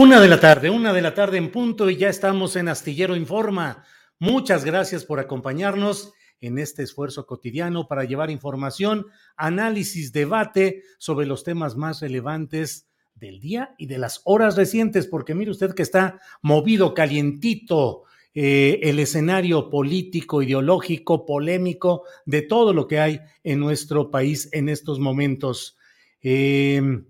Una de la tarde, una de la tarde en punto y ya estamos en Astillero Informa. Muchas gracias por acompañarnos en este esfuerzo cotidiano para llevar información, análisis, debate sobre los temas más relevantes del día y de las horas recientes, porque mire usted que está movido, calientito, eh, el escenario político, ideológico, polémico, de todo lo que hay en nuestro país en estos momentos. Eh,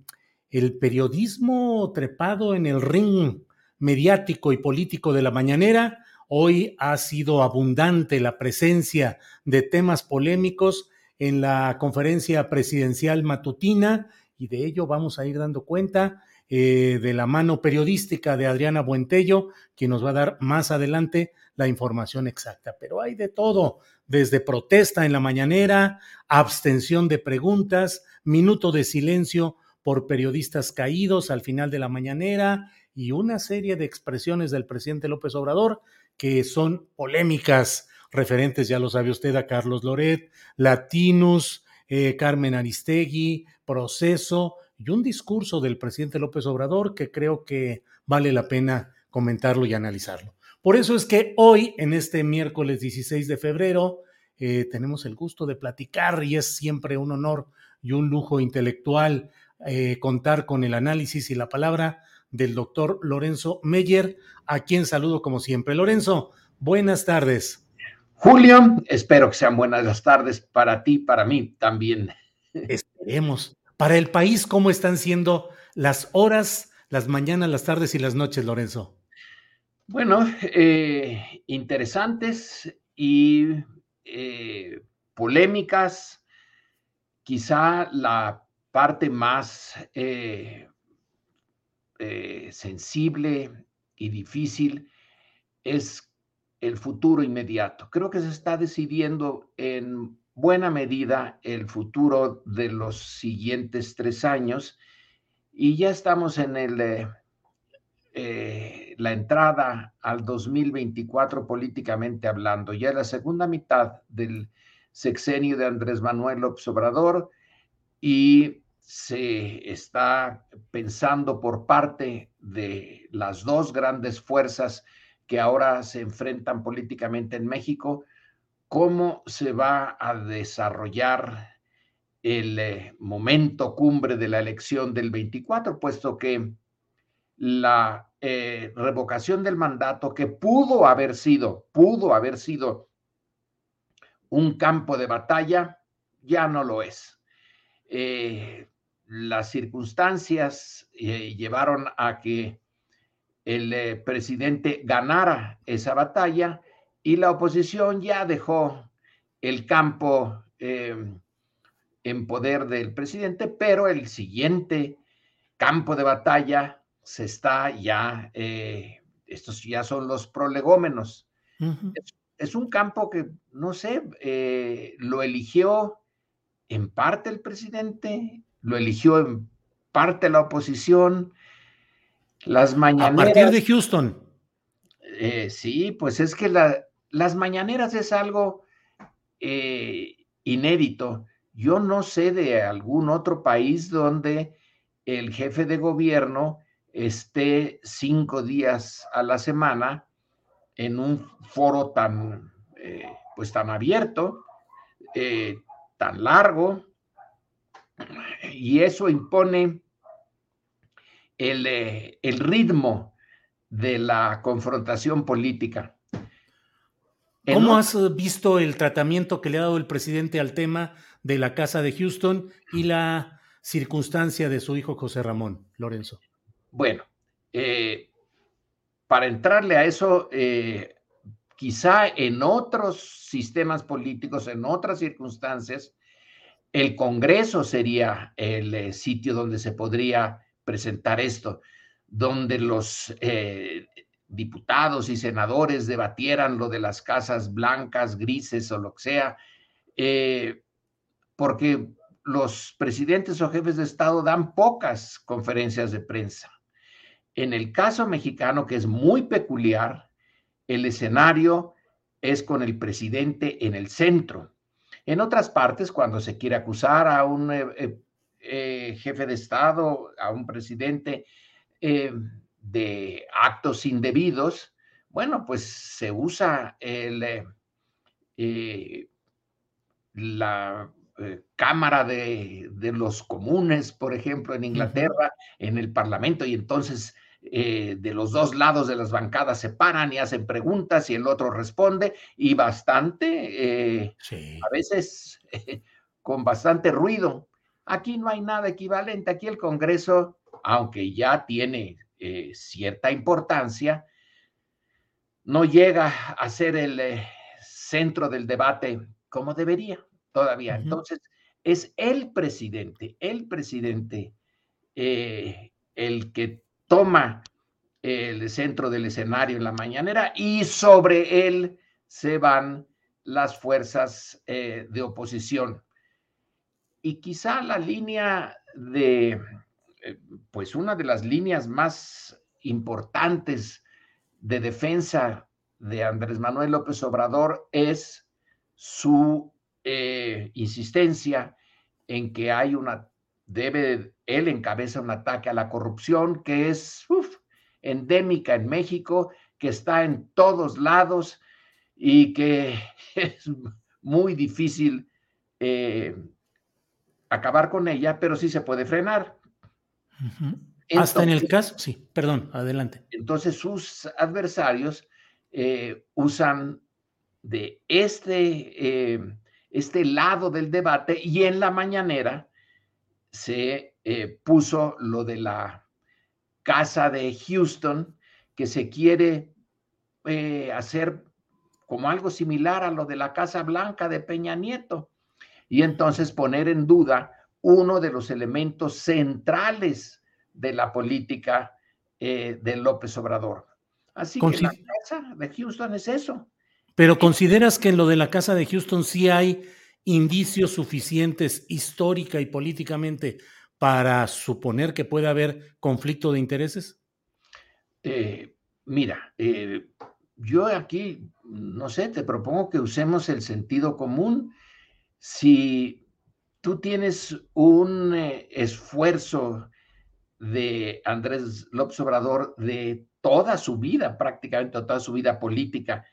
el periodismo trepado en el ring mediático y político de la mañanera. Hoy ha sido abundante la presencia de temas polémicos en la conferencia presidencial matutina y de ello vamos a ir dando cuenta eh, de la mano periodística de Adriana Buentello, quien nos va a dar más adelante la información exacta. Pero hay de todo, desde protesta en la mañanera, abstención de preguntas, minuto de silencio por periodistas caídos al final de la mañanera y una serie de expresiones del presidente López Obrador que son polémicas referentes, ya lo sabe usted, a Carlos Loret, Latinus, eh, Carmen Aristegui, proceso y un discurso del presidente López Obrador que creo que vale la pena comentarlo y analizarlo. Por eso es que hoy, en este miércoles 16 de febrero, eh, tenemos el gusto de platicar y es siempre un honor y un lujo intelectual eh, contar con el análisis y la palabra del doctor Lorenzo Meyer, a quien saludo como siempre. Lorenzo, buenas tardes. Julio, espero que sean buenas las tardes para ti, para mí también. Esperemos. Para el país, ¿cómo están siendo las horas, las mañanas, las tardes y las noches, Lorenzo? Bueno, eh, interesantes y eh, polémicas. Quizá la parte más eh, eh, sensible y difícil es el futuro inmediato. Creo que se está decidiendo en buena medida el futuro de los siguientes tres años y ya estamos en el, eh, la entrada al 2024 políticamente hablando. Ya la segunda mitad del sexenio de Andrés Manuel López Obrador y se está pensando por parte de las dos grandes fuerzas que ahora se enfrentan políticamente en México, cómo se va a desarrollar el eh, momento cumbre de la elección del 24, puesto que la eh, revocación del mandato que pudo haber sido, pudo haber sido un campo de batalla, ya no lo es. Eh, las circunstancias eh, llevaron a que el eh, presidente ganara esa batalla y la oposición ya dejó el campo em, en poder del presidente, pero el siguiente campo de batalla se está ya, eh, estos ya son los prolegómenos. es un campo que, no sé, eh, lo eligió en parte el presidente, lo eligió en parte la oposición. Las mañaneras. A partir de Houston. Eh, sí, pues es que las mañaneras es algo eh, inédito. Yo no sé de algún otro país donde el jefe de gobierno esté cinco días a la semana en un foro tan, eh, pues tan abierto, tan largo, y eso impone el, el ritmo de la confrontación política. ¿Cómo has eh, visto el tratamiento que le ha dado el presidente al tema de la Casa de Houston y la circunstancia de su hijo José Ramón, Lorenzo? Bueno, eh, para entrarle a eso, eh, quizá en otros sistemas políticos, en otras circunstancias, el Congreso sería el sitio donde se podría presentar esto donde los eh, diputados y senadores debatieran lo de las casas blancas, grises o lo que sea, eh, porque los presidentes o jefes de Estado dan pocas conferencias de prensa. En el caso mexicano, que es muy peculiar, el escenario es con el presidente en el centro. En otras partes, cuando se quiere acusar a un eh, jefe de Estado, a un presidente, eh, de actos indebidos, bueno, pues se usa el, eh, eh, la Cámara de, los Comunes, por ejemplo, en Inglaterra, en el Parlamento, y entonces de los dos lados de las bancadas se paran y hacen preguntas y el otro responde, y bastante, a veces con bastante ruido. Aquí no hay nada equivalente, aquí el Congreso aunque ya tiene eh, cierta importancia, no llega a ser el eh, centro del debate como debería todavía. Entonces, es el presidente, el presidente eh, el que toma el centro del escenario en la mañanera y sobre él se van las fuerzas de oposición. Y quizá la línea de eh, pues una de las líneas más importantes de defensa de Andrés Manuel López Obrador es su eh, insistencia en que hay una, debe, él encabeza un ataque a la corrupción que es endémica en México, que está en todos lados y que es muy difícil eh, acabar con ella, pero sí se puede frenar. Hasta en el caso, sí, perdón, adelante. Entonces sus adversarios eh, usan de este, eh, este lado del debate y en la mañanera se eh, puso lo de la casa de Houston que se quiere hacer como algo similar a lo de la Casa Blanca de Peña Nieto y entonces poner en duda uno de los elementos centrales de la política eh, de López Obrador. Así que la casa de Houston es eso. Pero consideras que en lo de la casa de Houston sí hay indicios suficientes histórica y políticamente para suponer que puede haber conflicto de intereses? Eh, mira, eh, yo aquí, no sé, te propongo que usemos el sentido común. Si tú tienes un eh, esfuerzo de Andrés López Obrador de toda su vida, prácticamente toda su vida política,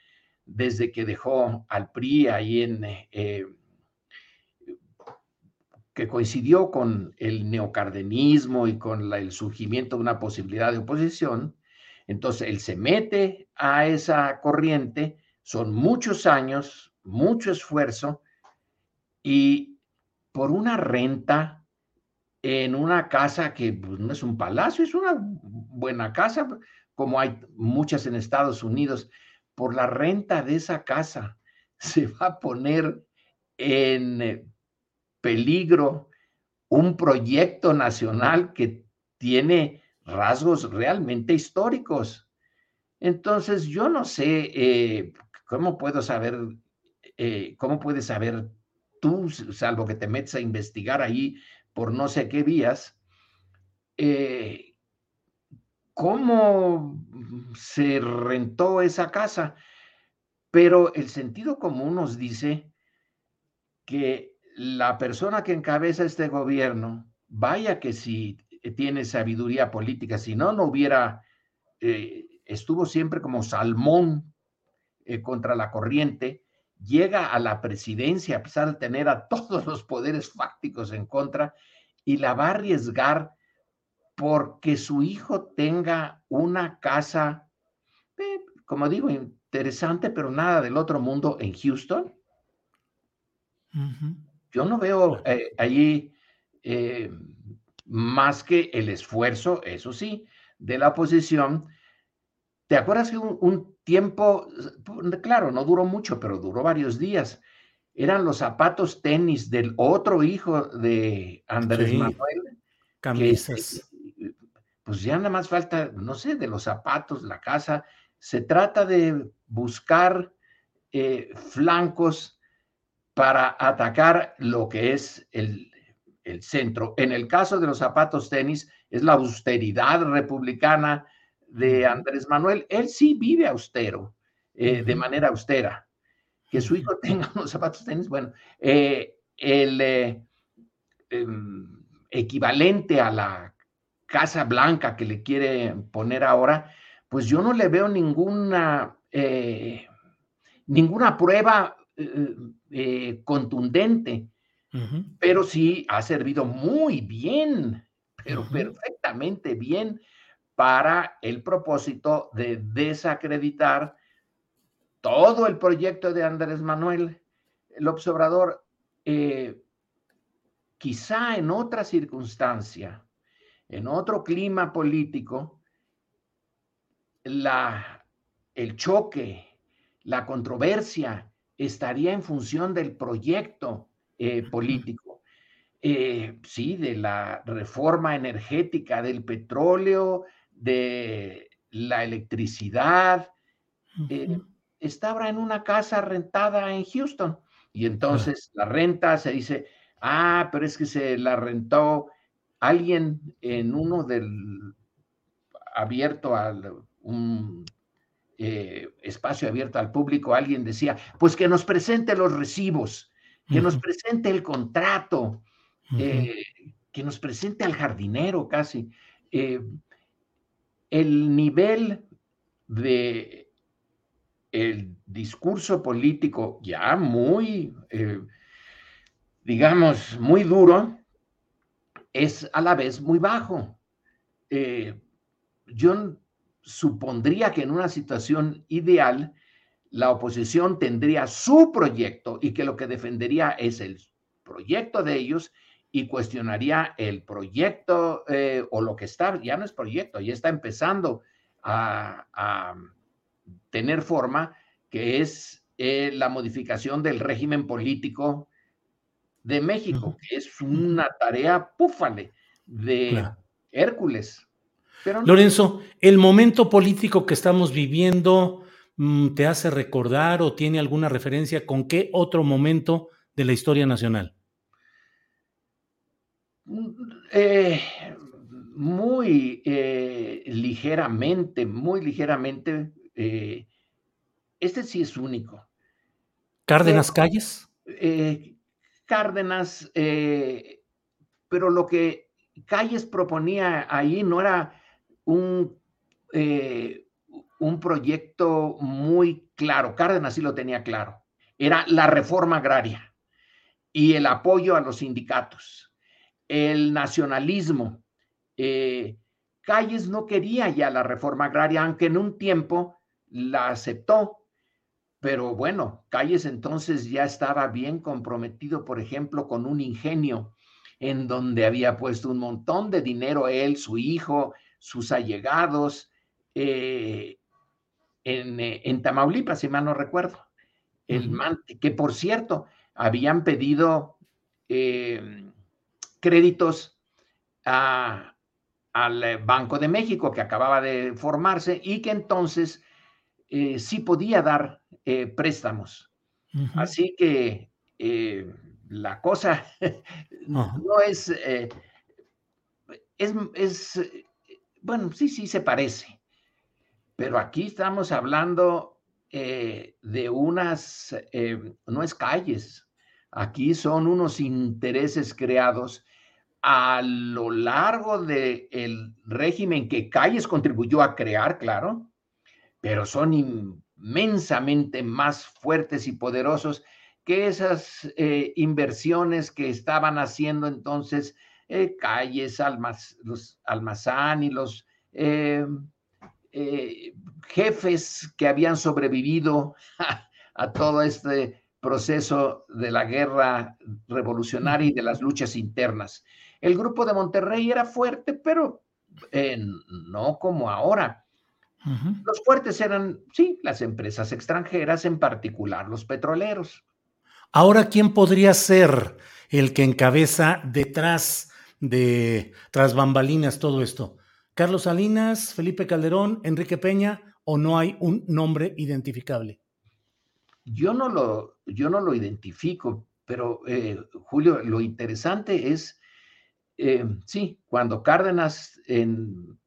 desde que dejó al PRI ahí en, que coincidió con el neocardenismo y con el surgimiento de una posibilidad de oposición. Entonces, él se mete a esa corriente, son muchos años, mucho esfuerzo, y por una renta en una casa que pues, no es un palacio, es una buena casa, como hay muchas en Estados Unidos, por la renta de esa casa se va a poner en peligro un proyecto nacional que tiene rasgos realmente históricos. Entonces, yo no sé, eh, ¿cómo puedo saber, eh, cómo puedes saber tú, salvo que te metes a investigar ahí por no sé qué vías, eh, cómo se rentó esa casa? Pero el sentido común nos dice que la persona que encabeza este gobierno, vaya que si tiene sabiduría política, si no, no hubiera, eh, estuvo siempre como salmón eh, contra la corriente, llega a la presidencia a pesar de tener a todos los poderes fácticos en contra y la va a arriesgar porque su hijo tenga una casa, eh, como digo, interesante, pero nada del otro mundo en Houston. Yo no veo eh, allí eh, más que el esfuerzo, eso sí, de la oposición. ¿Te acuerdas que un, tiempo, claro, no duró mucho, pero duró varios días, eran los zapatos tenis del otro hijo de Andrés Manuel? Camisas. pues ya nada más falta, no sé, de los zapatos, la casa. Se trata de buscar eh, flancos para atacar lo que es el, centro. En el caso de los zapatos tenis, es la austeridad republicana de Andrés Manuel. Él sí vive austero, eh, de manera austera. Que su hijo tenga unos zapatos tenis, bueno, eh, el em, equivalente a la Casa Blanca que le quiere poner ahora, pues yo no le veo ninguna, eh, ninguna prueba eh, eh, contundente, pero sí ha servido muy bien, pero perfectamente bien para el propósito de desacreditar todo el proyecto de Andrés Manuel. El observador, quizá en otra circunstancia, en otro clima político, la, el choque, la controversia estaría en función del proyecto eh, político. Eh, sí, de la reforma energética del petróleo, de la electricidad. Eh, estaba en una casa rentada en Houston y entonces la renta se dice, ah, pero es que se la rentó alguien en uno del abierto al un eh, espacio abierto al público, alguien decía, pues que nos presente los recibos, que nos presente el contrato, eh, que nos presente al jardinero casi. Eh, el nivel de el discurso político ya muy, digamos, muy duro, es a la vez muy bajo. yo supondría que en una situación ideal la oposición tendría su proyecto y que lo que defendería es el proyecto de ellos y cuestionaría el proyecto eh, o lo que está, ya no es proyecto, ya está empezando a, tener forma, que es eh, la modificación del régimen político de México, que es una tarea púfale de Hércules. Lorenzo, ¿el momento político que estamos viviendo mm, te hace recordar o tiene alguna referencia con qué otro momento de la historia nacional? Mm, eh, muy eh, ligeramente, muy ligeramente. Eh, este sí es único. ¿Cárdenas Calles? Cárdenas, pero lo que Calles proponía ahí no era un, eh, un proyecto muy claro. Cárdenas sí lo tenía claro. Era la reforma agraria y el apoyo a los sindicatos, el nacionalismo. Eh, Calles no quería ya la reforma agraria, aunque en un tiempo la aceptó. Pero bueno, Calles entonces ya estaba bien comprometido, por ejemplo, con un ingenio en donde había puesto un montón de dinero él, su hijo, sus allegados eh, eh, en, Tamaulipas, si mal no recuerdo. El que por cierto, habían pedido eh, créditos al Banco de México que acababa de formarse y que entonces sí podía dar préstamos. Así que la cosa no es, es, es, bueno, sí, sí se parece, pero aquí estamos hablando de unas, no es calles, aquí son unos intereses creados a lo largo del régimen que Calles contribuyó a crear, claro, pero son inmensamente más fuertes y poderosos que esas eh, inversiones que estaban haciendo entonces eh, Calles, los Almazán y los eh, jefes que habían sobrevivido a todo este proceso de la guerra revolucionaria y de las luchas internas. El grupo de Monterrey era fuerte, pero eh, no como ahora. Los fuertes eran, sí, las empresas extranjeras, en particular los petroleros. Ahora, ¿quién podría ser el que encabeza detrás de, tras bambalinas, todo esto? ¿Carlos Salinas, Felipe Calderón, Enrique Peña o no hay un nombre identificable? Yo no lo, yo no lo identifico, pero eh, Julio, lo interesante es eh, sí, cuando Cárdenas en,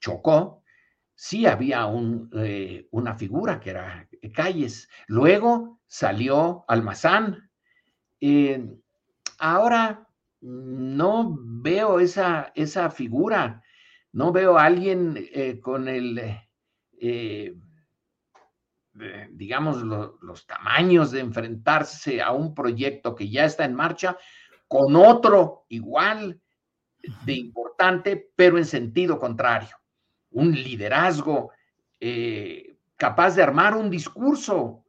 chocó, sí había un, eh, una figura que era Calles. Luego salió Almazán. Ahora no veo esa, esa figura, no veo a alguien con el, digamos, los tamaños de enfrentarse a un proyecto que ya está en marcha con otro igual de importante, pero en sentido contrario. Un liderazgo eh, capaz de armar un discurso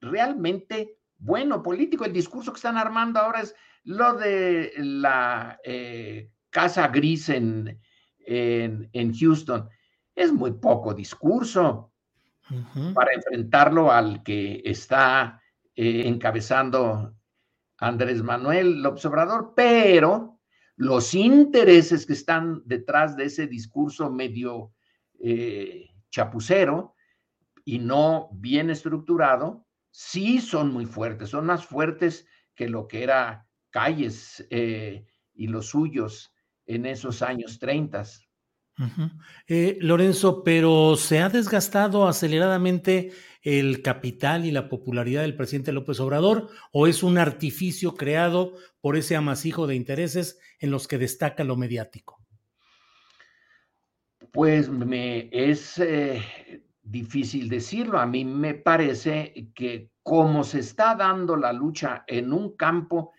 realmente bueno, político. El discurso que están armando ahora es lo de la eh, Casa Gris en, en, Houston. Es muy poco discurso para enfrentarlo al que está eh, encabezando Andrés Manuel López Obrador, pero los intereses que están detrás de ese discurso medio eh, chapucero y no bien estructurado, sí son muy fuertes, son más fuertes que lo que era Calles eh, y los suyos en esos años 30. Eh, Lorenzo, pero se ha desgastado aceleradamente el capital y la popularidad del presidente López Obrador o es un artificio creado por ese amasijo de intereses en los que destaca lo mediático? Pues me es eh, difícil decirlo. A mí me parece que como se está dando la lucha en un campo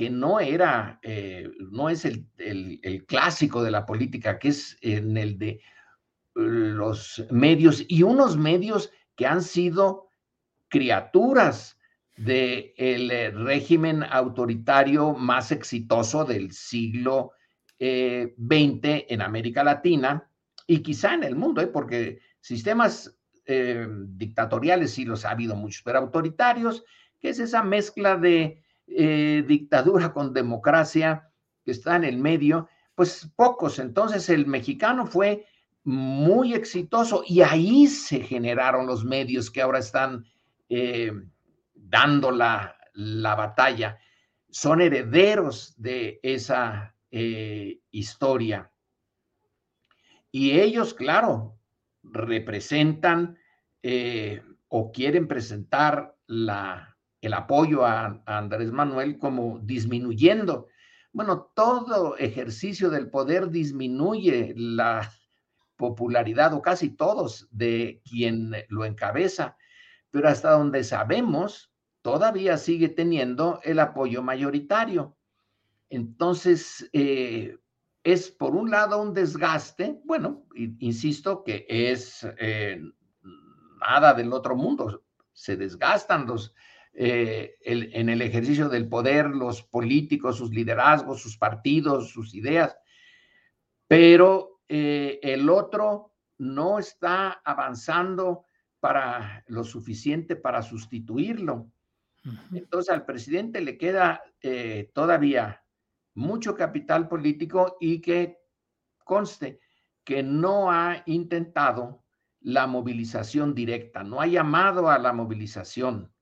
que no era, eh, no es el, el, clásico de la política, que es en el de los medios y unos medios que han sido criaturas del eh, régimen autoritario más exitoso del siglo XX eh, en América Latina y quizá en el mundo, ¿eh? porque sistemas dictatoriales sí los ha habido muchos, pero autoritarios, que es esa mezcla de dictadura con democracia que está en el medio, pues pocos. Entonces el mexicano fue muy exitoso y ahí se generaron los medios que ahora están eh, dando la, batalla. Son herederos de esa eh, historia. Y ellos, claro, representan eh, o quieren presentar la, el apoyo a, Andrés Manuel como disminuyendo. Bueno, todo ejercicio del poder disminuye la, popularidad, o casi todos, de quien lo encabeza, pero hasta donde sabemos, todavía sigue teniendo el apoyo mayoritario. Entonces, eh, es por un lado un desgaste, bueno, insisto que es eh, nada del otro mundo, se desgastan los, eh, en el ejercicio del poder los políticos, sus liderazgos, sus partidos, sus ideas, pero eh, el otro no está avanzando para lo suficiente para sustituirlo. Entonces al presidente le queda eh, todavía mucho capital político y que conste que no ha intentado la movilización directa, no ha llamado a la movilización.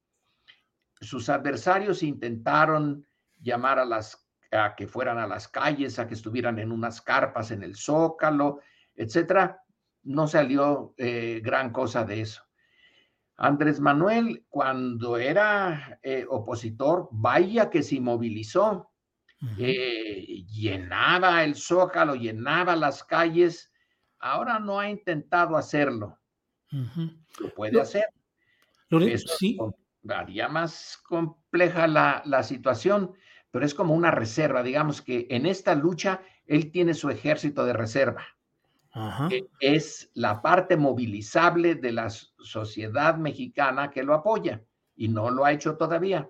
Sus adversarios intentaron llamar a las a que fueran a las calles, a que estuvieran en unas carpas en el Zócalo, etcétera. No salió eh, gran cosa de eso. Andrés Manuel, cuando era eh, opositor, vaya que se movilizó, eh, llenaba el Zócalo, llenaba las calles. Ahora no ha intentado hacerlo. Lo puede hacer. sí. Haría más compleja la, la situación pero es como una reserva, digamos que en esta lucha él tiene su ejército de reserva. Es la parte movilizable de la sociedad mexicana que lo apoya y no lo ha hecho todavía.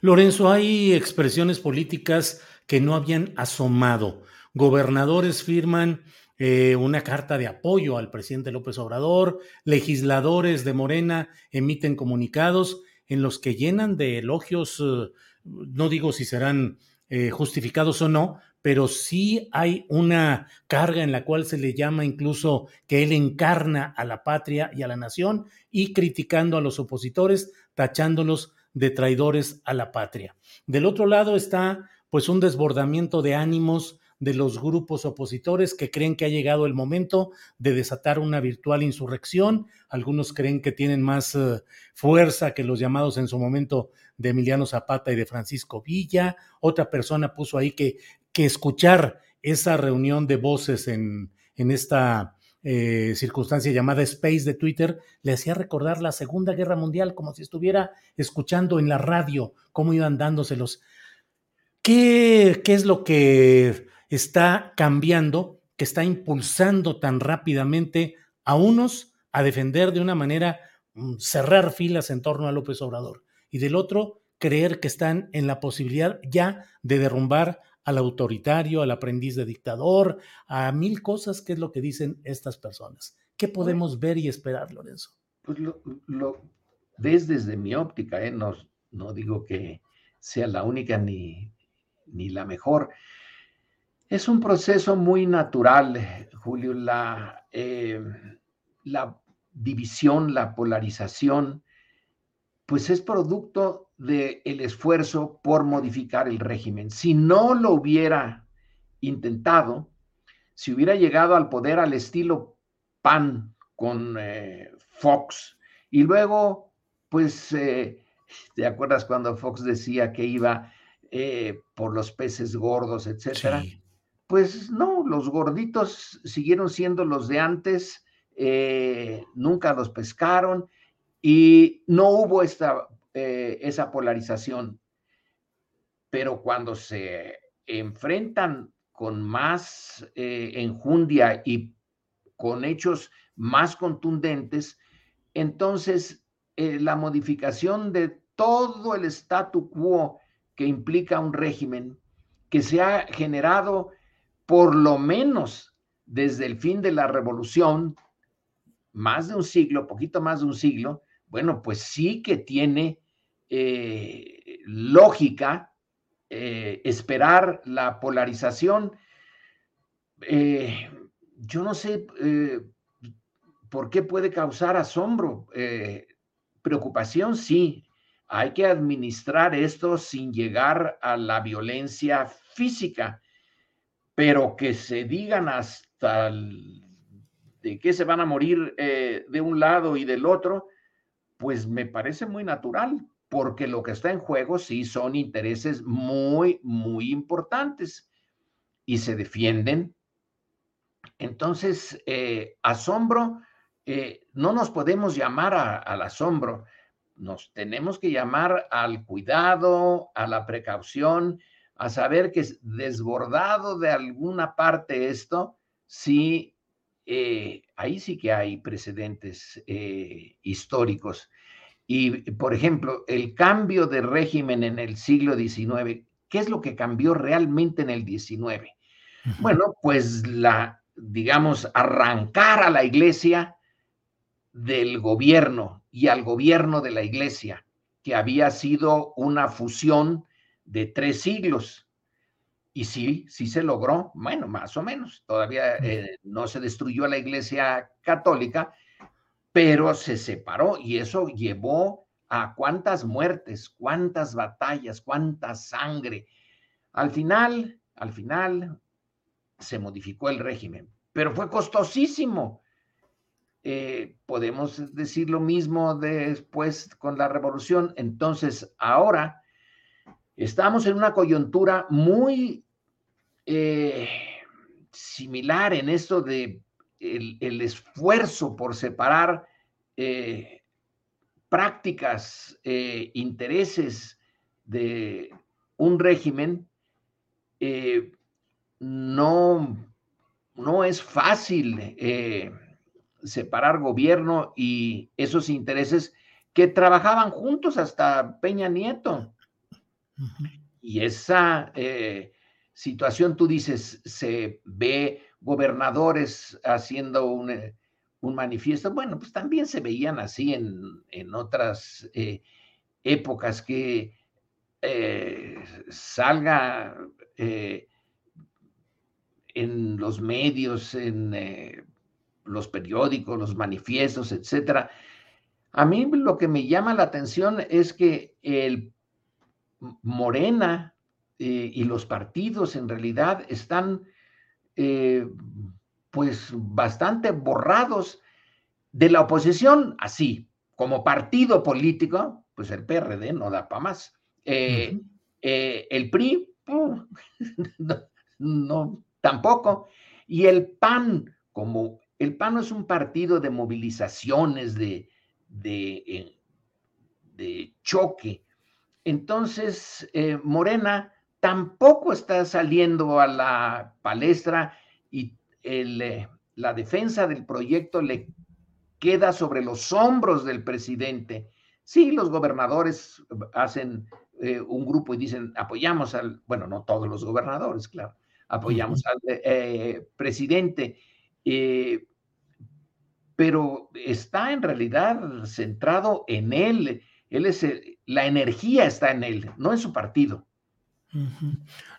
Lorenzo, hay expresiones políticas que no habían asomado. Gobernadores firman eh, una carta de apoyo al presidente López Obrador, legisladores de Morena emiten comunicados en los que llenan de elogios eh, no digo si serán eh, justificados o no, pero sí hay una carga en la cual se le llama incluso que él encarna a la patria y a la nación y criticando a los opositores, tachándolos de traidores a la patria. Del otro lado está pues un desbordamiento de ánimos de los grupos opositores que creen que ha llegado el momento de desatar una virtual insurrección. Algunos creen que tienen más eh, fuerza que los llamados en su momento de Emiliano Zapata y de Francisco Villa. Otra persona puso ahí que, que escuchar esa reunión de voces en, en esta eh, circunstancia llamada Space de Twitter le hacía recordar la Segunda Guerra Mundial, como si estuviera escuchando en la radio cómo iban dándoselos. ¿Qué, qué es lo que está cambiando, que está impulsando tan rápidamente a unos a defender de una manera mm, cerrar filas en torno a López Obrador y del otro creer que están en la posibilidad ya de derrumbar al autoritario, al aprendiz de dictador, a mil cosas que es lo que dicen estas personas. ¿Qué podemos ver y esperar, Lorenzo? Pues lo, ves desde mi óptica, ¿eh? no, no digo que sea la única ni, ni la mejor, es un proceso muy natural, Julio, la, eh, la división, la polarización, pues es producto del esfuerzo por modificar el régimen. Si no lo hubiera intentado, si hubiera llegado al poder al estilo PAN con eh, Fox y luego, pues, eh, ¿te acuerdas cuando Fox decía que iba por los peces gordos, etcétera? Pues no, los gorditos siguieron siendo los de antes, eh, nunca los pescaron y no hubo esta, eh, esa polarización. Pero cuando se enfrentan con más eh, enjundia y con hechos más contundentes, entonces la modificación de todo el statu quo que implica un régimen que se ha generado por lo menos desde el fin de la revolución, más de un siglo, poquito más de un siglo, bueno, pues sí que tiene eh, lógica eh, esperar la polarización. Eh, yo no sé por qué puede causar asombro, preocupación, sí. Hay que administrar esto sin llegar a la violencia física pero que se digan hasta de que se van a morir eh, de un lado y del otro, pues me parece muy natural, porque lo que está en juego sí son intereses muy, muy importantes y se defienden. Entonces, eh, asombro, eh, no nos podemos llamar al asombro, nos tenemos que llamar al cuidado, a la precaución, a saber que es desbordado de alguna parte esto, sí, eh, ahí sí que hay precedentes eh, históricos. Y, por ejemplo, el cambio de régimen en el siglo XIX, ¿qué es lo que cambió realmente en el XIX? Bueno, pues la, digamos, arrancar a la iglesia del gobierno y al gobierno de la iglesia, que había sido una fusión de tres siglos. y sí, sí se logró, bueno, más o menos. Todavía eh, no se destruyó la iglesia católica, pero se separó y eso llevó a cuántas muertes, cuántas batallas, cuánta sangre. Al final, al final se modificó el régimen, pero fue costosísimo. Eh, podemos decir lo mismo después con la revolución. Entonces, ahora estamos en una coyuntura muy eh, similar en esto de el, esfuerzo por separar eh, prácticas, intereses de un régimen no, no es fácil eh, separar gobierno y esos intereses que trabajaban juntos hasta Peña Nieto. Y esa eh, situación, tú dices, se ve gobernadores haciendo un, eh, manifiesto. Bueno, pues también se veían así en, otras épocas que salga en los medios, en eh, los periódicos, los manifiestos, etcétera. A mí lo que me llama la atención es que el Morena eh, y los partidos en realidad están eh, pues bastante borrados de la oposición, así como partido político, pues el PRD no da para más. el PRI, no, tampoco. Y el PAN, como el PAN no es un partido de movilizaciones, de, de, eh, de choque. Entonces, eh, Morena tampoco está saliendo a la palestra y eh, la defensa del proyecto le queda sobre los hombros del presidente. Sí, los gobernadores hacen un grupo y dicen, apoyamos al, bueno, no todos los gobernadores, claro, apoyamos al eh, presidente, eh, pero está en realidad centrado en él. Él es la energía está en él, no en su partido.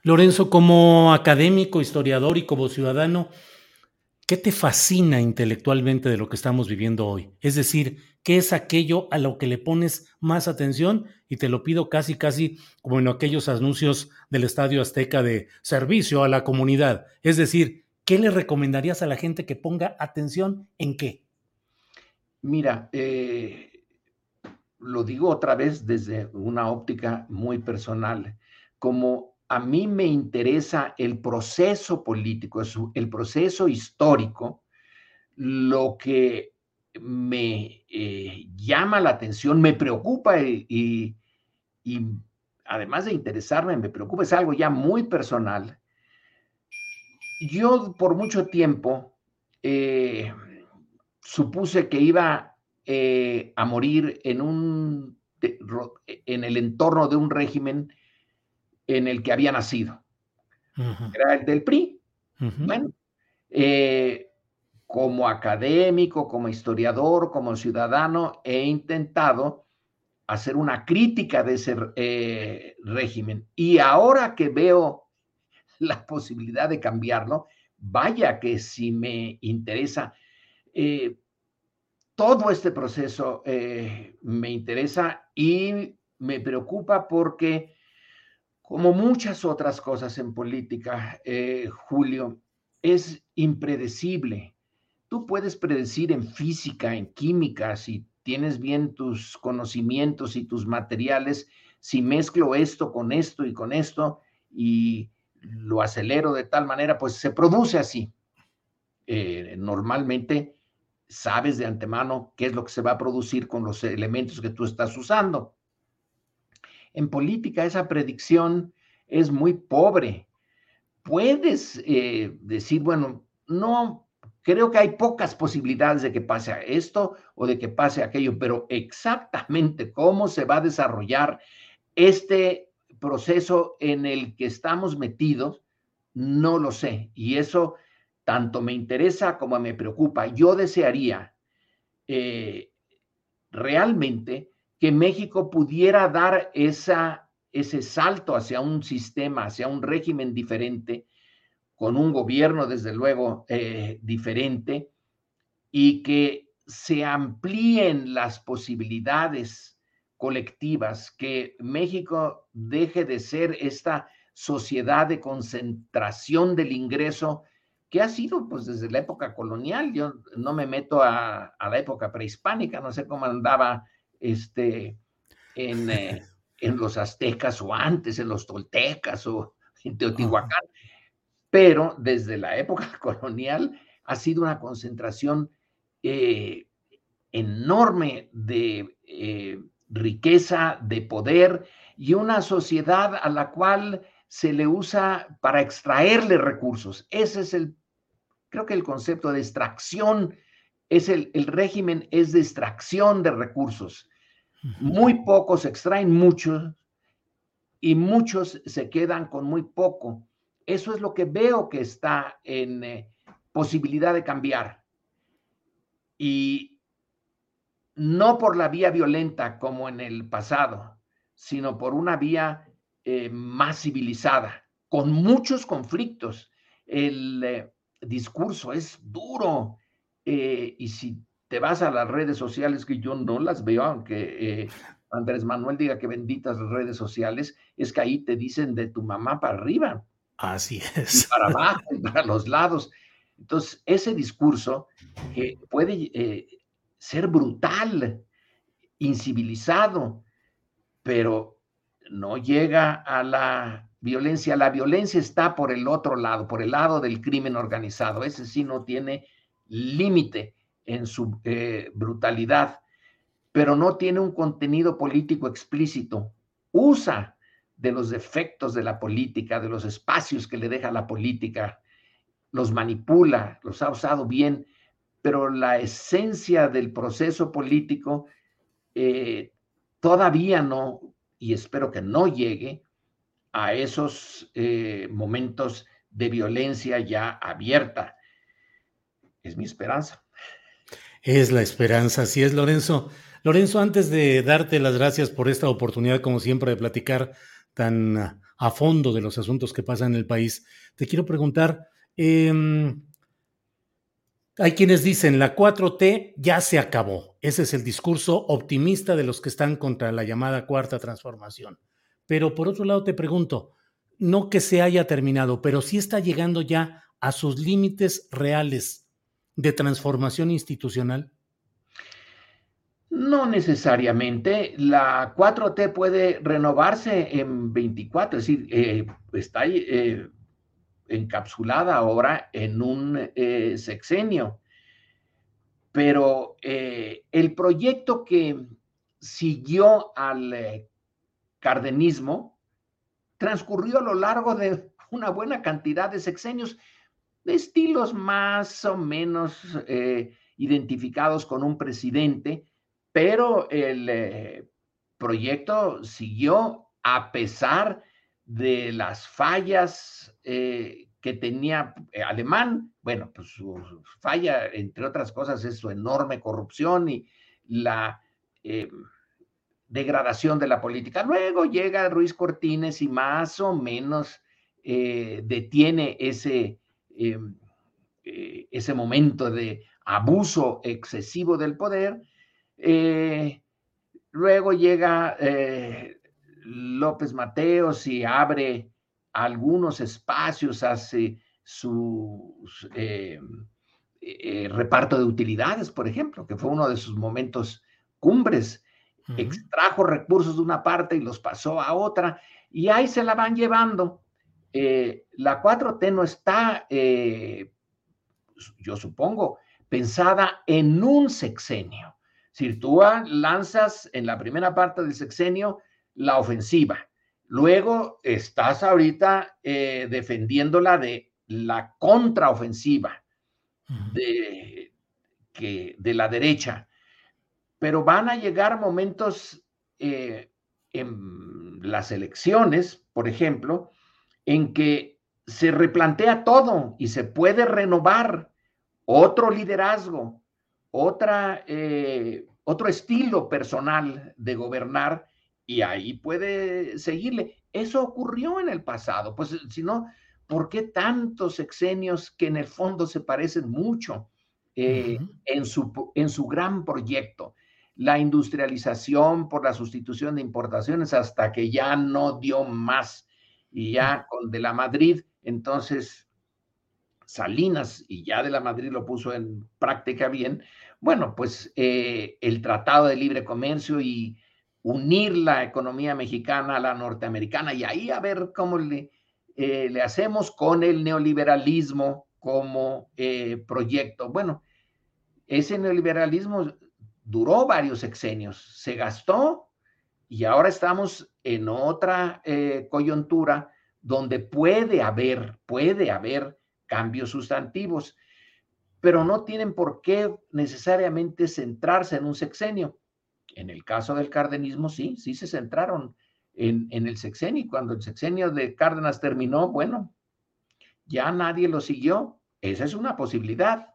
Lorenzo, como académico, historiador y como ciudadano, ¿qué te fascina intelectualmente de lo que estamos viviendo hoy? Es decir, ¿qué es aquello a lo que le pones más atención? Y te lo pido casi, casi como en aquellos anuncios del Estadio Azteca de servicio a la comunidad. Es decir, ¿qué le recomendarías a la gente que ponga atención en qué? Mira, eh, lo digo otra vez desde una óptica muy personal, como a mí me interesa el proceso político, el proceso histórico, lo que me eh, llama la atención, me preocupa y, además de interesarme, me preocupa, es algo ya muy personal. Yo por mucho tiempo eh, supuse que iba eh, a morir en, un, en el entorno de un régimen en el que había nacido. Era el del PRI. Bueno, como académico, como historiador, como ciudadano, he intentado hacer una crítica de ese eh, régimen. Y ahora que veo la posibilidad de cambiarlo, vaya que si me interesa, eh, todo este proceso eh, me interesa y me preocupa porque, como muchas otras cosas en política, Julio, es impredecible Tú puedes predecir en física, en química, si tienes bien tus conocimientos y tus materiales, si mezclo esto con esto y con esto y lo acelero de tal manera, pues se produce así. Eh, normalmente sabes de antemano qué es lo que se va a producir con los elementos que tú estás usando. En política esa predicción es muy pobre. Puedes eh, decir, bueno, no Creo que hay pocas posibilidades de que pase esto o de que pase aquello, pero exactamente cómo se va a desarrollar este proceso en el que estamos metidos, no lo sé. Y eso tanto me interesa como me preocupa. Yo desearía eh, realmente que México pudiera dar ese salto hacia un sistema, hacia un régimen diferente, con un gobierno, desde luego, eh, diferente, y que se amplíen las posibilidades colectivas, que México deje de ser esta sociedad de concentración del ingreso que ha sido pues desde la época colonial. Yo no me meto a, la época prehispánica, no sé cómo andaba este, en, eh, en los aztecas o antes, en los toltecas o en Teotihuacán, pero desde la época colonial ha sido una concentración eh, enorme de eh, riqueza, de poder y una sociedad a la cual se le usa para extraerle recursos. Ese es el, creo que el concepto de extracción, es el, el régimen es de extracción de recursos. Muy pocos extraen muchos y muchos se quedan con muy poco. Eso es lo que veo que está en eh, posibilidad de cambiar. Y no por la vía violenta como en el pasado, sino por una vía eh, más civilizada, con muchos conflictos. El eh, discurso es duro y si te vas a las redes sociales, que yo no las veo, aunque eh, Andrés Manuel diga que benditas las redes sociales, es que ahí te dicen de tu mamá para arriba. Así es. para abajo, para los lados. Entonces, ese discurso que puede eh, ser brutal, incivilizado, pero no llega a la violencia. La violencia está por el otro lado, por el lado del crimen organizado. Ese sí no tiene límite en su eh, brutalidad, pero no tiene un contenido político explícito. Usa de los defectos de la política, de los espacios que le deja la política, los manipula, los ha usado bien, pero la esencia del proceso político eh, todavía no, y espero que no llegue a esos eh, momentos de violencia ya abierta. Es mi esperanza. Es la esperanza, así es, Lorenzo. Lorenzo, antes de darte las gracias por esta oportunidad, como siempre, de platicar tan a fondo de los asuntos que pasan en el país, te quiero preguntar, em, hay quienes dicen, la 4T ya se acabó. Ese es el discurso optimista de los que están contra la llamada cuarta transformación. Pero por otro lado te pregunto, no que se haya terminado, pero sí está llegando ya a sus límites reales de transformación institucional? No necesariamente. La 4T puede renovarse en 24, es decir, eh, está eh, encapsulada ahora en un eh, sexenio. Pero el proyecto que siguió al cardenismo transcurrió a lo largo de una buena cantidad de sexenios estilos más o menos eh, identificados con un presidente, pero el eh, proyecto siguió a pesar de las fallas eh, que tenía Alemán. Bueno, pues su falla, entre otras cosas, es su enorme corrupción y la degradación de la política. Luego llega Ruiz Cortines y más o menos detiene ese Em, eh, ese momento de abuso excesivo del poder. Eh, luego llega eh, López Mateos y abre algunos espacios, hace su reparto de utilidades, por ejemplo, que fue uno de sus momentos cumbres. Extrajo recursos de una parte y los pasó a otra, y ahí se la van llevando. Eh, la 4T no está, eh, yo supongo, pensada en un sexenio. Si tú lanzas en la primera parte del sexenio la ofensiva, luego estás ahorita eh, defendiéndola de la contraofensiva de, que, de la derecha, pero van a llegar momentos en las elecciones, por ejemplo, en que se replantea todo y se puede renovar otro liderazgo, otra, eh, otro estilo personal de gobernar y ahí puede seguirle. Eso ocurrió en el pasado, pues si no, ¿por qué tantos sexenios que en el fondo se parecen mucho eh, en, su, en su gran proyecto? La industrialización por la sustitución de importaciones hasta que ya no dio más y ya con de la Madrid, entonces Salinas, y ya de la Madrid lo puso en práctica bien, bueno, pues eh, el Tratado de Libre Comercio y unir la economía mexicana a la norteamericana y ahí a ver cómo le, eh, le hacemos con el neoliberalismo como eh, proyecto. Bueno, ese neoliberalismo duró varios sexenios, se gastó y ahora estamos en otra coyuntura donde puede haber, puede haber cambios sustantivos, pero no tienen por qué necesariamente centrarse en un sexenio. En el caso del cardenismo, sí, sí se centraron en, en el sexenio. Cuando el sexenio de Cárdenas terminó, bueno, ya nadie lo siguió. Esa es una posibilidad.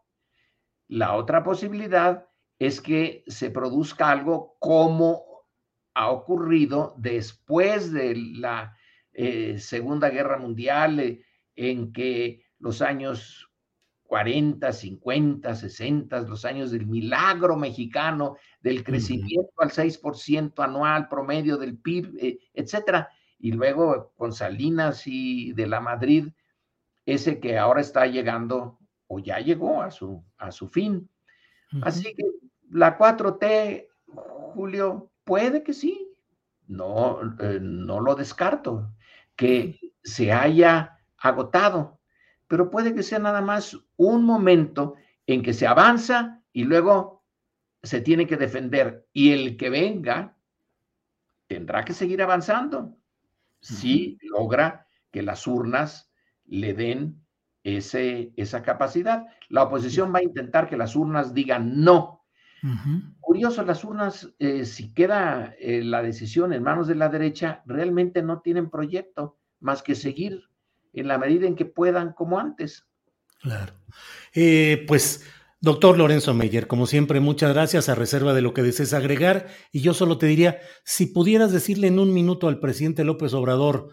La otra posibilidad es que se produzca algo como ha ocurrido después de la eh, Segunda Guerra Mundial, eh, en que los años 40, 50, 60, los años del milagro mexicano, del crecimiento al 6% anual promedio del PIB, eh, etcétera. Y luego con Salinas y de la Madrid, ese que ahora está llegando o ya llegó a su, a su fin. Así que la 4T, Julio, puede que sí, no, eh, no lo descarto, que se haya agotado pero puede que sea nada más un momento en que se avanza y luego se tiene que defender. Y el que venga tendrá que seguir avanzando si logra que las urnas le den ese, esa capacidad. La oposición va a intentar que las urnas digan no. Curioso, las urnas, eh, si queda eh, la decisión en manos de la derecha, realmente no tienen proyecto más que seguir en la medida en que puedan como antes. Claro. Eh, pues, doctor Lorenzo Meyer, como siempre, muchas gracias a reserva de lo que desees agregar. Y yo solo te diría, si pudieras decirle en un minuto al presidente López Obrador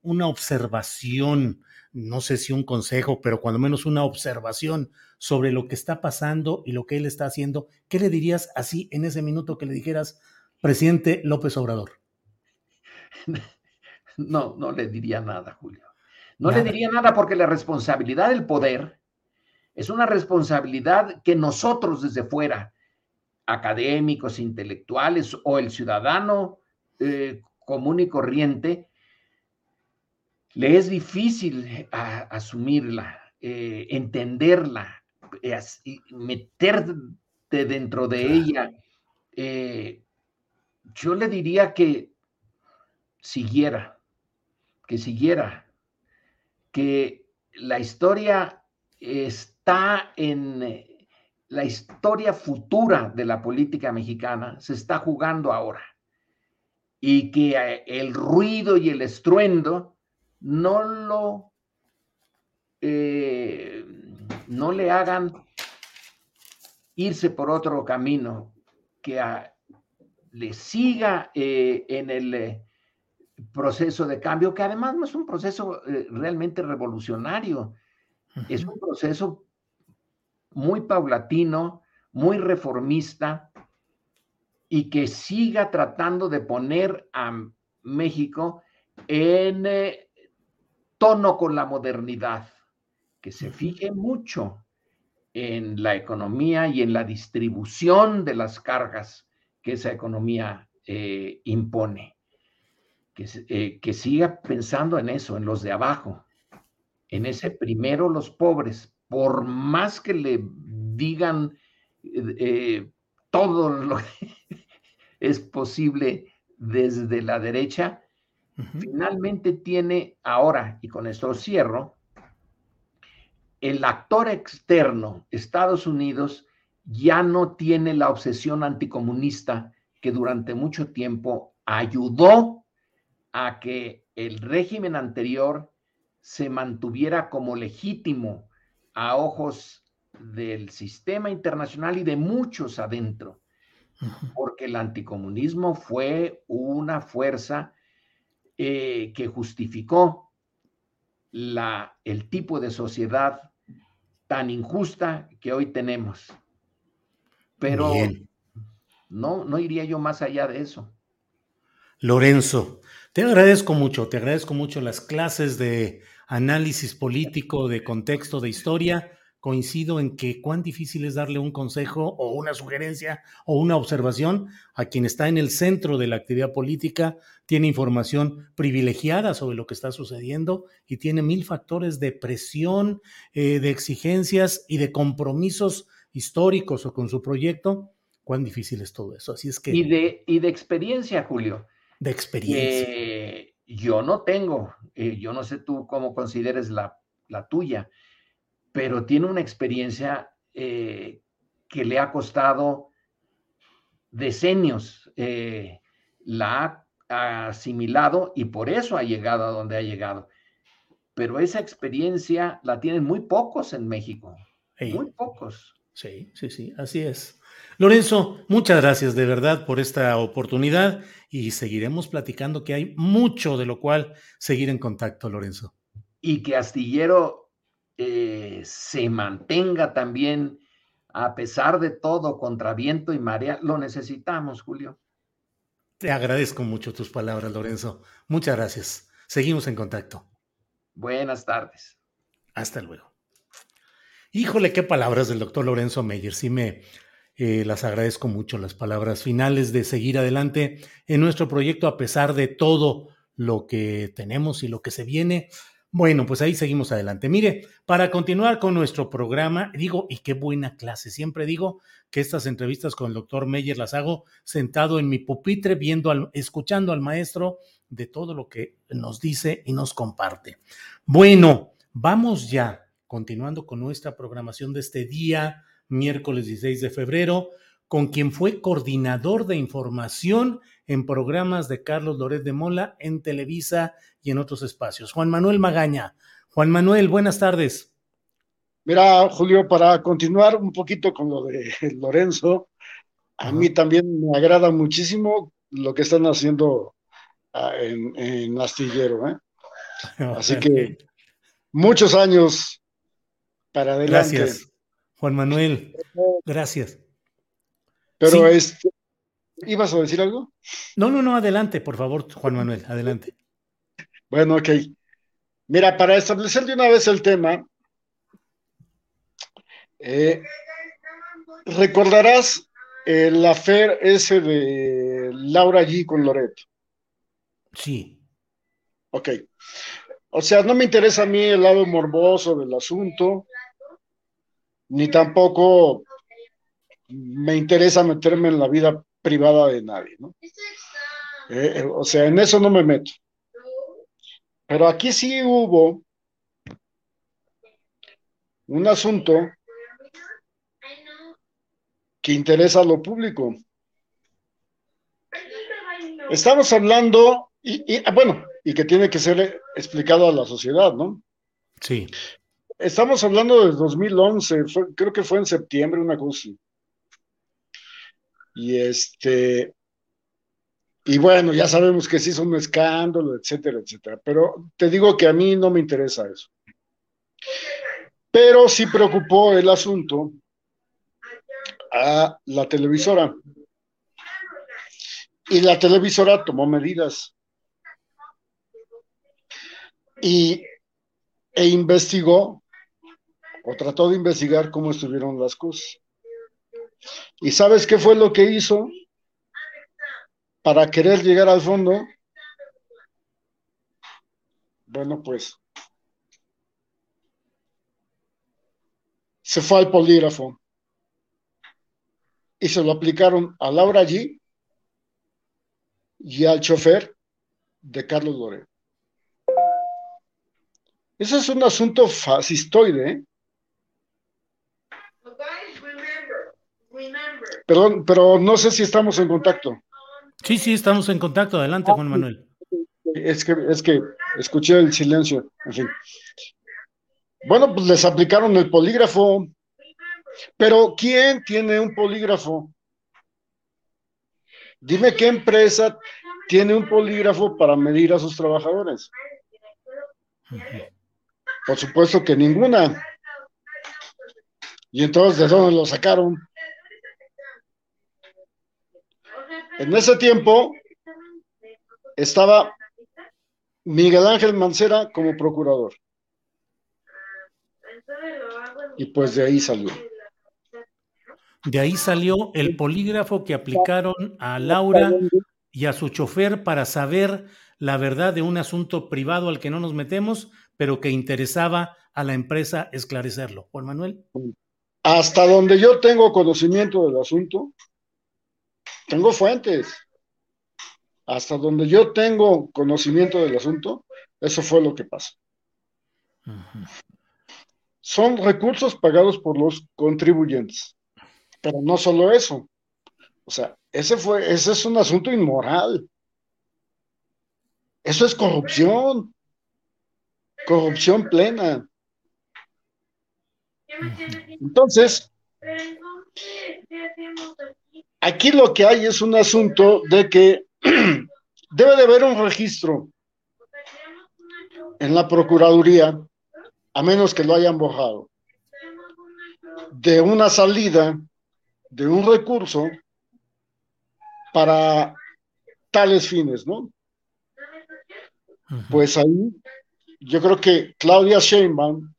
una observación, no sé si un consejo, pero cuando menos una observación sobre lo que está pasando y lo que él está haciendo, ¿qué le dirías así en ese minuto que le dijeras, presidente López Obrador? No, no le diría nada, Julio. No le diría nada porque la responsabilidad del poder es una responsabilidad que nosotros desde fuera, académicos, intelectuales o el ciudadano eh, común y corriente, le es difícil asumirla, eh, entenderla, eh, meterte dentro de ella. yo le diría que siguiera, que siguiera que la historia está en eh, la historia futura de la política mexicana, se está jugando ahora. Y que eh, el ruido y el estruendo no lo eh, no le hagan irse por otro camino, que le siga en el proceso de cambio, que además no es un proceso eh, realmente revolucionario, es un proceso muy paulatino, muy reformista y que siga tratando de poner a México en eh, tono con la modernidad, que se fije mucho en la economía y en la distribución de las cargas que esa economía eh, impone eh, que, siga pensando en eso, en los de abajo, en ese primero los pobres, por más que le digan eh, todo lo que es posible desde la derecha, finalmente tiene ahora, y con esto cierro, el actor externo, Estados Unidos, ya no tiene la obsesión anticomunista que durante mucho tiempo ayudó a que el régimen anterior se mantuviera como legítimo a ojos del sistema internacional y de muchos adentro. porque el anticomunismo fue una fuerza eh, que justificó la, el tipo de sociedad tan injusta que hoy tenemos. Pero no, no iría yo más allá de eso. Lorenzo, te agradezco mucho, te agradezco mucho las clases de análisis político, de contexto, de historia. Coincido en que cuán difícil es darle un consejo o una sugerencia o una observación a quien está en el centro de la actividad política, tiene información privilegiada sobre lo que está sucediendo y tiene mil factores de presión, eh, de exigencias y de compromisos históricos o con su proyecto. Cuán difícil es todo eso. Así es que. Y de, y de experiencia, Julio. De experiencia. yo no tengo, eh, yo no sé tú cómo consideres la, la tuya, pero tiene una experiencia eh, que le ha costado decenios. Eh, la ha asimilado y por eso ha llegado a donde ha llegado. Pero esa experiencia la tienen muy pocos en México. Muy pocos. Sí, sí, sí, así es. Lorenzo, muchas gracias de verdad por esta oportunidad y seguiremos platicando que hay mucho de lo cual seguir en contacto, Lorenzo. Y que Astillero eh, se mantenga también a pesar de todo, contra viento y marea, lo necesitamos, Julio. Te agradezco mucho tus palabras, Lorenzo. Muchas gracias. Seguimos en contacto. Buenas tardes. Hasta luego. Híjole, qué palabras del doctor Lorenzo Meyer. Sí me eh, las agradezco mucho, las palabras finales de seguir adelante en nuestro proyecto a pesar de todo lo que tenemos y lo que se viene. Bueno, pues ahí seguimos adelante. Mire, para continuar con nuestro programa, digo, y qué buena clase. Siempre digo que estas entrevistas con el doctor Meyer las hago sentado en mi pupitre, viendo, al, escuchando al maestro de todo lo que nos dice y nos comparte. Bueno, vamos ya, continuando con nuestra programación de este día miércoles 16 de febrero, con quien fue coordinador de información en programas de Carlos Loret de Mola en Televisa y en otros espacios. Juan Manuel Magaña. Juan Manuel, buenas tardes. Mira, Julio, para continuar un poquito con lo de Lorenzo, a mí también me agrada muchísimo lo que están haciendo ah, en, Astillero. ¿eh? Así que muchos años para adelante. Gracias. Juan Manuel, gracias. Pero este, ¿ibas a decir algo? No, no, no, adelante, por favor, Juan Manuel, adelante. Bueno, ok. Mira, para establecer de una vez el tema, eh, recordarás el afer ese de Laura G con Loreto. Sí. Ok. O sea, no me interesa a mí el lado morboso del asunto ni tampoco me interesa meterme en la vida privada de nadie, ¿no? Eh, eh, o sea, en eso no me meto. Pero aquí sí hubo un asunto que interesa a lo público. Estamos hablando, y, y, bueno, y que tiene que ser explicado a la sociedad, ¿no? Sí. Estamos hablando de 2011, creo que fue en septiembre, una cosa Y este, y bueno, ya sabemos que sí es un escándalo, etcétera, etcétera. Pero te digo que a mí no me interesa eso. Pero sí preocupó el asunto a la televisora. Y la televisora tomó medidas. Y, e investigó o trató de investigar cómo estuvieron las cosas. ¿Y sabes qué fue lo que hizo para querer llegar al fondo? Bueno, pues se fue al polígrafo y se lo aplicaron a Laura allí y al chofer de Carlos Loret. Ese es un asunto fascistoide, ¿eh? Perdón, pero no sé si estamos en contacto. Sí, sí, estamos en contacto. Adelante, Juan Manuel. Es que, es que escuché el silencio. En fin. Bueno, pues les aplicaron el polígrafo. Pero ¿quién tiene un polígrafo? Dime qué empresa tiene un polígrafo para medir a sus trabajadores. Por supuesto que ninguna. Y entonces, ¿de dónde lo sacaron? En ese tiempo estaba Miguel Ángel Mancera como procurador. Y pues de ahí salió. De ahí salió el polígrafo que aplicaron a Laura y a su chofer para saber la verdad de un asunto privado al que no nos metemos, pero que interesaba a la empresa esclarecerlo. Juan Manuel. Hasta donde yo tengo conocimiento del asunto, tengo fuentes. Hasta donde yo tengo conocimiento del asunto, eso fue lo que pasó. Son recursos pagados por los contribuyentes. Pero no solo eso. O sea, ese fue, ese es un asunto inmoral. Eso es corrupción. Corrupción plena. Entonces, aquí lo que hay es un asunto de que debe de haber un registro en la Procuraduría, a menos que lo hayan borrado, de una salida de un recurso para tales fines, ¿no? Pues ahí yo creo que Claudia Sheinbaum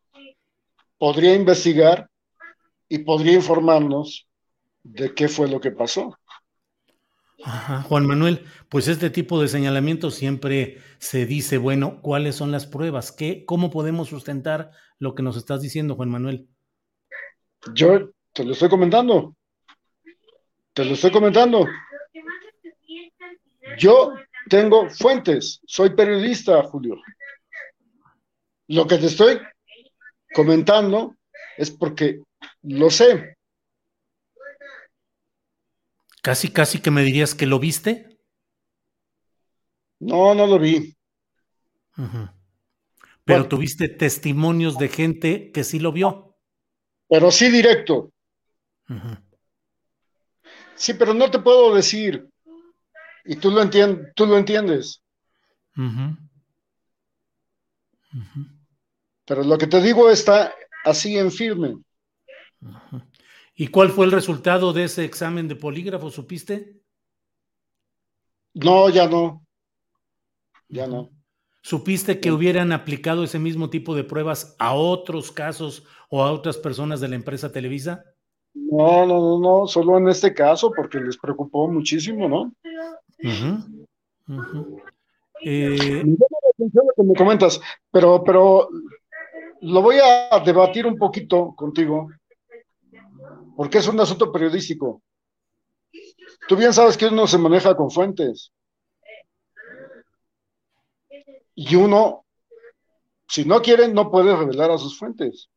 podría investigar y podría informarnos de qué fue lo que pasó. Ajá, Juan Manuel, pues este tipo de señalamiento siempre se dice, bueno, ¿cuáles son las pruebas? ¿Qué, ¿Cómo podemos sustentar lo que nos estás diciendo, Juan Manuel? Yo te lo estoy comentando. Te lo estoy comentando. Yo tengo fuentes, soy periodista, Julio. Lo que te estoy comentando es porque lo sé. Casi, casi que me dirías que lo viste. No, no lo vi. Pero tuviste testimonios de gente que sí lo vio. Pero sí directo. Sí, pero no te puedo decir. Y tú lo, entiendes, tú lo entiendes. Pero lo que te digo está así en firme. ¿Y cuál fue el resultado de ese examen de polígrafo? ¿Supiste? No, ya no. Ya no. ¿Supiste que hubieran aplicado ese mismo tipo de pruebas a otros casos o a otras personas de la empresa Televisa? No, no, no, no, solo en este caso, porque les preocupó muchísimo, ¿no? Eh, lo que me comentas, pero, pero lo voy a debatir un poquito contigo, porque es un asunto periodístico. Tú bien sabes que uno se maneja con fuentes. Y uno, si no quiere, no puede revelar a sus fuentes.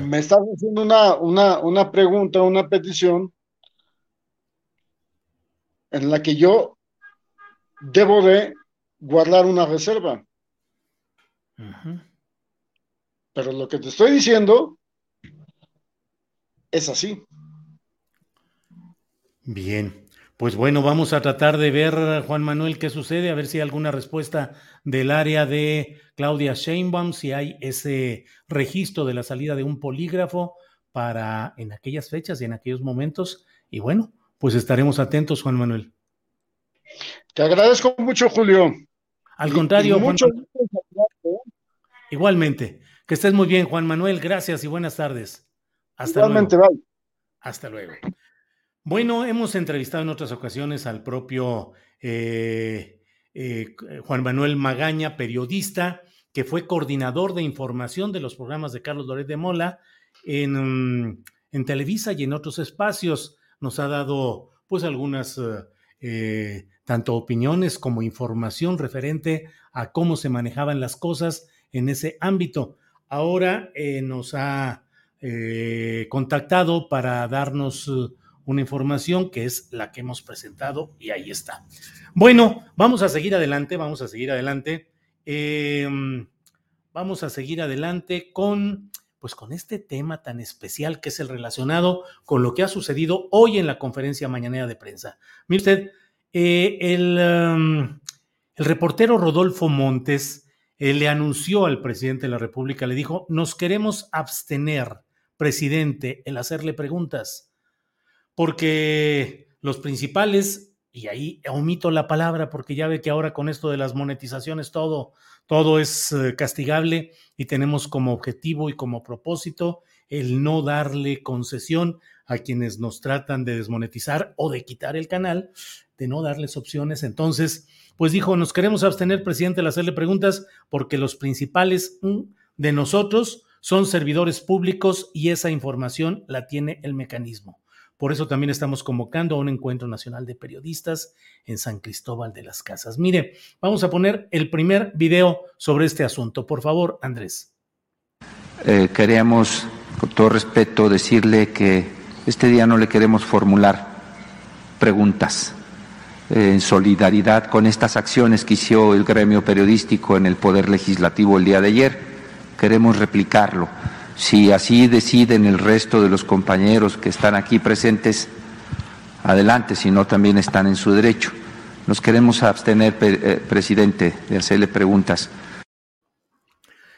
Me estás haciendo una, una, una pregunta, una petición en la que yo debo de guardar una reserva. Pero lo que te estoy diciendo es así. Bien. Pues bueno, vamos a tratar de ver, Juan Manuel, qué sucede, a ver si hay alguna respuesta del área de Claudia Sheinbaum, si hay ese registro de la salida de un polígrafo para en aquellas fechas y en aquellos momentos. Y bueno, pues estaremos atentos, Juan Manuel. Te agradezco mucho, Julio. Al contrario, Juan Igualmente. Que estés muy bien, Juan Manuel. Gracias y buenas tardes. Hasta Igualmente, luego. Hasta luego. Bueno, hemos entrevistado en otras ocasiones al propio eh, eh, Juan Manuel Magaña, periodista, que fue coordinador de información de los programas de Carlos Loret de Mola en, en Televisa y en otros espacios. Nos ha dado pues algunas eh, tanto opiniones como información referente a cómo se manejaban las cosas en ese ámbito. Ahora nos ha contactado para darnos una información que es la que hemos presentado y ahí está. Bueno, vamos a seguir adelante, vamos a seguir adelante. Em, vamos a seguir adelante con pues con este tema tan especial que es el relacionado con lo que ha sucedido hoy en la conferencia mañanera de prensa. Mire usted, eh, el, um, el, reportero Rodolfo Montes eh, le anunció al presidente de la República, le dijo, nos queremos abstener, presidente, el hacerle preguntas, porque los principales y ahí omito la palabra porque ya ve que ahora con esto de las monetizaciones todo, todo es eh, castigable y tenemos como objetivo y como propósito el no darle concesión a quienes nos tratan de desmonetizar o de quitar el canal, de no darles opciones. Entonces, pues dijo, nos queremos abstener, presidente, al hacerle preguntas porque los principales mm, de nosotros son servidores públicos y esa información la tiene el mecanismo. Por eso también estamos convocando a un encuentro nacional de periodistas en San Cristóbal de las Casas. Mire, vamos a poner el primer video sobre este asunto. Por favor, Andrés. Eh, queremos, con todo respeto, decirle que este día no le queremos formular preguntas eh, en solidaridad con estas acciones que hizo el gremio periodístico en el Poder Legislativo el día de ayer. Queremos replicarlo si así deciden el resto de los compañeros que están aquí presentes, adelante, si no también están en su derecho. Nos queremos abstener, eh, presidente, de hacerle preguntas.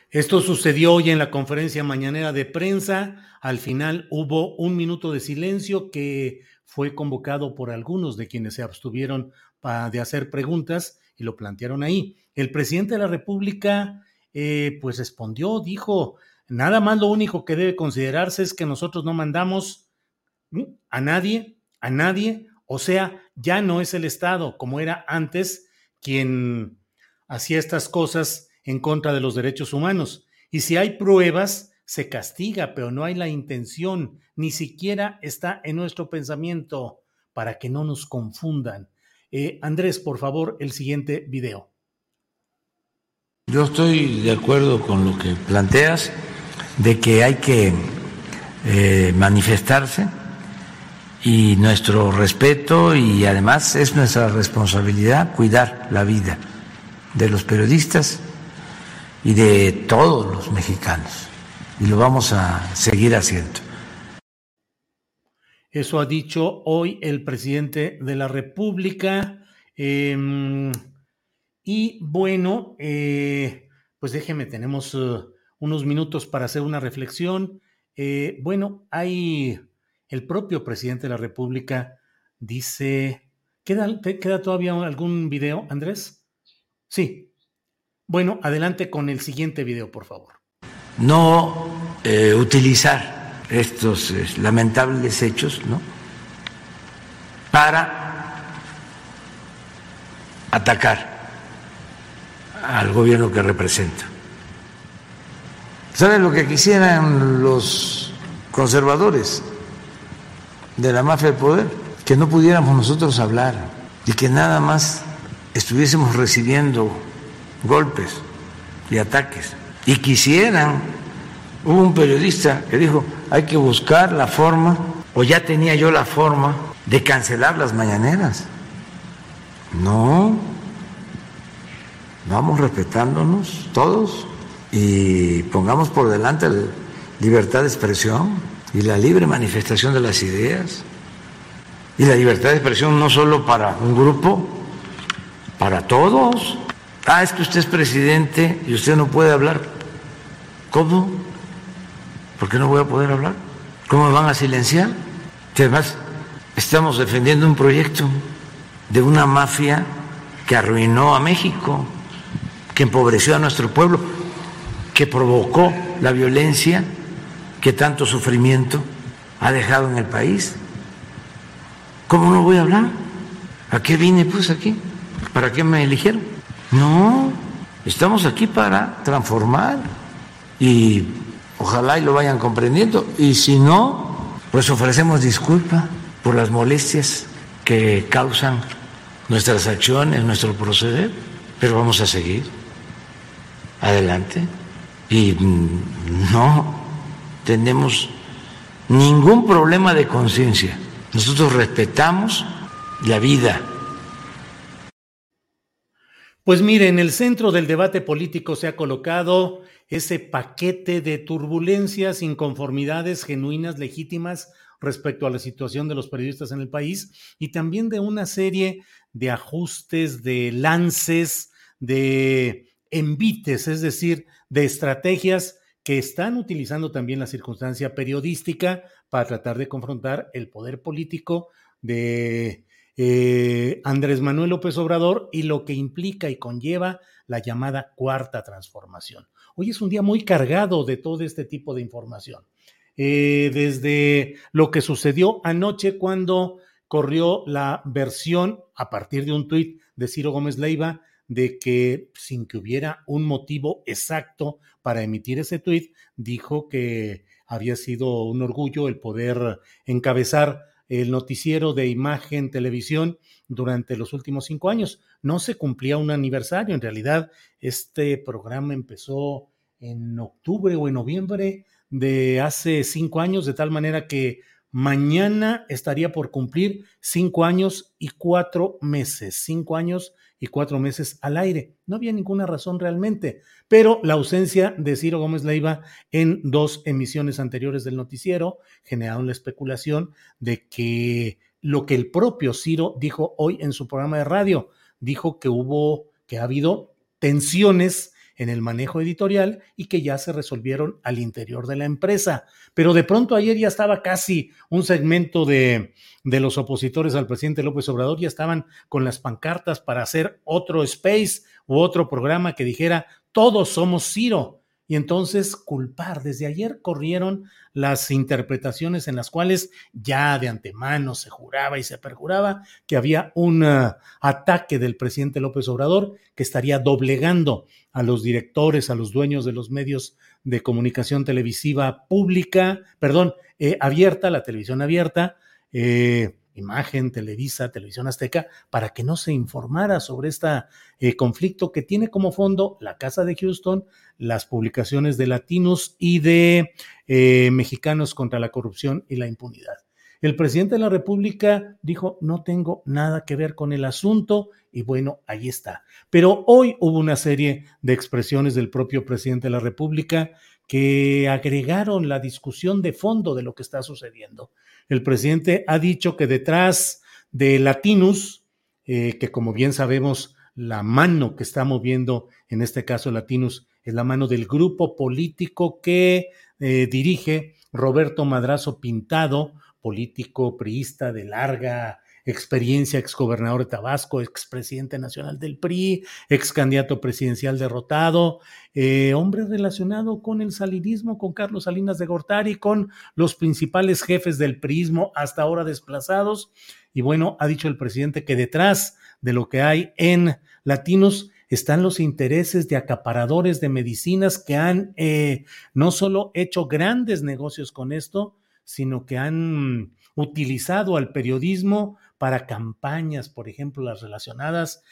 Esto sucedió hoy en la conferencia mañanera de prensa. Al final hubo un minuto de silencio que fue convocado por algunos de quienes se abstuvieron de hacer preguntas y lo plantearon ahí. El presidente de la República, eh, pues respondió, dijo, Nada más lo único que debe considerarse es que nosotros no mandamos a nadie, a nadie, o sea, ya no es el Estado como era antes quien hacía estas cosas en contra de los derechos humanos. Y si hay pruebas, se castiga, pero no hay la intención, ni siquiera está en nuestro pensamiento para que no nos confundan. Eh, Andrés, por favor, el siguiente video. Yo estoy de acuerdo con lo que planteas de que hay que eh, manifestarse y nuestro respeto y además es nuestra responsabilidad cuidar la vida de los periodistas y de todos los mexicanos y lo vamos a seguir haciendo. Eso ha dicho hoy el presidente de la República. Em, y bueno, eh, pues déjeme, tenemos... Uh, unos minutos para hacer una reflexión. Eh, bueno, hay el propio presidente de la República dice, ¿queda, ¿queda todavía algún video, Andrés? Sí. Bueno, adelante con el siguiente video, por favor. No eh, utilizar estos eh, lamentables hechos, ¿no? Para atacar al gobierno que represento. ¿Saben lo que quisieran los conservadores de la mafia del poder? Que no pudiéramos nosotros hablar y que nada más estuviésemos recibiendo golpes y ataques. Y quisieran, hubo un periodista que dijo, hay que buscar la forma, o ya tenía yo la forma, de cancelar las mañaneras. No, vamos respetándonos todos y pongamos por delante la libertad de expresión y la libre manifestación de las ideas. Y la libertad de expresión no solo para un grupo, para todos. Ah, es que usted es presidente y usted no puede hablar. ¿Cómo? ¿Por qué no voy a poder hablar? ¿Cómo me van a silenciar? Que además estamos defendiendo un proyecto de una mafia que arruinó a México, que empobreció a nuestro pueblo que provocó la violencia que tanto sufrimiento ha dejado en el país. ¿Cómo no voy a hablar? ¿A qué vine pues aquí? ¿Para qué me eligieron? No, estamos aquí para transformar y ojalá y lo vayan comprendiendo. Y si no, pues ofrecemos disculpa por las molestias que causan nuestras acciones, nuestro proceder, pero vamos a seguir adelante y no tenemos ningún problema de conciencia. Nosotros respetamos la vida. Pues mire, en el centro del debate político se ha colocado ese paquete de turbulencias, inconformidades genuinas, legítimas respecto a la situación de los periodistas en el país y también de una serie de ajustes, de lances, de envites, es decir, de estrategias que están utilizando también la circunstancia periodística para tratar de confrontar el poder político de eh, Andrés Manuel López Obrador y lo que implica y conlleva la llamada cuarta transformación. Hoy es un día muy cargado de todo este tipo de información. Eh, desde lo que sucedió anoche cuando corrió la versión a partir de un tuit de Ciro Gómez Leiva de que sin que hubiera un motivo exacto para emitir ese tuit, dijo que había sido un orgullo el poder encabezar el noticiero de imagen televisión durante los últimos cinco años. No se cumplía un aniversario, en realidad este programa empezó en octubre o en noviembre de hace cinco años, de tal manera que mañana estaría por cumplir cinco años y cuatro meses, cinco años y cuatro meses al aire. No había ninguna razón realmente, pero la ausencia de Ciro Gómez Leiva en dos emisiones anteriores del noticiero generaron la especulación de que lo que el propio Ciro dijo hoy en su programa de radio, dijo que hubo, que ha habido tensiones en el manejo editorial y que ya se resolvieron al interior de la empresa. Pero de pronto ayer ya estaba casi un segmento de, de los opositores al presidente López Obrador, ya estaban con las pancartas para hacer otro space u otro programa que dijera, todos somos Ciro y entonces culpar. Desde ayer corrieron las interpretaciones en las cuales ya de antemano se juraba y se perjuraba que había un uh, ataque del presidente López Obrador que estaría doblegando a los directores, a los dueños de los medios de comunicación televisiva pública, perdón, eh, abierta, la televisión abierta, eh, Imagen, Televisa, Televisión Azteca, para que no se informara sobre este conflicto que tiene como fondo la Casa de Houston, las publicaciones de Latinos y de eh, Mexicanos contra la Corrupción y la Impunidad. El presidente de la República dijo, no tengo nada que ver con el asunto y bueno, ahí está. Pero hoy hubo una serie de expresiones del propio presidente de la República que agregaron la discusión de fondo de lo que está sucediendo el presidente ha dicho que detrás de Latinus, eh, que como bien sabemos, la mano que está moviendo, en este caso Latinus, es la mano del grupo político que eh, dirige Roberto Madrazo Pintado, político priista de larga experiencia, exgobernador de Tabasco, expresidente nacional del PRI, ex candidato presidencial derrotado, eh, hombre relacionado con el salinismo, con Carlos Salinas de Gortari, con los principales jefes del PRIismo hasta ahora desplazados. Y bueno, ha dicho el presidente que detrás de lo que hay en Latinos están los intereses de acaparadores de medicinas que han eh, no solo hecho grandes negocios con esto, sino que han utilizado al periodismo para campañas, por ejemplo, las relacionadas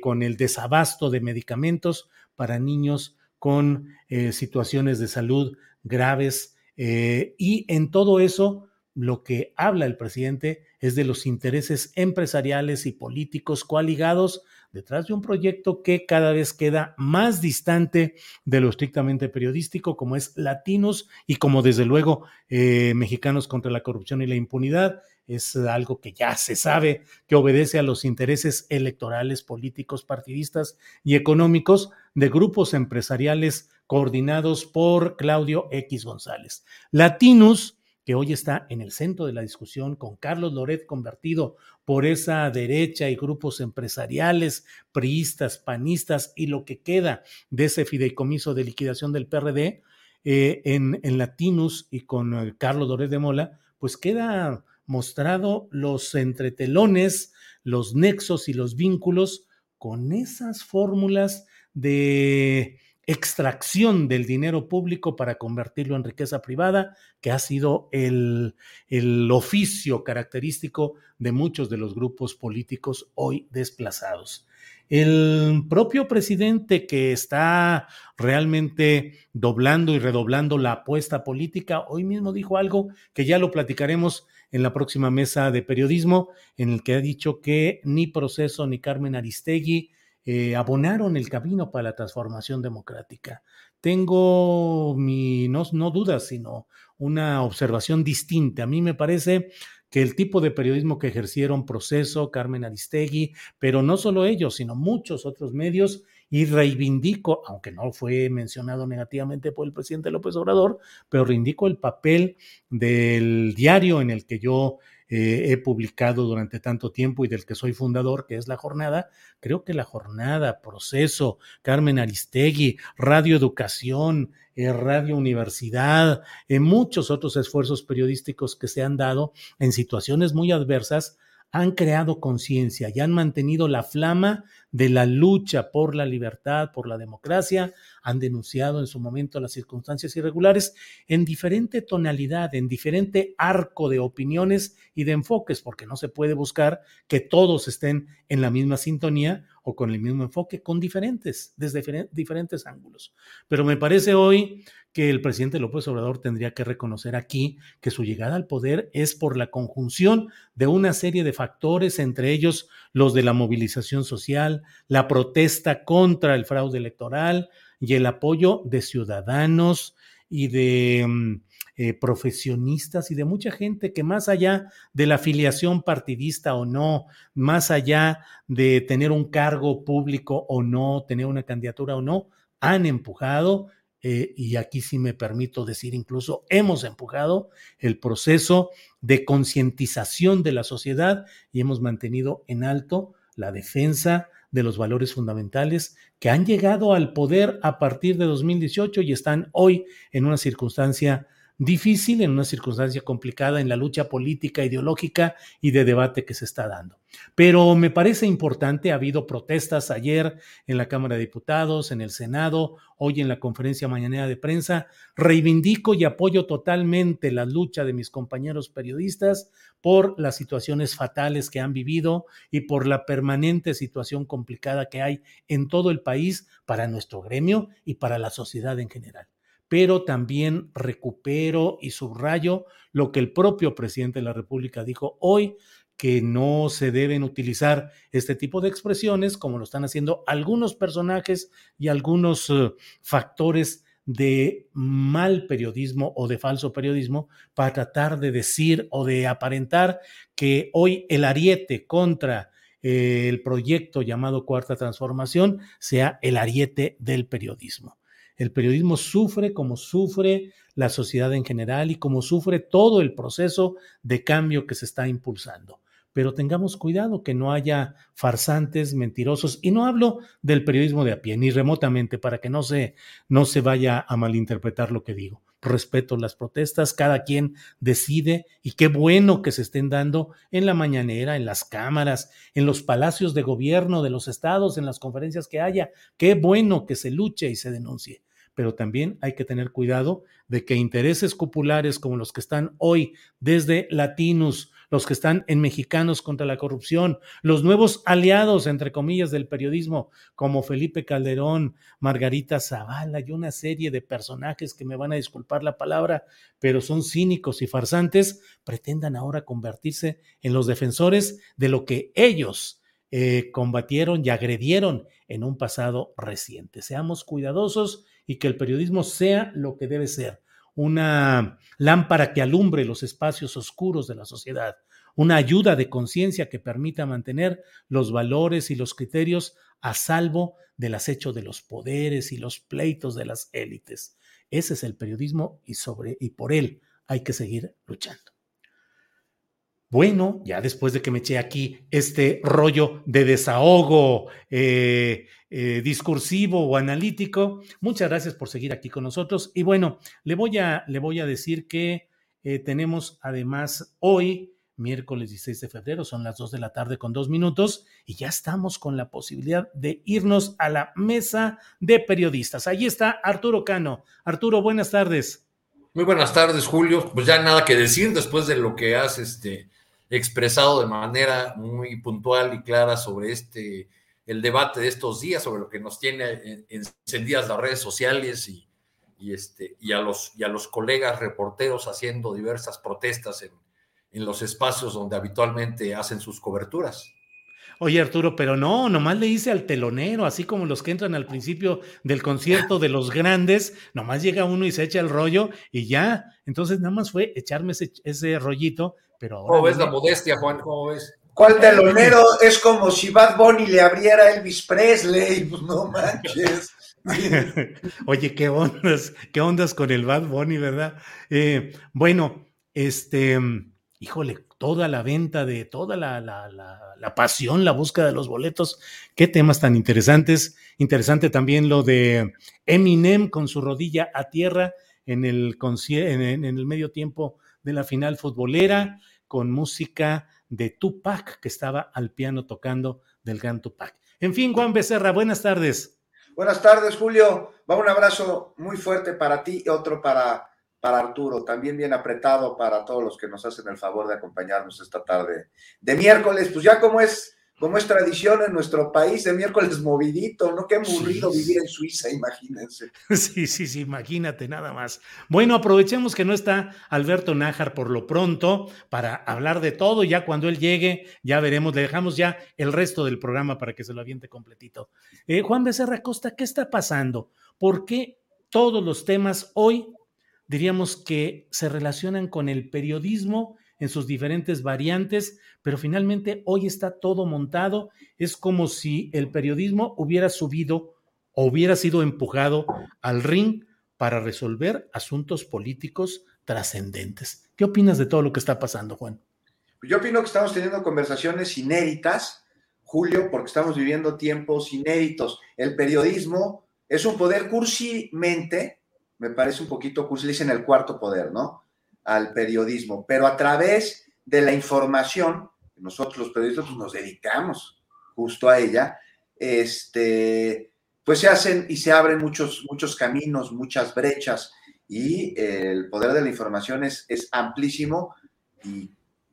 con el desabasto de medicamentos para niños con eh, situaciones de salud graves. Eh, y en todo eso, lo que habla el presidente es de los intereses empresariales y políticos coaligados detrás de un proyecto que cada vez queda más distante de lo estrictamente periodístico, como es Latinos y como desde luego eh, Mexicanos contra la Corrupción y la Impunidad. Es algo que ya se sabe que obedece a los intereses electorales, políticos, partidistas y económicos de grupos empresariales coordinados por Claudio X González. Latinos que hoy está en el centro de la discusión con Carlos Loret convertido por esa derecha y grupos empresariales, priistas, panistas y lo que queda de ese fideicomiso de liquidación del PRD eh, en, en Latinus y con eh, Carlos Loret de Mola, pues queda mostrado los entretelones, los nexos y los vínculos con esas fórmulas de extracción del dinero público para convertirlo en riqueza privada, que ha sido el, el, oficio característico de muchos de los grupos políticos hoy desplazados. El propio presidente que está realmente doblando y redoblando la apuesta política, hoy mismo dijo algo que ya lo platicaremos en la próxima mesa de periodismo, en el que ha dicho que ni proceso ni Carmen Aristegui eh, abonaron el camino para la transformación democrática. Tengo mi, no, no dudas, sino una observación distinta. A mí me parece que el tipo de periodismo que ejercieron Proceso, Carmen Aristegui, pero no solo ellos, sino muchos otros medios, y reivindico, aunque no fue mencionado negativamente por el presidente López Obrador, pero reivindico el papel del diario en el que yo eh, he publicado durante tanto tiempo y del que soy fundador, que es La Jornada, creo que La Jornada, Proceso, Carmen Aristegui, Radio Educación, eh, Radio Universidad, eh, muchos otros esfuerzos periodísticos que se han dado en situaciones muy adversas, han creado conciencia y han mantenido la flama de la lucha por la libertad, por la democracia, han denunciado en su momento las circunstancias irregulares en diferente tonalidad, en diferente arco de opiniones y de enfoques, porque no se puede buscar que todos estén en la misma sintonía o con el mismo enfoque, con diferentes, desde diferentes ángulos. Pero me parece hoy que el presidente López Obrador tendría que reconocer aquí que su llegada al poder es por la conjunción de una serie de factores, entre ellos los de la movilización social, la protesta contra el fraude electoral y el apoyo de ciudadanos y de mm, eh, profesionistas y de mucha gente que más allá de la afiliación partidista o no, más allá de tener un cargo público o no, tener una candidatura o no, han empujado eh, y aquí sí me permito decir incluso hemos empujado el proceso de concientización de la sociedad y hemos mantenido en alto la defensa de los valores fundamentales que han llegado al poder a partir de 2018 y están hoy en una circunstancia difícil, en una circunstancia complicada en la lucha política, ideológica y de debate que se está dando. Pero me parece importante, ha habido protestas ayer en la Cámara de Diputados, en el Senado, hoy en la conferencia mañanera de prensa. Reivindico y apoyo totalmente la lucha de mis compañeros periodistas por las situaciones fatales que han vivido y por la permanente situación complicada que hay en todo el país para nuestro gremio y para la sociedad en general pero también recupero y subrayo lo que el propio presidente de la República dijo hoy, que no se deben utilizar este tipo de expresiones como lo están haciendo algunos personajes y algunos eh, factores de mal periodismo o de falso periodismo para tratar de decir o de aparentar que hoy el ariete contra eh, el proyecto llamado Cuarta Transformación sea el ariete del periodismo. El periodismo sufre como sufre la sociedad en general y como sufre todo el proceso de cambio que se está impulsando. Pero tengamos cuidado que no haya farsantes, mentirosos, y no hablo del periodismo de a pie, ni remotamente, para que no se, no se vaya a malinterpretar lo que digo. Respeto las protestas, cada quien decide y qué bueno que se estén dando en la mañanera, en las cámaras, en los palacios de gobierno de los estados, en las conferencias que haya. Qué bueno que se luche y se denuncie pero también hay que tener cuidado de que intereses populares como los que están hoy desde Latinos, los que están en Mexicanos contra la corrupción, los nuevos aliados, entre comillas, del periodismo, como Felipe Calderón, Margarita Zavala y una serie de personajes que me van a disculpar la palabra, pero son cínicos y farsantes, pretendan ahora convertirse en los defensores de lo que ellos eh, combatieron y agredieron en un pasado reciente. Seamos cuidadosos y que el periodismo sea lo que debe ser, una lámpara que alumbre los espacios oscuros de la sociedad, una ayuda de conciencia que permita mantener los valores y los criterios a salvo del acecho de los poderes y los pleitos de las élites. Ese es el periodismo y sobre y por él hay que seguir luchando. Bueno, ya después de que me eché aquí este rollo de desahogo eh, eh, discursivo o analítico, muchas gracias por seguir aquí con nosotros. Y bueno, le voy a, le voy a decir que eh, tenemos además hoy, miércoles 16 de febrero, son las 2 de la tarde con dos minutos, y ya estamos con la posibilidad de irnos a la mesa de periodistas. Ahí está Arturo Cano. Arturo, buenas tardes. Muy buenas tardes, Julio. Pues ya nada que decir después de lo que has este, expresado de manera muy puntual y clara sobre este, el debate de estos días, sobre lo que nos tiene encendidas las redes sociales y, este, y, a, los, y a los colegas reporteros haciendo diversas protestas en, en los espacios donde habitualmente hacen sus coberturas. Oye Arturo, pero no, nomás le hice al telonero, así como los que entran al principio del concierto de los grandes, nomás llega uno y se echa el rollo y ya. Entonces nada más fue echarme ese, rollito, pero ahora... ¿Cómo ves la modestia, Juan? ¿Cómo ves? ¿Cuál telonero? Es como si Bad Bunny le abriera a Elvis Presley, pues no manches. Oye, qué ondas, qué ondas con el Bad Bunny, ¿verdad? Eh, bueno, este, híjole, toda la venta de toda la, la, la, pasión, la búsqueda de los boletos. Qué temas tan interesantes. Interesante también lo de Eminem con su rodilla a tierra en el, en, el medio tiempo de la final futbolera, con música de Tupac, que estaba al piano tocando del gran Tupac. En fin, Juan Becerra, buenas tardes. Buenas tardes, Julio. Va un abrazo muy fuerte para ti y otro para para Arturo, también bien apretado para todos los que nos hacen el favor de acompañarnos esta tarde de miércoles, pues ya como es como es tradición en nuestro país, de miércoles movidito, ¿no? Qué aburrido vivir en Suiza, imagínense. Sí, sí, sí, imagínate nada más. Bueno, aprovechemos que no está Alberto Nájar por lo pronto para hablar de todo. Ya cuando él llegue, ya veremos, le dejamos ya el resto del programa para que se lo aviente completito. Eh, Juan Becerra Costa, ¿qué está pasando? ¿Por qué todos los temas hoy diríamos que se relacionan con el periodismo en sus diferentes variantes, pero finalmente hoy está todo montado. Es como si el periodismo hubiera subido o hubiera sido empujado al ring para resolver asuntos políticos trascendentes. ¿Qué opinas de todo lo que está pasando, Juan? Yo opino que estamos teniendo conversaciones inéditas, Julio, porque estamos viviendo tiempos inéditos. El periodismo es un poder cursimente me parece un poquito cursi, le dicen el cuarto poder, ¿no? Al periodismo, pero a través de la información, nosotros los periodistas pues, nos dedicamos justo a ella, este, pues se hacen y se abren muchos, muchos caminos, muchas brechas, y el poder de la información es, es amplísimo y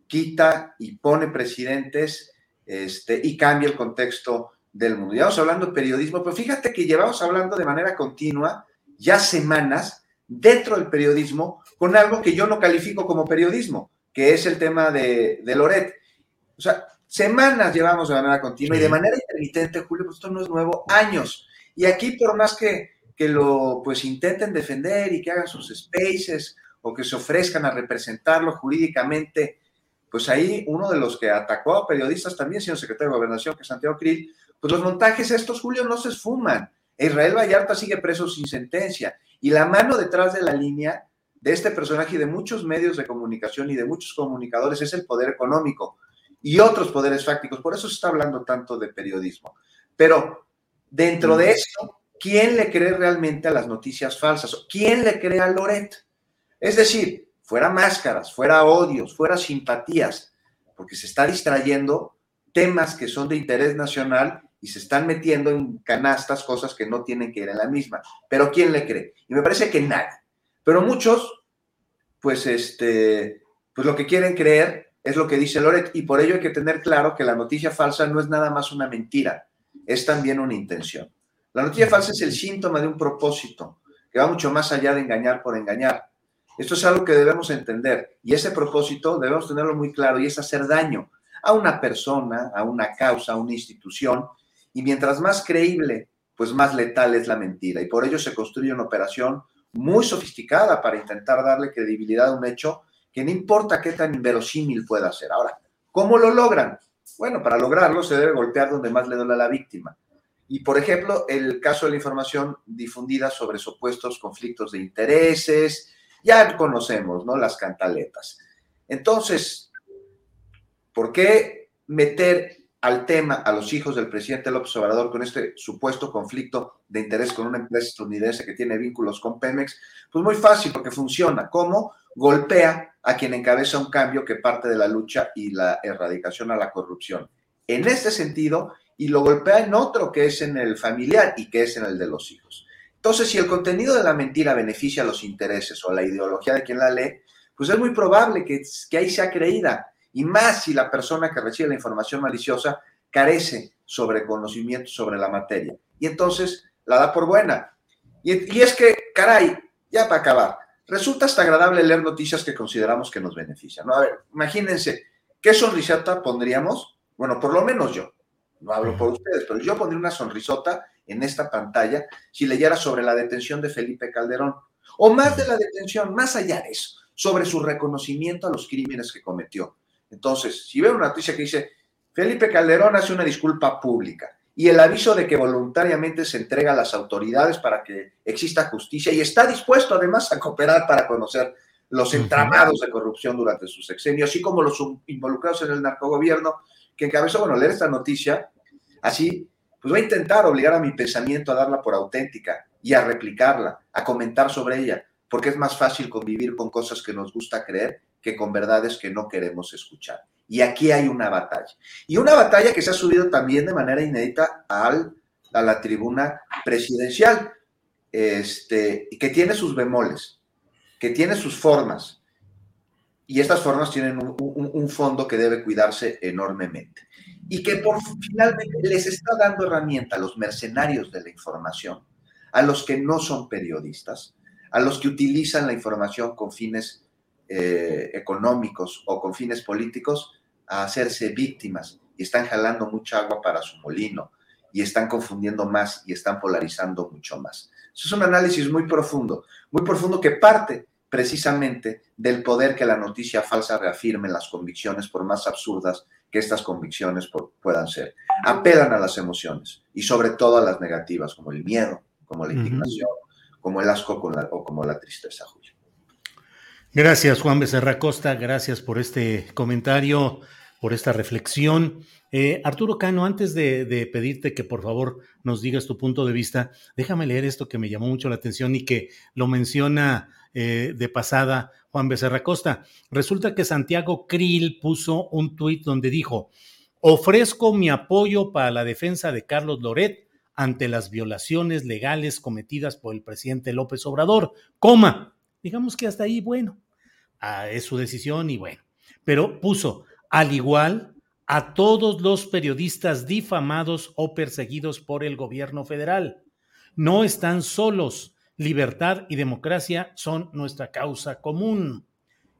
quita y pone presidentes este, y cambia el contexto del mundo. Ya vamos hablando de periodismo, pero fíjate que llevamos hablando de manera continua ya semanas dentro del periodismo con algo que yo no califico como periodismo, que es el tema de, Loret. O sea, semanas llevamos de manera continua y de manera intermitente, Julio, pues esto no es nuevo, años. Y aquí, por más que, que lo pues intenten defender y que hagan sus spaces o que se ofrezcan a representarlo jurídicamente, pues ahí uno de los que atacó a periodistas también, señor secretario de Gobernación, que es Santiago Krill, pues los montajes estos, Julio, no se esfuman. Israel Vallarta sigue preso sin sentencia. Y la mano detrás de la línea de este personaje y de muchos medios de comunicación y de muchos comunicadores es el poder económico y otros poderes fácticos. Por eso se está hablando tanto de periodismo. Pero dentro de eso, ¿quién le cree realmente a las noticias falsas? ¿Quién le cree a Loret? Es decir, fuera máscaras, fuera odios, fuera simpatías, porque se está distrayendo temas que son de interés nacional y se están metiendo en canastas cosas que no tienen que ir en la misma. Pero ¿quién le cree? Y me parece que nadie. Pero muchos, pues este, pues lo que quieren creer es lo que dice Loret y por ello hay que tener claro que la noticia falsa no es nada más una mentira, es también una intención. La noticia falsa es el síntoma de un propósito que va mucho más allá de engañar por engañar. Esto es algo que debemos entender y ese propósito debemos tenerlo muy claro y es hacer daño a una persona, a una causa, a una institución y mientras más creíble, pues más letal es la mentira. Y por ello se construye una operación muy sofisticada para intentar darle credibilidad a un hecho que no importa qué tan inverosímil pueda ser. Ahora, ¿cómo lo logran? Bueno, para lograrlo se debe golpear donde más le duele a la víctima. Y, por ejemplo, el caso de la información difundida sobre supuestos conflictos de intereses, ya conocemos, ¿no? Las cantaletas. Entonces, ¿por qué meter al tema a los hijos del presidente López Obrador con este supuesto conflicto de interés con una empresa estadounidense que tiene vínculos con Pemex? Pues muy fácil, porque funciona. ¿Cómo? Golpea a quien encabeza un cambio que parte de la lucha y la erradicación a la corrupción. En este sentido, y lo golpea en otro que es en el familiar y que es en el de los hijos. Entonces, si el contenido de la mentira beneficia a los intereses o a la ideología de quien la lee, pues es muy probable que, que ahí sea creída y más si la persona que recibe la información maliciosa carece sobre conocimiento sobre la materia. Y entonces la da por buena. Y, es que, caray, ya para acabar, resulta hasta agradable leer noticias que consideramos que nos benefician. ¿no? A ver, imagínense, ¿qué sonrisata pondríamos? Bueno, por lo menos yo. no hablo por ustedes, pero yo pondría una sonrisota en esta pantalla si leyera sobre la detención de Felipe Calderón, o más de la detención, más allá de eso, sobre su reconocimiento a los crímenes que cometió. Entonces, si veo una noticia que dice, Felipe Calderón hace una disculpa pública y el aviso de que voluntariamente se entrega a las autoridades para que exista justicia y está dispuesto además a cooperar para conocer los entramados de corrupción durante su sexenio, así como los involucrados en el narcogobierno, que encabezó, bueno, leer esta noticia, así, pues voy a intentar obligar a mi pensamiento a darla por auténtica y a replicarla, a comentar sobre ella, porque es más fácil convivir con cosas que nos gusta creer que con verdades que no queremos escuchar. Y aquí hay una batalla. Y una batalla que se ha subido también de manera inédita al, a la tribuna presidencial, este, que tiene sus bemoles, que tiene sus formas. Y estas formas tienen un, un fondo que debe cuidarse enormemente. Y que por finalmente les está dando herramienta a los mercenarios de la información, a los que no son periodistas, a los que utilizan la información con fines eh, económicos o con fines políticos a hacerse víctimas y están jalando mucha agua para su molino y están confundiendo más y están polarizando mucho más. Eso es un análisis muy profundo, muy profundo que parte precisamente del poder que la noticia falsa reafirme en las convicciones, por más absurdas que estas convicciones puedan ser. Apelan a las emociones y sobre todo a las negativas, como el miedo, como la indignación, como el asco o como la tristeza, Julio. Gracias, Juan Becerra Costa. Gracias por este comentario, por esta reflexión. Eh, Arturo Cano, antes de, pedirte que por favor nos digas tu punto de vista, déjame leer esto que me llamó mucho la atención y que lo menciona eh, de pasada Juan Becerra Costa. Resulta que Santiago Krill puso un tuit donde dijo: Ofrezco mi apoyo para la defensa de Carlos Loret ante las violaciones legales cometidas por el presidente López Obrador, coma Digamos que hasta ahí, bueno, ah, es su decisión y bueno. Pero puso, al igual, a todos los periodistas difamados o perseguidos por el gobierno federal. No están solos. Libertad y democracia son nuestra causa común.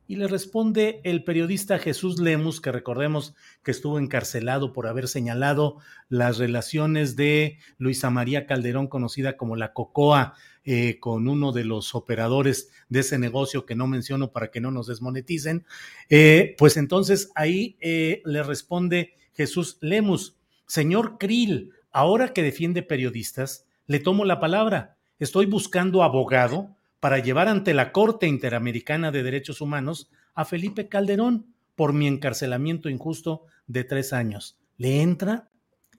Y le responde el periodista Jesús Lemus, que recordemos que estuvo encarcelado por haber señalado las relaciones de Luisa María Calderón, conocida como la Cocoa, eh, con uno de los operadores de ese negocio que no menciono para que no nos desmoneticen. Eh, pues entonces ahí eh, le responde Jesús Lemus, señor Krill, ahora que defiende periodistas, le tomo la palabra. Estoy buscando abogado para llevar ante la Corte Interamericana de Derechos Humanos a Felipe Calderón por mi encarcelamiento injusto de tres años. ¿Le entra?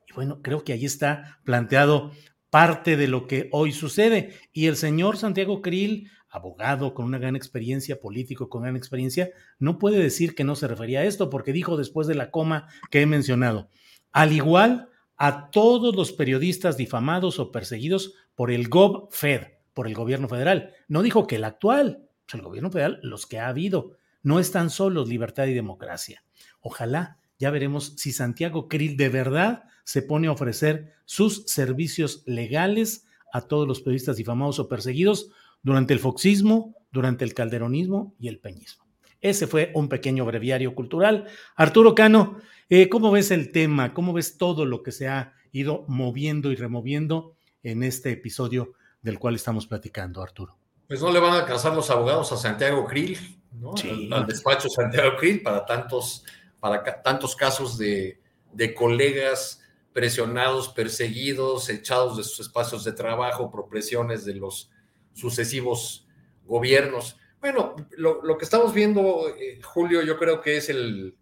Y bueno, creo que ahí está planteado parte de lo que hoy sucede. Y el señor Santiago Krill, abogado con una gran experiencia, político con gran experiencia, no puede decir que no se refería a esto, porque dijo después de la coma que he mencionado, al igual a todos los periodistas difamados o perseguidos por el GovFed por el gobierno federal. No dijo que el actual, pues, el gobierno federal, los que ha habido. No están solos libertad y democracia. Ojalá, ya veremos si Santiago Krill de verdad se pone a ofrecer sus servicios legales a todos los periodistas difamados o perseguidos durante el foxismo, durante el calderonismo y el peñismo. Ese fue un pequeño breviario cultural. Arturo Cano, eh, ¿cómo ves el tema? ¿Cómo ves todo lo que se ha ido moviendo y removiendo en este episodio del cual estamos platicando, Arturo. Pues no le van a alcanzar los abogados a Santiago Krill, ¿no? Al, despacho Santiago Krill para tantos, para tantos casos de, de colegas presionados, perseguidos, echados de sus espacios de trabajo por presiones de los sucesivos gobiernos. Bueno, lo, lo que estamos viendo, eh, Julio, yo creo que es el,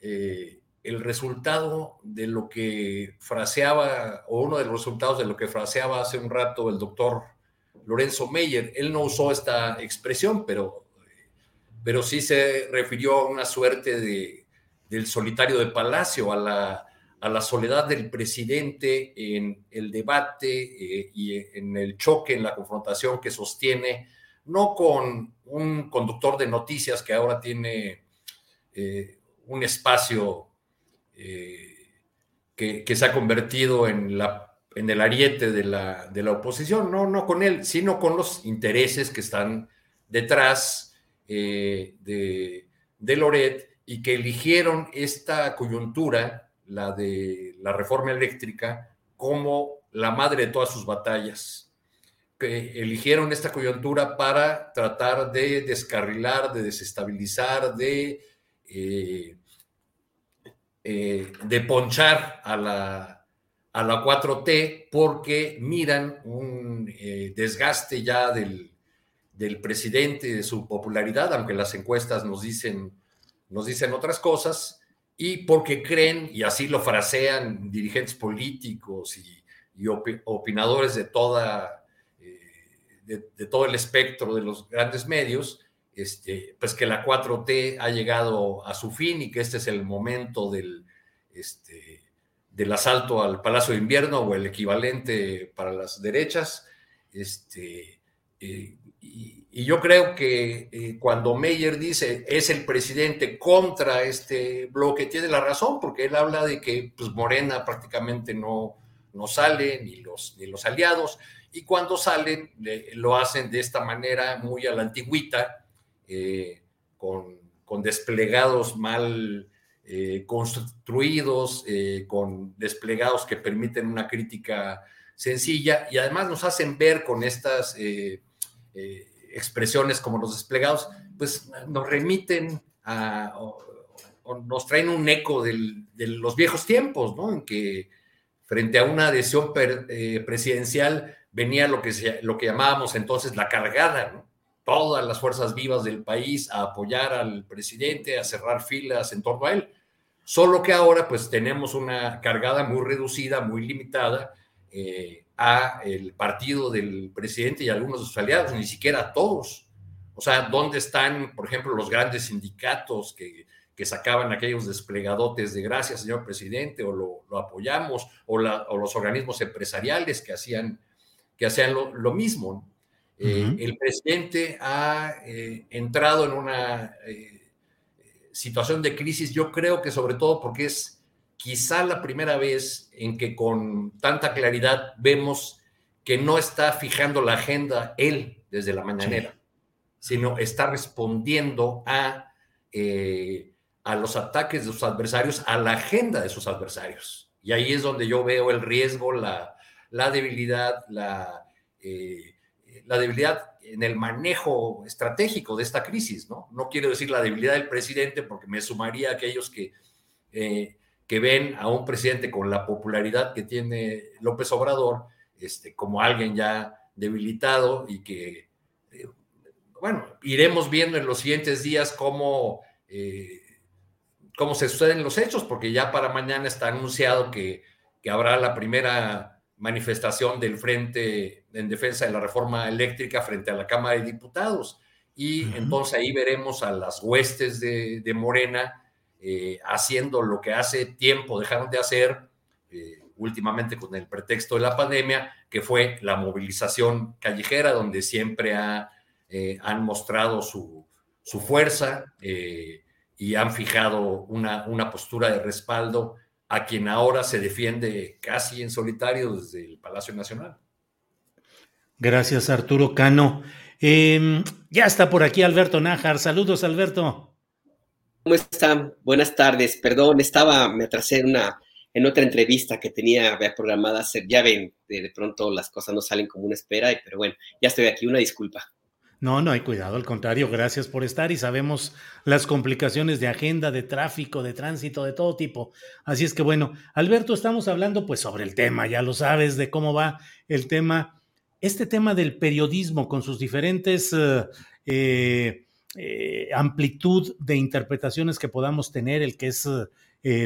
eh, el resultado de lo que fraseaba, o uno de los resultados de lo que fraseaba hace un rato el doctor Lorenzo Meyer. Él no usó esta expresión, pero, pero sí se refirió a una suerte de, del solitario de Palacio, a la, a la soledad del presidente en el debate eh, y en el choque, en la confrontación que sostiene, no con un conductor de noticias que ahora tiene eh, un espacio eh, que, se ha convertido en, la, en el ariete de la, de la, oposición, no, no con él, sino con los intereses que están detrás eh, de, de Loret y que eligieron esta coyuntura, la de la reforma eléctrica como la madre de todas sus batallas. Que eligieron esta coyuntura para tratar de descarrilar, de desestabilizar, de, eh, eh, de ponchar a la, a la 4T porque miran un eh, desgaste ya del, del presidente, de su popularidad, aunque las encuestas nos dicen, nos dicen otras cosas, y porque creen, y así lo frasean dirigentes políticos y, opinadores de, toda, eh, de, todo el espectro de los grandes medios, este, pues que la 4T ha llegado a su fin y que este es el momento del, este, del asalto al Palacio de Invierno o el equivalente para las derechas. Este, eh, y, yo creo que eh, cuando Meyer dice es el presidente contra este bloque, tiene la razón, porque él habla de que pues, Morena prácticamente no, no sale, ni los, ni los aliados, y cuando salen lo hacen de esta manera muy a la antigüita, eh, con, con, desplegados mal construidos, con desplegados que permiten una crítica sencilla, y además nos hacen ver con estas eh, expresiones como los desplegados, pues nos remiten a, o, nos traen un eco de los viejos tiempos, ¿no? En que frente a una adhesión eh, presidencial venía lo que, lo que llamábamos entonces la cargada, ¿no? Todas las fuerzas vivas del país a apoyar al presidente, a cerrar filas en torno a él. Solo que ahora pues tenemos una cargada muy reducida, muy limitada, eh, a el partido del presidente y algunos de sus aliados, ni siquiera a todos. O sea, ¿dónde están, por ejemplo, los grandes sindicatos que, que sacaban aquellos desplegadotes de gracias, señor presidente, o lo, apoyamos, o, los organismos empresariales que hacían, que hacían lo, mismo? Eh, el presidente ha eh, entrado en una eh, situación de crisis, yo creo que sobre todo porque es quizá la primera vez en que con tanta claridad vemos que no está fijando la agenda él desde la mañanera, sino está respondiendo a, a los ataques de sus adversarios, a la agenda de sus adversarios. Y ahí es donde yo veo el riesgo, la, debilidad, la, eh, la debilidad en el manejo estratégico de esta crisis, ¿no? No quiero decir la debilidad del presidente porque me sumaría a aquellos que eh, que ven a un presidente con la popularidad que tiene López Obrador este, como alguien ya debilitado y que, eh, bueno, iremos viendo en los siguientes días cómo, eh, cómo se suceden los hechos, porque ya para mañana está anunciado que, que habrá la primera manifestación del Frente en Defensa de la Reforma Eléctrica frente a la Cámara de Diputados. Y entonces ahí veremos a las huestes de, de Morena eh, haciendo lo que hace tiempo dejaron de hacer, eh, últimamente con el pretexto de la pandemia, que fue la movilización callejera, donde siempre eh, han mostrado su, fuerza y han fijado una, una postura de respaldo a quien ahora se defiende casi en solitario desde el Palacio Nacional. Gracias, Arturo Cano. Em, ya está por aquí Alberto Nájar. Saludos, Alberto. ¿Cómo están? Buenas tardes. Perdón, estaba, me atrasé en una, en otra entrevista que tenía programada hacer. Ya ven, de, pronto las cosas no salen como una espera, pero bueno, ya estoy aquí. Una disculpa. No, no hay cuidado, al contrario, gracias por estar y sabemos las complicaciones de agenda, de tráfico, de tránsito, de todo tipo. Así es que bueno, Alberto, estamos hablando pues sobre el tema, ya lo sabes, de cómo va el tema, este tema del periodismo con sus diferentes eh, eh eh, amplitud de interpretaciones que podamos tener, el que es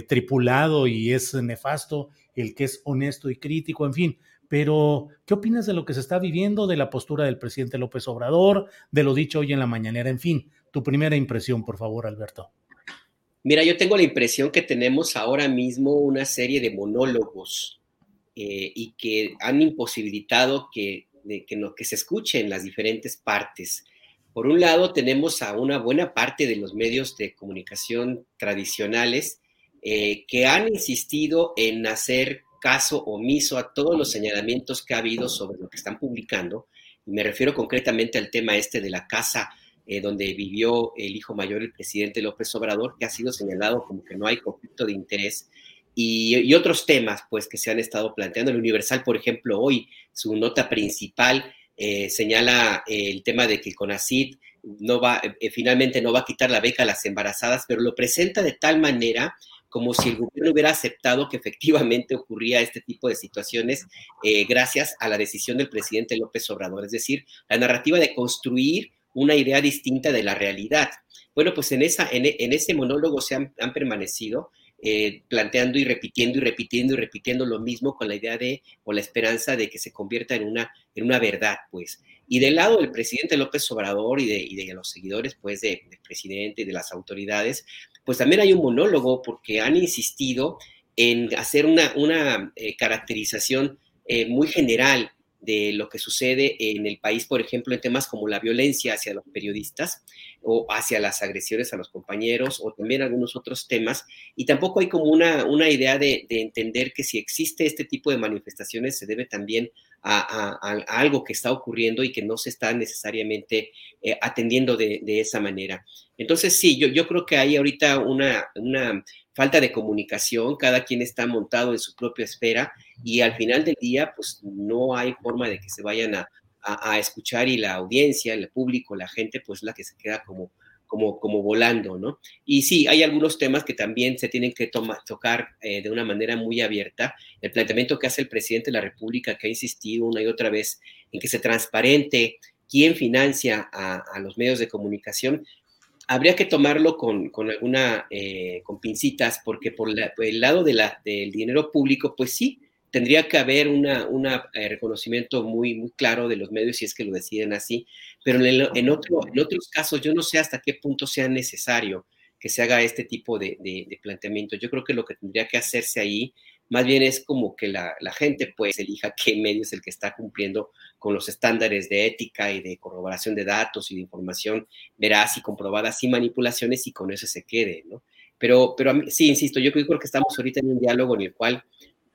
tripulado y es nefasto, el que es honesto y crítico, en fin. Pero, ¿qué opinas de lo que se está viviendo, de la postura del presidente López Obrador, de lo dicho hoy en la mañanera? En fin, tu primera impresión, por favor, Alberto. Mira, yo tengo la impresión que tenemos ahora mismo una serie de monólogos eh, y que han imposibilitado que, que, no, que se escuchen las diferentes partes. Por un lado, tenemos a una buena parte de los medios de comunicación tradicionales eh, que han insistido en hacer caso omiso a todos los señalamientos que ha habido sobre lo que están publicando. Y me refiero concretamente al tema este de la casa eh, donde vivió el hijo mayor, el presidente López Obrador, que ha sido señalado como que no hay conflicto de interés. y, otros temas pues que se han estado planteando. El Universal, por ejemplo, hoy su nota principal eh, señala el tema de que CONACID no va, eh, finalmente no va a quitar la beca a las embarazadas, pero lo presenta de tal manera como si el gobierno hubiera aceptado que efectivamente ocurría este tipo de situaciones eh, gracias a la decisión del presidente López Obrador, es decir, la narrativa de construir una idea distinta de la realidad. Bueno, pues en, esa, en, ese monólogo se han, permanecido eh, planteando y repitiendo y repitiendo y repitiendo lo mismo con la idea de, o la esperanza de que se convierta en una, en una verdad, pues. Y del lado del presidente López Obrador y de, y de los seguidores, pues, del presidente y de las autoridades, pues también hay un monólogo porque han insistido en hacer una, una eh, caracterización eh, muy general de lo que sucede en el país, por ejemplo, en temas como la violencia hacia los periodistas o hacia las agresiones a los compañeros o también algunos otros temas. Y tampoco hay como una, una idea de, entender que si existe este tipo de manifestaciones se debe también a, algo que está ocurriendo y que no se está necesariamente eh, atendiendo de, esa manera. Entonces, sí, yo, yo creo que hay ahorita una, una falta de comunicación, cada quien está montado en su propia esfera y al final del día, pues no hay forma de que se vayan a, escuchar y la audiencia, el público, la gente, pues la que se queda como, como, como volando, ¿no? Y sí, hay algunos temas que también se tienen que tocar eh, de una manera muy abierta. El planteamiento que hace el presidente de la República, que ha insistido una y otra vez en que se transparente quién financia a, los medios de comunicación, habría que tomarlo con, alguna, eh, con pincitas, porque por, el lado de la, del dinero público, pues sí, tendría que haber un una, eh, reconocimiento muy, muy claro de los medios si es que lo deciden así, pero en, otro, en otros casos yo no sé hasta qué punto sea necesario que se haga este tipo de, de planteamiento. Yo creo que lo que tendría que hacerse ahí más bien es como que la, gente pues elija qué medio es el que está cumpliendo con los estándares de ética y de corroboración de datos y de información veraz y comprobada sin manipulaciones y con eso se quede, ¿no? Pero, pero sí, insisto, yo creo que estamos ahorita en un diálogo en el cual,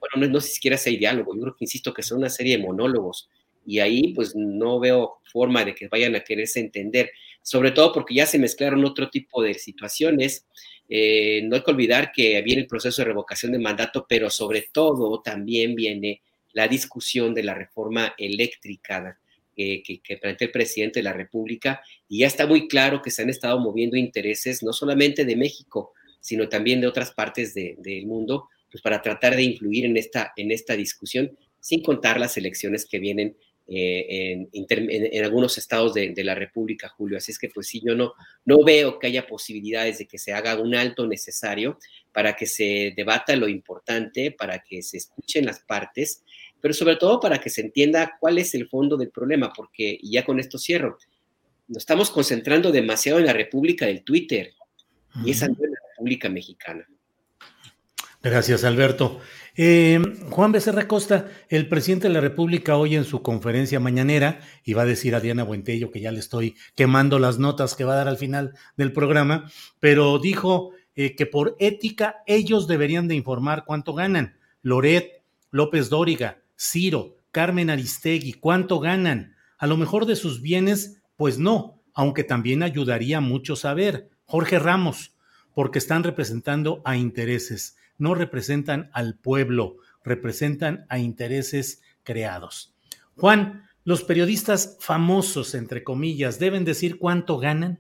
bueno, no, no siquiera hay diálogo, yo creo que, insisto, que son una serie de monólogos y ahí pues no veo forma de que vayan a quererse entender, sobre todo porque ya se mezclaron otro tipo de situaciones. Eh, no hay que olvidar que viene el proceso de revocación de mandato, pero sobre todo también viene la discusión de la reforma eléctrica que, plantea el presidente de la República y ya está muy claro que se han estado moviendo intereses no solamente de México, sino también de otras partes del mundo, pues para tratar de influir en esta, en esta discusión, sin contar las elecciones que vienen eh, en, algunos estados de, la República, Julio. Así es que pues sí, yo no, no veo que haya posibilidades de que se haga un alto necesario para que se debata lo importante, para que se escuchen las partes, pero sobre todo para que se entienda cuál es el fondo del problema, porque y ya con esto cierro, nos estamos concentrando demasiado en la República del Twitter y esa no es la República Mexicana. Gracias, Alberto. Eh, Juan Becerra Costa, el presidente de la República hoy en su conferencia mañanera, y va a decir a Diana Buentello que ya le estoy quemando las notas que va a dar al final del programa, pero dijo eh, que por ética ellos deberían de informar cuánto ganan. Loret, López Dóriga, Ciro, Carmen Aristegui, cuánto ganan. A lo mejor de sus bienes, pues no, aunque también ayudaría mucho saber. Jorge Ramos, porque están representando a intereses no representan al pueblo, representan a intereses creados. Juan, los periodistas famosos, entre comillas, deben decir cuánto ganan.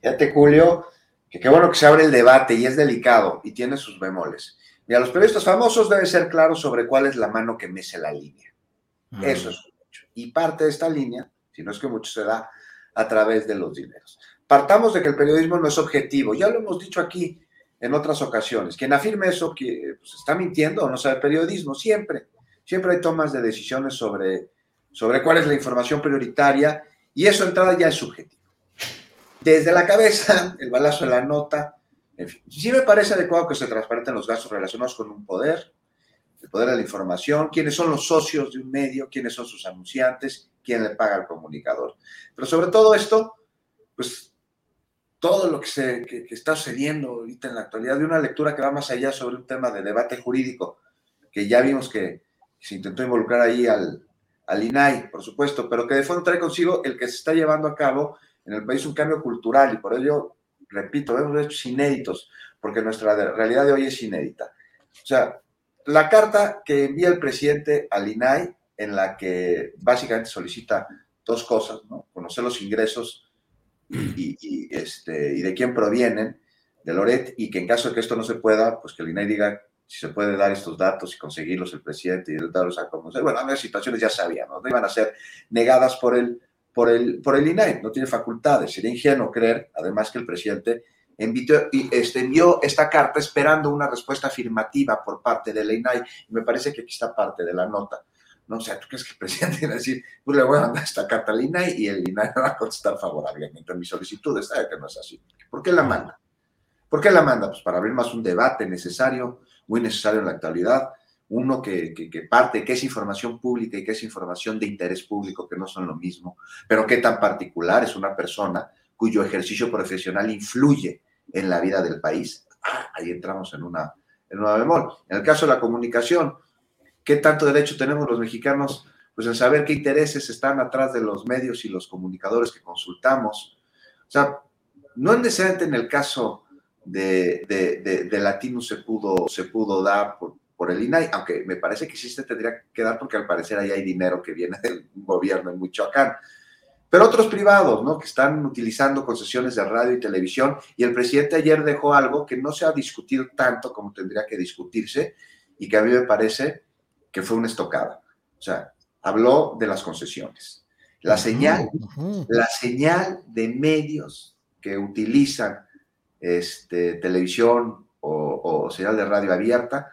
Fíjate, Julio, que qué bueno que se abre el debate y es delicado y tiene sus bemoles. Mira, los periodistas famosos deben ser claros sobre cuál es la mano que mece la línea. Mm. Eso es mucho. Y parte de esta línea, si no es que mucho se da, a través de los dineros. Partamos de que el periodismo no es objetivo. Ya lo hemos dicho aquí, en otras ocasiones. Quien afirme eso que pues, está mintiendo o no sabe periodismo, siempre. Siempre hay tomas de decisiones sobre, sobre cuál es la información prioritaria y eso entrada ya es subjetivo. Desde la cabeza, el balazo de la nota, en fin. Sí me parece adecuado que se transparenten los gastos relacionados con un poder, el poder de la información, quiénes son los socios de un medio, quiénes son sus anunciantes, quién le paga al comunicador. Pero sobre todo esto, pues todo lo que, se, está sucediendo ahorita en la actualidad, de una lectura que va más allá sobre un tema de debate jurídico, que ya vimos que se intentó involucrar ahí al, al INAI, por supuesto, pero que de fondo trae consigo el que se está llevando a cabo en el país un cambio cultural y por ello, repito, vemos hechos inéditos, porque nuestra realidad de hoy es inédita. O sea, la carta que envía el presidente al INAI, en la que básicamente solicita dos cosas, ¿no? Conocer los ingresos y, este, y de quién provienen, de Loret, y que en caso de que esto no se pueda, pues que el INAI diga si se puede dar estos datos y conseguirlos el presidente y darlos a conocer. Bueno, las situaciones ya sabíamos, no iban a ser negadas por el, por el, por el INAI, no tiene facultades. Sería ingenuo creer, además, que el presidente envió, este, envió esta carta esperando una respuesta afirmativa por parte del INAI, y me parece que aquí está parte de la nota. No, o sea, ¿tú crees que el presidente va a decir, pues le voy a mandar esta carta al INAI y el INAI va a contestar favorablemente a mi solicitud? Está que no es así. ¿Por qué la manda? ¿Por qué la manda? Pues para abrir más un debate necesario, muy necesario en la actualidad, uno que, que, parte, que es información pública y que es información de interés público, que no son lo mismo, pero qué tan particular es una persona cuyo ejercicio profesional influye en la vida del país. Ah, ahí entramos en una, en una bemol. En el caso de la comunicación, ¿qué tanto derecho tenemos los mexicanos? Pues en saber qué intereses están atrás de los medios y los comunicadores que consultamos. O sea, no necesariamente en el caso de, de, de, Latino se pudo, se pudo dar por, por, el INAI, aunque me parece que sí se tendría que dar porque al parecer ahí hay dinero que viene del gobierno en Michoacán. Pero otros privados, ¿no? Que están utilizando concesiones de radio y televisión. Y el presidente ayer dejó algo que no se ha discutido tanto como tendría que discutirse y que a mí me parece que fue una estocada. O sea, habló de las concesiones. La señal, la señal de medios que utilizan este, televisión o, señal de radio abierta,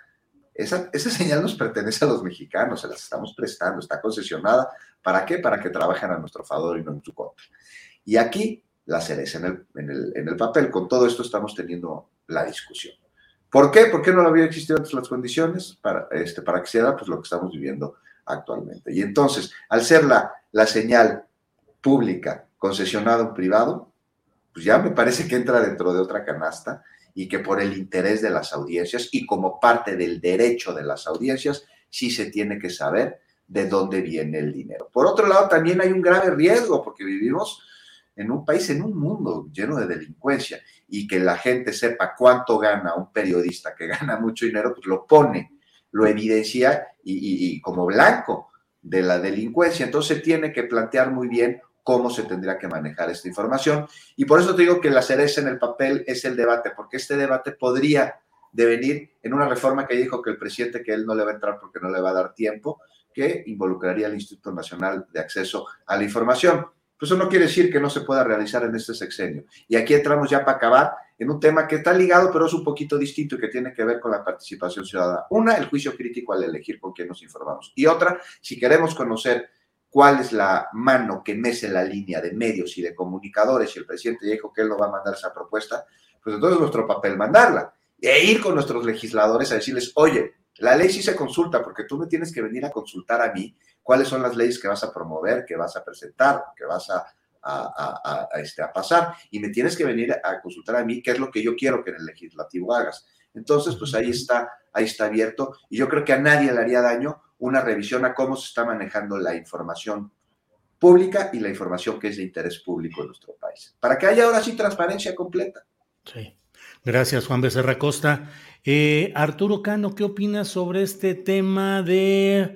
esa, esa, señal nos pertenece a los mexicanos, se las estamos prestando, está concesionada. ¿Para qué? Para que trabajen a nuestro favor y no en su contra. Y aquí la cereza en el, en el, en el papel. Con todo esto estamos teniendo la discusión. ¿Por qué? ¿Por qué no había existido antes las condiciones para, este, para que se pues, lo que estamos viviendo actualmente? Y entonces, al ser la, la señal pública concesionada a privado, pues ya me parece que entra dentro de otra canasta y que por el interés de las audiencias y como parte del derecho de las audiencias, sí se tiene que saber de dónde viene el dinero. Por otro lado, también hay un grave riesgo porque vivimos en un país, en un mundo lleno de delincuencia y que la gente sepa cuánto gana un periodista que gana mucho dinero, pues lo pone, lo evidencia y, como blanco de la delincuencia. Entonces tiene que plantear muy bien cómo se tendría que manejar esta información. Y por eso te digo que la cereza en el papel es el debate, porque este debate podría devenir en una reforma que dijo que el presidente que él no le va a entrar porque no le va a dar tiempo, que involucraría al Instituto Nacional de Acceso a la Información. Pues eso no quiere decir que no se pueda realizar en este sexenio. Y aquí entramos ya para acabar en un tema que está ligado, pero es un poquito distinto y que tiene que ver con la participación ciudadana. Una, el juicio crítico al elegir con quién nos informamos. Y otra, si queremos conocer cuál es la mano que mece la línea de medios y de comunicadores, y el presidente dijo que él no va a mandar esa propuesta, pues entonces es nuestro papel mandarla. E ir con nuestros legisladores a decirles, oye, la ley sí se consulta, porque tú me tienes que venir a consultar a mí cuáles son las leyes que vas a promover, que vas a presentar, que vas a, a, este, a pasar, y me tienes que venir a consultar a mí qué es lo que yo quiero que en el legislativo hagas. Entonces, pues ahí está, ahí está abierto, y yo creo que a nadie le haría daño una revisión a cómo se está manejando la información pública y la información que es de interés público en nuestro país, para que haya ahora sí transparencia completa. Sí. Gracias, Juan Becerra Costa. Eh, Arturo Cano, ¿qué opinas sobre este tema de,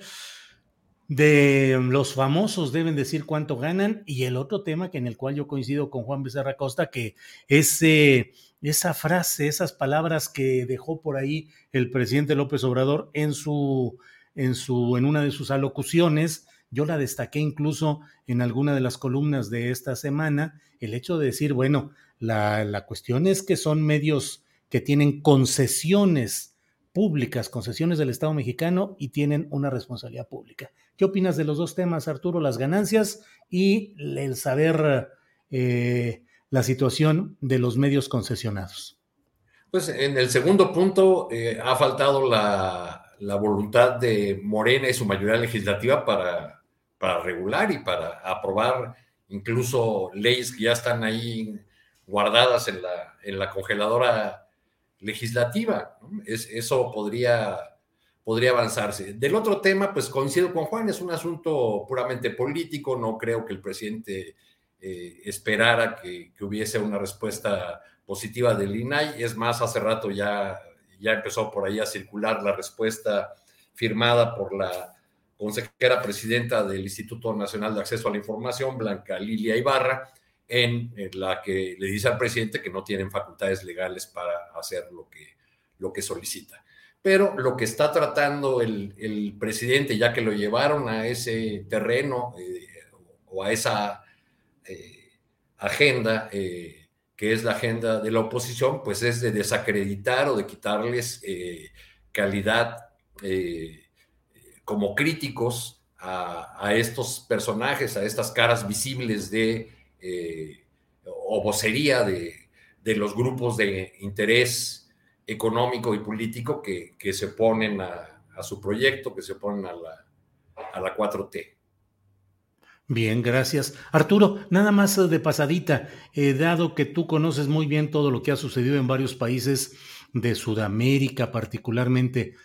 de los famosos deben decir cuánto ganan? Y el otro tema que en el cual yo coincido con Juan Becerra Costa, que es eh, esa frase, esas palabras que dejó por ahí el presidente López Obrador en su en, su, en una de sus alocuciones, yo la destaqué incluso en alguna de las columnas de esta semana, el hecho de decir, bueno, la, la cuestión es que son medios que tienen concesiones públicas, concesiones del Estado mexicano y tienen una responsabilidad pública. ¿Qué opinas de los dos temas, Arturo? Las ganancias y el saber eh, la situación de los medios concesionados. Pues en el segundo punto eh, ha faltado la, voluntad de Morena y su mayoría legislativa para, para regular y para aprobar incluso leyes que ya están ahí guardadas en la, en la congeladora legislativa. Es, eso podría, podría avanzarse. Del otro tema, pues coincido con Juan, es un asunto puramente político, no creo que el presidente eh, esperara que, que, hubiese una respuesta positiva del INAI, es más, hace rato ya ya empezó por ahí a circular la respuesta firmada por la consejera presidenta del Instituto Nacional de Acceso a la Información, Blanca Lilia Ibarra, en, la que le dice al presidente que no tienen facultades legales para hacer lo que, lo que solicita. Pero lo que está tratando el, presidente, ya que lo llevaron a ese terreno eh, o a esa eh, agenda, eh, que es la agenda de la oposición, pues es de desacreditar o de quitarles calidad como críticos a, estos personajes, a estas caras visibles de eh, o vocería de, los grupos de interés económico y político que, se oponen a, su proyecto, que se oponen a la, a la 4T. Bien, gracias. Arturo, nada más de pasadita, eh, dado que tú conoces muy bien todo lo que ha sucedido en varios países de Sudamérica, particularmente,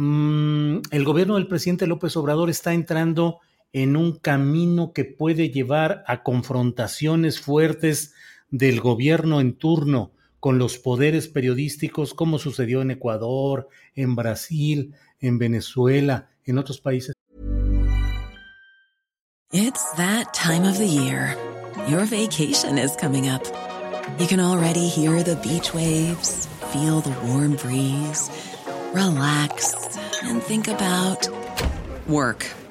Mm, el gobierno del presidente López Obrador está entrando en un camino que puede llevar a confrontaciones fuertes del gobierno en turno con los poderes periodísticos, como sucedió en Ecuador, en Brasil, en Venezuela, en otros países. It's that time of the year. Your vacation is coming up. You can already hear the beach waves, feel the warm breeze, relax and think about work.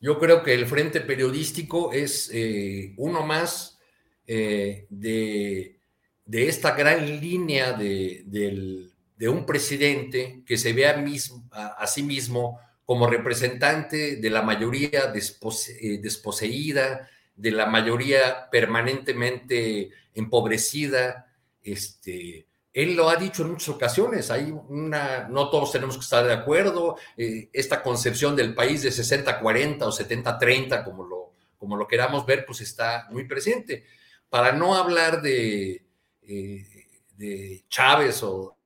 Yo creo que el frente periodístico es eh, uno más eh, de, esta gran línea de, un presidente que se ve a, sí mismo como representante de la mayoría eh, desposeída, de la mayoría permanentemente empobrecida, este, él lo ha dicho en muchas ocasiones, hay una, no todos tenemos que estar de acuerdo, eh, esta concepción del país de 60-40 o 70-30, como lo, como lo queramos ver, pues está muy presente. Para no hablar de, eh, de Chávez o,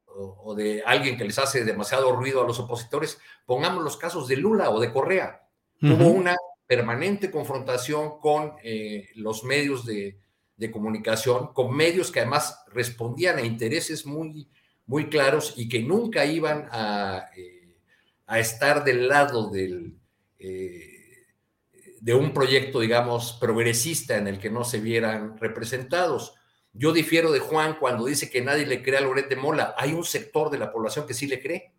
de alguien que les hace demasiado ruido a los opositores, pongamos los casos de Lula o de Correa. Hubo una permanente confrontación con eh, los medios de, de comunicación con medios que además respondían a intereses muy, muy claros y que nunca iban a, eh, a estar del lado del, eh, de un proyecto, digamos, progresista en el que no se vieran representados. Yo difiero de Juan cuando dice que nadie le cree a Loret de Mola. Hay un sector de la población que sí le cree.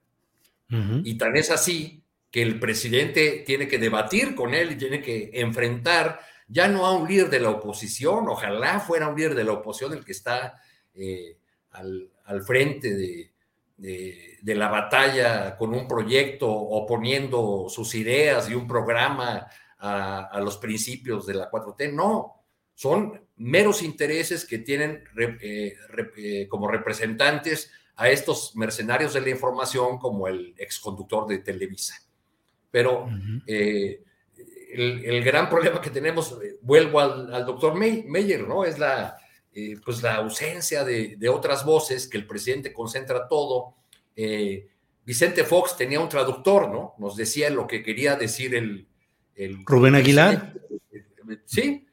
Y tan es así que el presidente tiene que debatir con él y tiene que enfrentar ya no a un líder de la oposición, ojalá fuera un líder de la oposición el que está eh, al, frente de, la batalla con un proyecto oponiendo sus ideas y un programa a, los principios de la 4T, no, son meros intereses que tienen eh, eh, como representantes a estos mercenarios de la información como el exconductor de Televisa. Pero el, gran problema que tenemos, eh, vuelvo al, doctor Meyer, ¿no? Es la, eh, pues la ausencia de, otras voces, que el presidente concentra todo. Eh, Vicente Fox tenía un traductor, ¿no? Nos decía lo que quería decir el... Rubén Aguilar. Sí.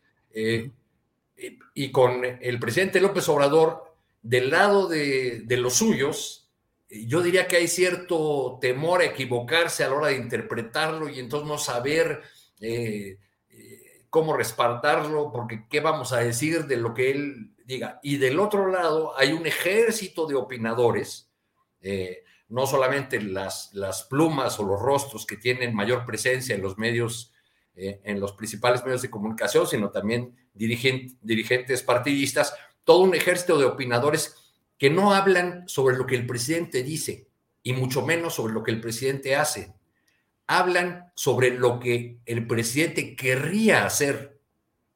y con el presidente López Obrador del lado de, de los suyos, yo diría que hay cierto temor a equivocarse a la hora de interpretarlo y entonces no saber eh, eh, cómo respaldarlo, porque qué vamos a decir de lo que él diga. Y del otro lado hay un ejército de opinadores, eh, no solamente las, plumas o los rostros que tienen mayor presencia en los medios en los principales medios de comunicación, sino también dirigentes partidistas, todo un ejército de opinadores que no hablan sobre lo que el presidente dice y mucho menos sobre lo que el presidente hace. Hablan sobre lo que el presidente querría hacer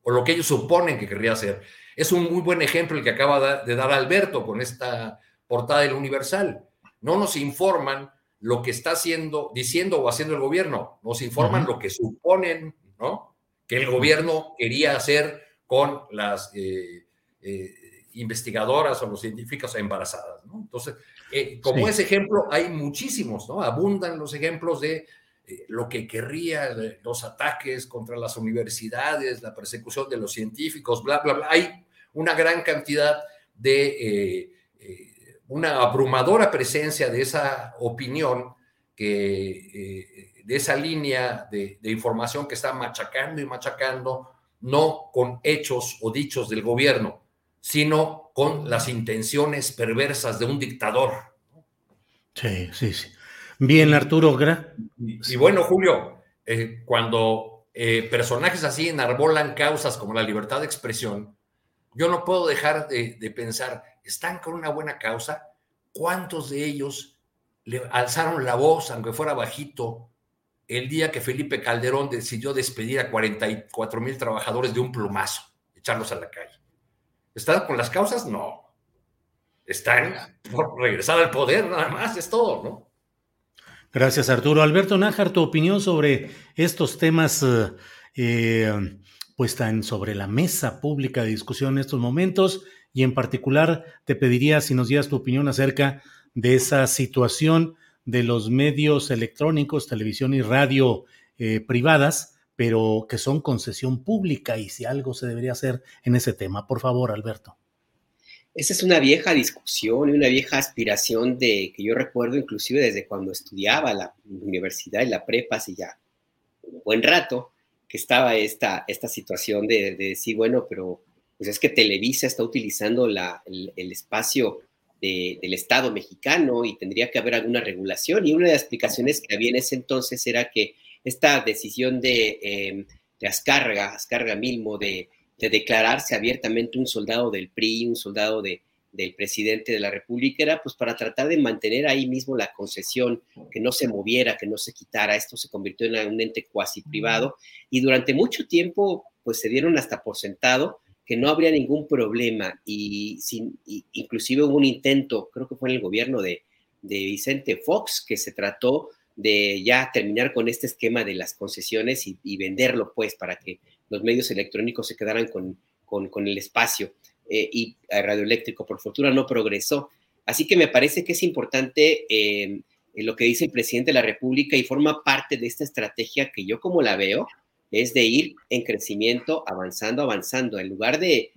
o lo que ellos suponen que querría hacer. Es un muy buen ejemplo el que acaba de dar Alberto con esta portada del Universal. No nos informan lo que está haciendo, diciendo o haciendo el gobierno, nos informan lo que suponen, ¿no? Que el gobierno quería hacer con las eh, eh, investigadoras o los científicos embarazadas, ¿no? Entonces, eh, como ese ejemplo, hay muchísimos, ¿no? Abundan los ejemplos de lo que querría, los ataques contra las universidades, la persecución de los científicos, bla, bla, bla. Hay una gran cantidad de una abrumadora presencia de esa opinión, que, eh, de esa línea de, información que está machacando y machacando, no con hechos o dichos del gobierno, sino con las intenciones perversas de un dictador. Sí, sí, sí. Bien, Arturo Gra. Y, bueno, Julio, eh, cuando eh, personajes así enarbolan causas como la libertad de expresión, yo no puedo dejar de, de pensar, están con una buena causa, ¿cuántos de ellos le alzaron la voz, aunque fuera bajito, el día que Felipe Calderón decidió despedir a 44 mil trabajadores de un plumazo, echarlos a la calle? ¿Están con las causas? No. Están por regresar al poder, nada más, es todo, ¿no? Gracias, Arturo. Alberto Nájar, tu opinión sobre estos temas, eh, eh, pues están sobre la mesa pública de discusión en estos momentos y en particular te pediría si nos dieras tu opinión acerca de esa situación de los medios electrónicos, televisión y radio eh, privadas, pero que son concesión pública y si algo se debería hacer en ese tema. Por favor, Alberto. Esa es una vieja discusión y una vieja aspiración de que yo recuerdo inclusive desde cuando estudiaba la universidad y la prepa, hace ya un buen rato, que estaba esta, esta situación de, de decir, bueno, pero pues es que Televisa está utilizando el, espacio del Estado mexicano y tendría que haber alguna regulación. Y una de las explicaciones que había en ese entonces era que esta decisión de, eh, de Azcárraga, Azcárraga Milmo, de, declararse abiertamente un soldado del PRI, un soldado de, del presidente de la República, era pues para tratar de mantener ahí mismo la concesión, que no se moviera, que no se quitara. Esto se convirtió en un ente cuasi privado y durante mucho tiempo pues se dieron hasta por sentado que no habría ningún problema y, sin, inclusive hubo un intento, creo que fue en el gobierno de, Vicente Fox, que se trató de ya terminar con este esquema de las concesiones y, venderlo, pues, para que los medios electrónicos se quedaran con, con, el espacio. Eh, y radioeléctrico, por fortuna, no progresó. Así que me parece que es importante eh, lo que dice el presidente de la República y forma parte de esta estrategia que yo como la veo, es de ir en crecimiento, avanzando, avanzando, en lugar de,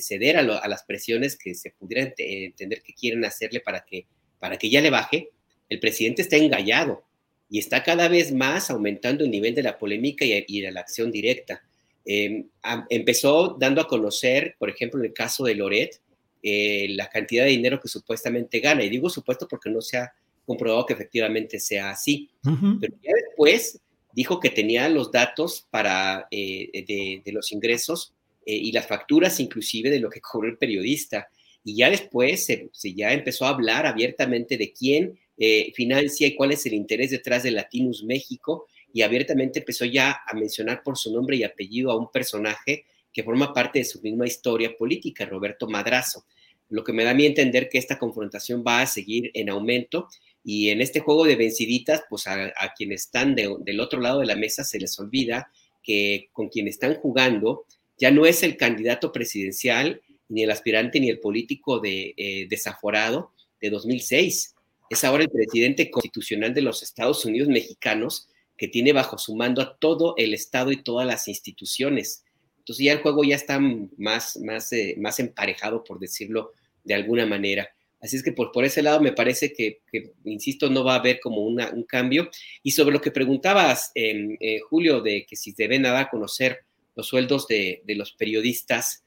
ceder a, las presiones que se pudieran entender que quieren hacerle para que, para que ya le baje, el presidente está engallado y está cada vez más aumentando el nivel de la polémica y, de la acción directa. Em, empezó dando a conocer, por ejemplo, en el caso de Loret, eh, la cantidad de dinero que supuestamente gana. Y digo supuesto porque no se ha comprobado que efectivamente sea así. Pero ya después dijo que tenía los datos para, eh, de, los ingresos eh, y las facturas inclusive de lo que cobró el periodista. Y ya después se, ya empezó a hablar abiertamente de quién eh, financia y cuál es el interés detrás de Latinus México y abiertamente empezó ya a mencionar por su nombre y apellido a un personaje que forma parte de su misma historia política, Roberto Madrazo. Lo que me da a mí entender que esta confrontación va a seguir en aumento y en este juego de venciditas, pues a, quienes están del otro lado de la mesa se les olvida que con quien están jugando ya no es el candidato presidencial, ni el aspirante, ni el político de, eh, desaforado de 2006. Es ahora el presidente constitucional de los Estados Unidos mexicanos que tiene bajo su mando a todo el Estado y todas las instituciones. Entonces ya el juego ya está más, más, eh, más emparejado, por decirlo de alguna manera. Así es que por, por ese lado me parece que, insisto, no va a haber como un cambio. Y sobre lo que preguntabas, em, eh, Julio, de que si deben dar conocer los sueldos de, los periodistas,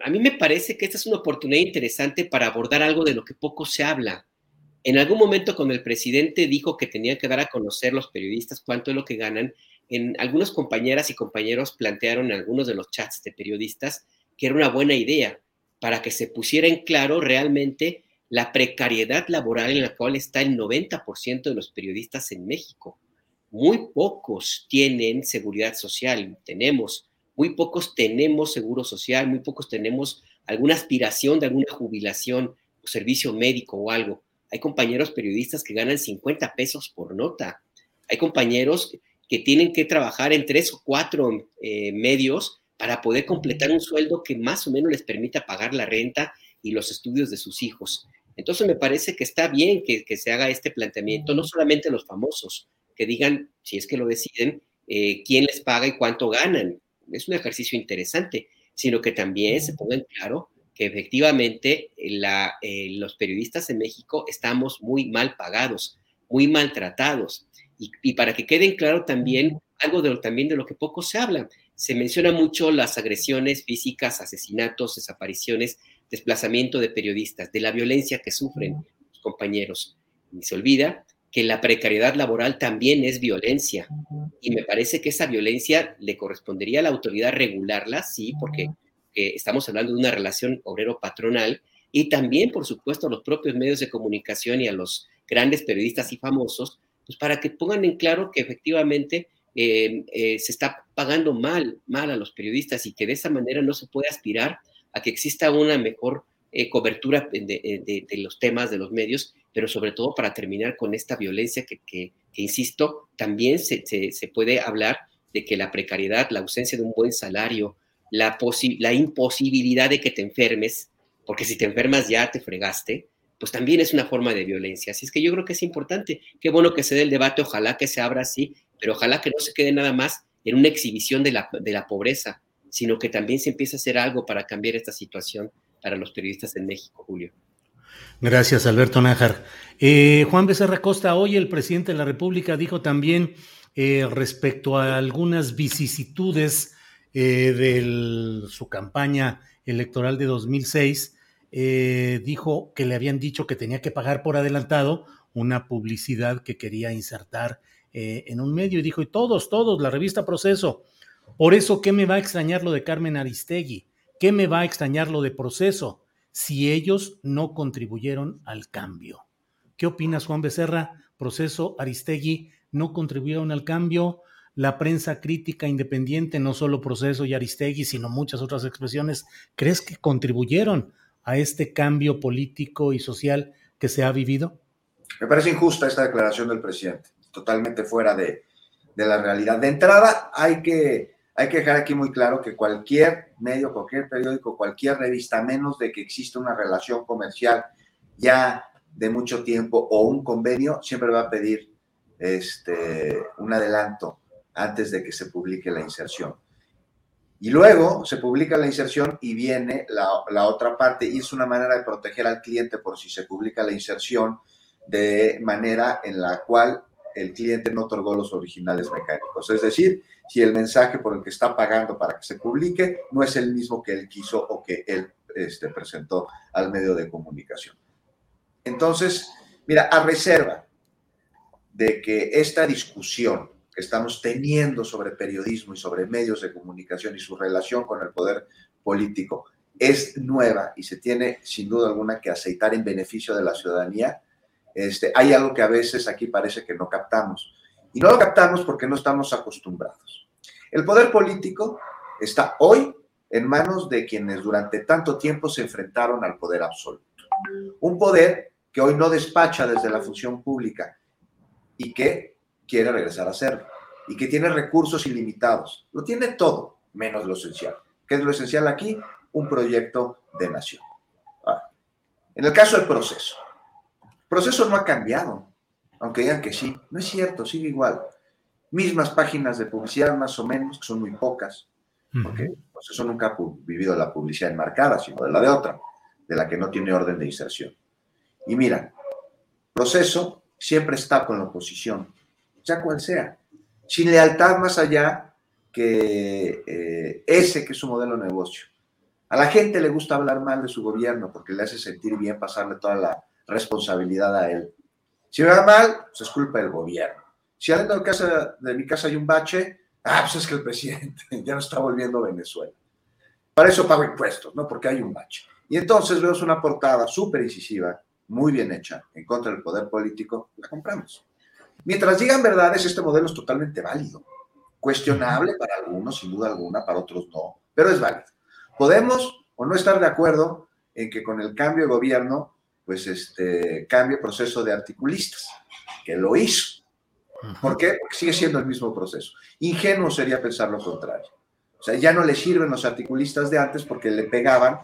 a, mí me parece que esta es una oportunidad interesante para abordar algo de lo que poco se habla. En algún momento cuando el presidente dijo que tenía que dar a conocer los periodistas cuánto es lo que ganan, en algunas compañeras y compañeros plantearon en algunos de los chats de periodistas que era una buena idea para que se pusiera en claro realmente la precariedad laboral en la cual está el 90% de los periodistas en México. Muy pocos tienen seguridad social, tenemos, muy pocos tenemos seguro social, muy pocos tenemos alguna aspiración de alguna jubilación o servicio médico o algo. Hay compañeros periodistas que ganan 50 pesos por nota. Hay compañeros que tienen que trabajar en tres o cuatro eh, medios para poder completar un sueldo que más o menos les permita pagar la renta y los estudios de sus hijos. Entonces me parece que está bien que, se haga este planteamiento, no solamente los famosos, que digan, si es que lo deciden, eh, quién les paga y cuánto ganan. Es un ejercicio interesante, sino que también se ponga en claro que efectivamente la, eh, los periodistas en México estamos muy mal pagados, muy maltratados. Y, para que queden claro también algo de lo, también de lo que poco se habla. Se menciona mucho las agresiones físicas, asesinatos, desapariciones, desplazamiento de periodistas, de la violencia que sufren los compañeros. Y se olvida que la precariedad laboral también es violencia. Y me parece que esa violencia le correspondería a la autoridad regularla, sí, porque estamos hablando de una relación obrero-patronal, y también, por supuesto, a los propios medios de comunicación y a los grandes periodistas y famosos, pues para que pongan en claro que efectivamente eh, eh, se está pagando mal, mal a los periodistas y que de esa manera no se puede aspirar a que exista una mejor eh, cobertura de, los temas de los medios, pero sobre todo para terminar con esta violencia que, insisto, también se, puede hablar de que la precariedad, la ausencia de un buen salario, la, imposibilidad de que te enfermes, porque si te enfermas ya te fregaste, pues también es una forma de violencia. Así es que yo creo que es importante. Qué bueno que se dé el debate, ojalá que se abra así, pero ojalá que no se quede nada más en una exhibición de la pobreza, sino que también se empiece a hacer algo para cambiar esta situación para los periodistas en México, Julio. Gracias, Alberto Nájar. Eh, Juan Becerra Costa, hoy el presidente de la República dijo también eh, respecto a algunas vicisitudes eh, de su campaña electoral de 2006, dijo que le habían dicho que tenía que pagar por adelantado una publicidad que quería insertar en un medio y dijo, y todos, todos, la revista Proceso, por eso, ¿qué me va a extrañar lo de Carmen Aristegui? ¿Qué me va a extrañar lo de proceso si ellos no contribuyeron al cambio? ¿Qué opinas, Juan Becerra? Proceso Aristegui no contribuyeron al cambio. La prensa crítica independiente, no solo Proceso y Aristegui, sino muchas otras expresiones, ¿crees que contribuyeron a este cambio político y social que se ha vivido? Me parece injusta esta declaración del presidente, totalmente fuera de, de la realidad. De entrada, hay que hay que dejar aquí muy claro que cualquier medio, cualquier periódico, cualquier revista, menos de que exista una relación comercial ya de mucho tiempo o un convenio, siempre va a pedir este, un adelanto antes de que se publique la inserción. Y luego se publica la inserción y viene la, la, otra parte y es una manera de proteger al cliente por si se publica la inserción de manera en la cual el cliente no otorgó los originales mecánicos. Es decir, si el mensaje por el que está pagando para que se publique no es el mismo que él quiso o que él este, presentó al medio de comunicación. Entonces, mira, a reserva de que esta discusión que estamos teniendo sobre periodismo y sobre medios de comunicación y su relación con el poder político es nueva y se tiene sin duda alguna que aceitar en beneficio de la ciudadanía, este, hay algo que a veces aquí parece que no captamos. Y no lo captamos porque no estamos acostumbrados. El poder político está hoy en manos de quienes durante tanto tiempo se enfrentaron al poder absoluto. Un poder que hoy no despacha desde la función pública y que quiere regresar a hacerlo y que tiene recursos ilimitados. Lo tiene todo, menos lo esencial. ¿Qué es lo esencial aquí? Un proyecto de nación. en el caso del proceso, proceso no ha cambiado, aunque digan que sí. No es cierto, sigue igual. Mismas páginas de publicidad, más o menos, que son muy pocas, porque el proceso nunca ha vivido la publicidad enmarcada, sino de la de otra, de la que no tiene orden de inserción. Y mira, proceso siempre está con la oposición, sea cual sea, sin lealtad más allá que eh, ese que es su modelo de negocio. A la gente le gusta hablar mal de su gobierno porque le hace sentir bien pasarle toda la responsabilidad a él. Si me va mal, pues es culpa del gobierno. Si adentro de, casa, de mi casa hay un bache, ah, pues es que el presidente ya no está volviendo a Venezuela. Para eso pago impuestos, ¿no? Porque hay un bache. Y entonces vemos una portada súper incisiva, muy bien hecha, en contra del poder político, la compramos. Mientras digan verdades, este modelo es totalmente válido. Cuestionable para algunos, sin duda alguna, para otros no, pero es válido. Podemos o no estar de acuerdo en que con el cambio de gobierno, pues este cambie el proceso de articulistas, que lo hizo. ¿Por qué? Porque sigue siendo el mismo proceso. Ingenuo sería pensar lo contrario. O sea, ya no le sirven los articulistas de antes porque le pegaban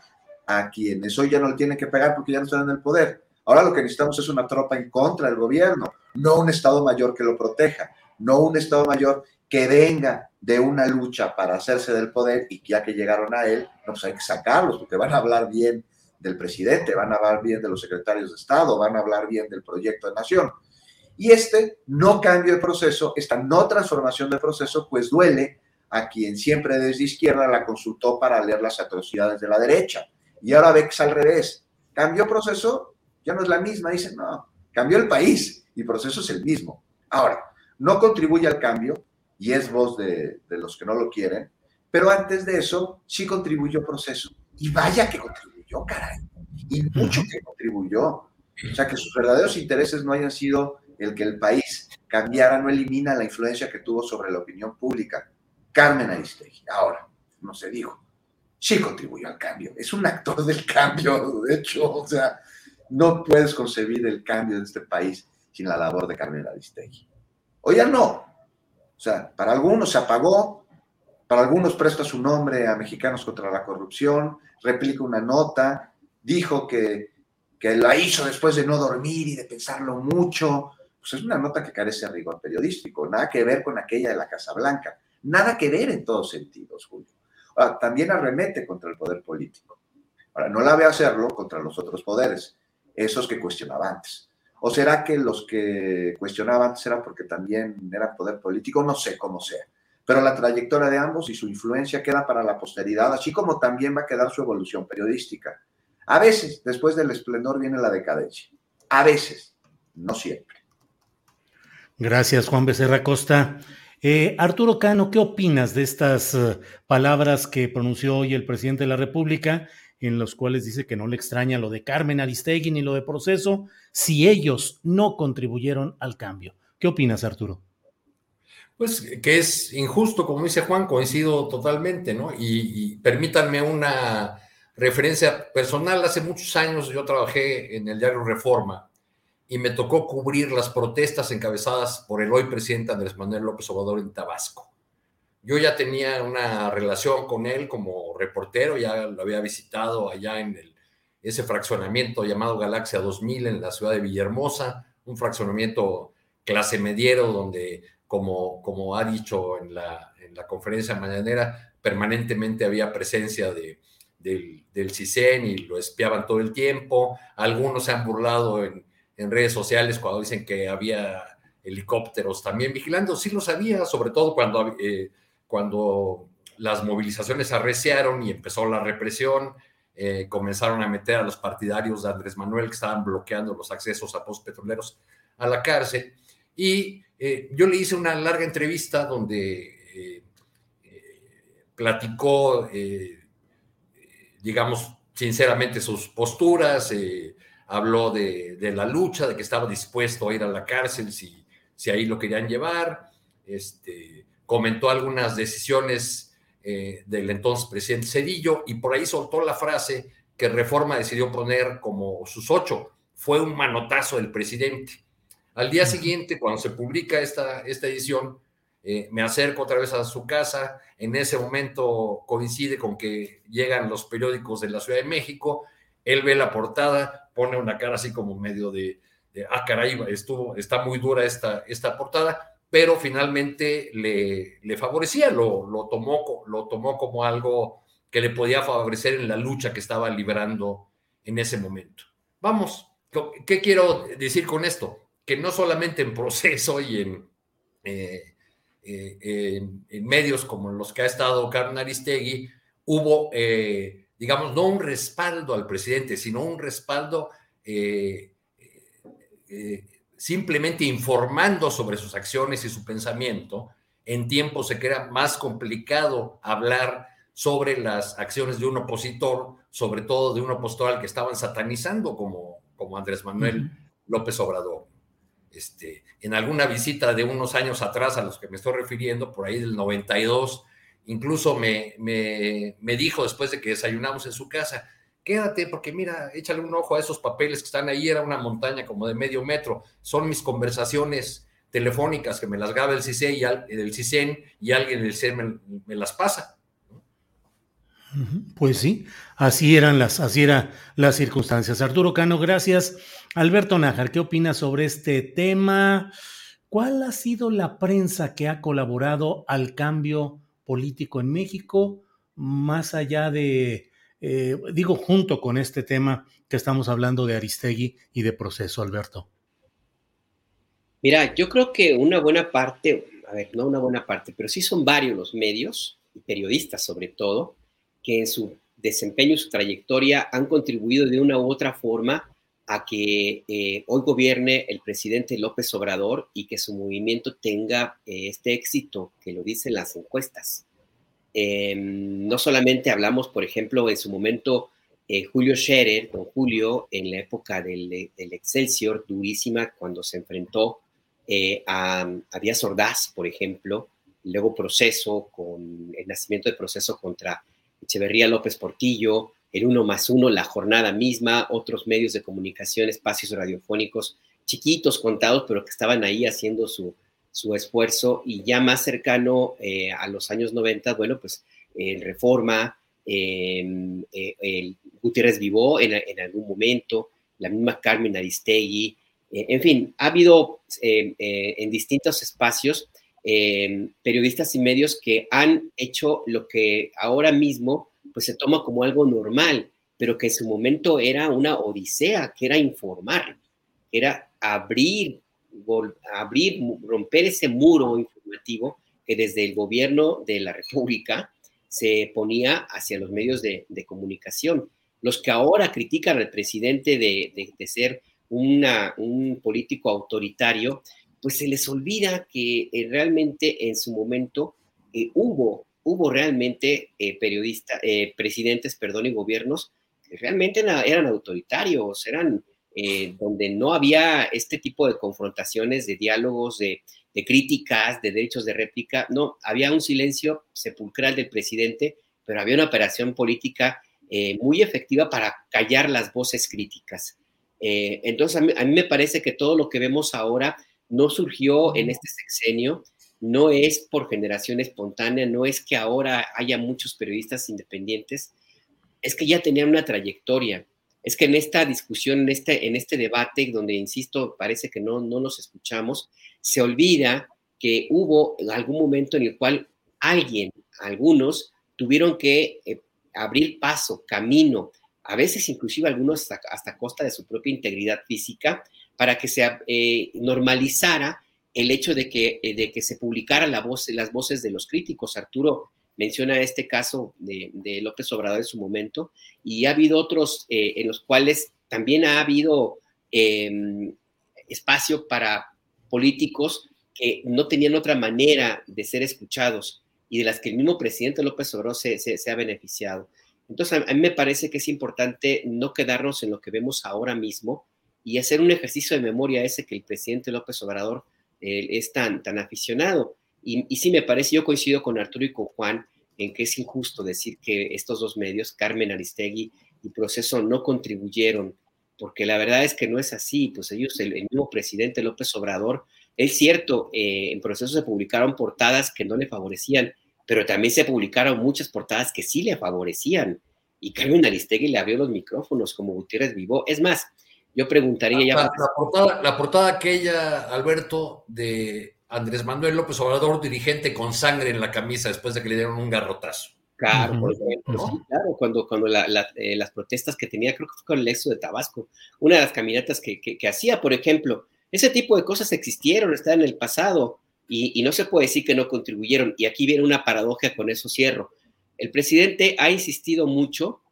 a quienes hoy ya no le tienen que pegar porque ya no están en el poder. Ahora lo que necesitamos es una tropa en contra del gobierno, no un Estado mayor que lo proteja, no un Estado mayor que venga de una lucha para hacerse del poder y ya que llegaron a él, no, pues hay que sacarlos porque van a hablar bien del presidente, van a hablar bien de los secretarios de Estado, van a hablar bien del proyecto de nación. Y este no cambio de proceso, esta no transformación de proceso, pues duele a quien siempre desde izquierda la consultó para leer las atrocidades de la derecha. Y ahora ve que es al revés. Cambió proceso, ya no es la misma. Dice, no, cambió el país y proceso es el mismo. Ahora, no contribuye al cambio y es voz de, de los que no lo quieren, pero antes de eso sí contribuyó proceso. Y vaya que contribuyó, caray. Y mucho que contribuyó. O sea, que sus verdaderos intereses no hayan sido el que el país cambiara, no elimina la influencia que tuvo sobre la opinión pública. Carmen Aristegui, ahora, no se dijo, sí contribuyó al cambio. Es un actor del cambio, de hecho, o sea, no puedes concebir el cambio de este país sin la labor de Carmen Aristegui. O ya no. O sea, para algunos se apagó, para algunos presta su nombre a Mexicanos contra la Corrupción, replica una nota, dijo que, que la hizo después de no dormir y de pensarlo mucho. Pues es una nota que carece de rigor periodístico, nada que ver con aquella de la Casa Blanca, nada que ver en todos sentidos, Julio. Ahora, también arremete contra el poder político. Ahora, no la ve hacerlo contra los otros poderes, esos que cuestionaba antes. ¿O será que los que cuestionaban antes era porque también eran poder político? No sé cómo sea. Pero la trayectoria de ambos y su influencia queda para la posteridad, así como también va a quedar su evolución periodística. A veces, después del esplendor, viene la decadencia. A veces, no siempre. Gracias, Juan Becerra Costa. Eh, Arturo Cano, ¿qué opinas de estas uh, palabras que pronunció hoy el presidente de la República, en los cuales dice que no le extraña lo de Carmen Aristegui ni lo de proceso, si ellos no contribuyeron al cambio? ¿Qué opinas, Arturo? Pues que es injusto, como dice Juan, coincido totalmente, ¿no? Y, permítanme una referencia personal. Hace muchos años yo trabajé en el diario Reforma y me tocó cubrir las protestas encabezadas por el hoy presidente Andrés Manuel López Obrador en Tabasco. Yo ya tenía una relación con él como reportero, ya lo había visitado allá en el, ese fraccionamiento llamado Galaxia 2000 en la ciudad de Villahermosa, un fraccionamiento clase mediero donde, como, como ha dicho en la, en la conferencia mañanera, permanentemente había presencia de, del, del CISEN y lo espiaban todo el tiempo. Algunos se han burlado en, en redes sociales cuando dicen que había helicópteros también vigilando. Sí lo sabía, sobre todo cuando, eh, cuando las movilizaciones arreciaron y empezó la represión, eh, comenzaron a meter a los partidarios de Andrés Manuel que estaban bloqueando los accesos a postos petroleros a la cárcel. Y eh, yo le hice una larga entrevista donde platicó, digamos, sinceramente sus posturas, habló de, la lucha, de que estaba dispuesto a ir a la cárcel si, ahí lo querían llevar, este, comentó algunas decisiones eh, del entonces presidente Cedillo y por ahí soltó la frase que Reforma decidió poner como sus ocho. Fue un manotazo del presidente. Al día siguiente, cuando se publica esta, esta edición, eh, me acerco otra vez a su casa. En ese momento coincide con que llegan los periódicos de la Ciudad de México. Él ve la portada, pone una cara así como medio de, ah, caray, estuvo, está muy dura esta, esta portada, pero finalmente le, le favorecía, lo, lo, tomó, lo tomó como algo que le podía favorecer en la lucha que estaba librando en ese momento. Vamos, ¿qué quiero decir con esto? Que no solamente en proceso y en, eh, eh, en, medios como los que ha estado Carmen Aristegui, hubo eh, digamos, no un respaldo al presidente, sino un respaldo eh, eh, simplemente informando sobre sus acciones y su pensamiento, en tiempos en que era más complicado hablar sobre las acciones de un opositor, sobre todo de un opositor al que estaban satanizando como, como Andrés Manuel López Obrador. Este, en alguna visita de unos años atrás a los que me estoy refiriendo, por ahí del 92, incluso me, me, me dijo después de que desayunamos en su casa, quédate porque mira, échale un ojo a esos papeles que están ahí, era una montaña como de medio metro, son mis conversaciones telefónicas que me las graba el CISEN y, el CISEN y alguien del CISEN me, las pasa. Pues sí, así eran las, así eran las circunstancias. Arturo Cano, gracias. Alberto Nájar, ¿qué opinas sobre este tema? ¿Cuál ha sido la prensa que ha colaborado al cambio político en México, más allá de eh, digo, junto con este tema que estamos hablando de Aristegui y de proceso, Alberto? Mira, yo creo que una buena parte, a ver, no una buena parte, pero sí son varios los medios, y periodistas sobre todo, que en su desempeño, su trayectoria han contribuido de una u otra forma a que eh, hoy gobierne el presidente López Obrador y que su movimiento tenga eh, este éxito que lo dicen las encuestas. Em, no solamente hablamos, por ejemplo, en su momento, eh, Julio Scherer, don Julio, en la época del, Excelsior, durísima, cuando se enfrentó eh, a, Díaz Ordaz, por ejemplo, luego proceso, con el nacimiento de proceso contra Echeverría López Portillo, el uno más uno, la jornada misma, otros medios de comunicación, espacios radiofónicos chiquitos, contados, pero que estaban ahí haciendo su, su esfuerzo. Y ya más cercano eh, a los años 90, bueno, pues en Reforma, em, eh, Gutiérrez Vivó en, algún momento, la misma Carmen Aristegui, eh, en fin, ha habido en distintos espacios periodistas y medios que han hecho lo que ahora mismo pues se toma como algo normal, pero que en su momento era una odisea, que era informar, que era abrir abrir, romper ese muro informativo que desde el gobierno de la República se ponía hacia los medios de, comunicación. Los que ahora critican al presidente de, ser un político autoritario, pues se les olvida que eh, realmente en su momento eh, hubo, hubo realmente eh, periodistas, presidentes, perdón, y gobiernos que realmente eran autoritarios, eran eh, donde no había este tipo de confrontaciones, de diálogos, de, críticas, de derechos de réplica. No, había un silencio sepulcral del presidente, pero había una operación política eh, muy efectiva para callar las voces críticas. Eh, entonces, a mí, a mí, me parece que todo lo que vemos ahora no surgió en este sexenio, no es por generación espontánea, no es que ahora haya muchos periodistas independientes, es que ya tenían una trayectoria. Es que en esta discusión, en este, en este debate, donde, insisto, parece que no, no nos escuchamos, se olvida que hubo algún momento en el cual alguien, algunos, tuvieron que eh, abrir paso, camino, a veces inclusive algunos hasta, hasta, costa de su propia integridad física, para que se eh, normalizara el hecho de que, eh, de que se publicara la voz, las voces de los críticos. Arturo menciona este caso de, López Obrador en su momento, y ha habido otros eh, en los cuales también ha habido em, espacio para políticos que no tenían otra manera de ser escuchados y de las que el mismo presidente López Obrador se, ha beneficiado. Entonces, a mí me parece que es importante no quedarnos en lo que vemos ahora mismo y hacer un ejercicio de memoria ese que el presidente López Obrador eh, es tan, tan aficionado. Y, y, sí me parece, yo coincido con Arturo y con Juan, en que es injusto decir que estos dos medios, Carmen Aristegui y Proceso, no contribuyeron, porque la verdad es que no es así. Pues ellos, el, mismo presidente López Obrador, es cierto, eh, en Proceso se publicaron portadas que no le favorecían, pero también se publicaron muchas portadas que sí le favorecían. Y Carmen Aristegui le abrió los micrófonos como Gutiérrez Vivó. Es más, yo preguntaría ya... La, portada, la portada aquella, Alberto, de Andrés Manuel López Obrador, dirigente con sangre en la camisa después de que le dieron un garrotazo. Claro, por ejemplo, claro, cuando, cuando eh, las protestas que tenía, creo que fue con el éxodo de Tabasco, una de las caminatas que, hacía, por ejemplo, ese tipo de cosas existieron, están en el pasado y, no se puede decir que no contribuyeron. Y aquí viene una paradoja, con eso cierro. El presidente ha insistido mucho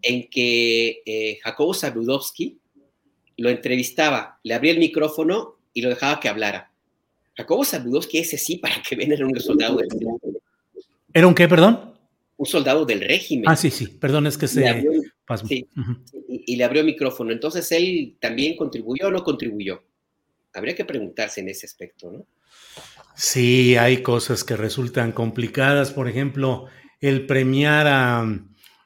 en que eh, Jacobo Zabludowski lo entrevistaba, le abría el micrófono y lo dejaba que hablara. Jacobo que ese sí, para que vean, era un soldado del régimen. ¿Era un qué, perdón? Un soldado del régimen. Ah, sí, sí, perdón, es que se... sí, y, y, le abrió el micrófono. Entonces, ¿él también contribuyó o no contribuyó? Habría que preguntarse en ese aspecto, ¿no? Sí, hay cosas que resultan complicadas. Por ejemplo, el premiar a,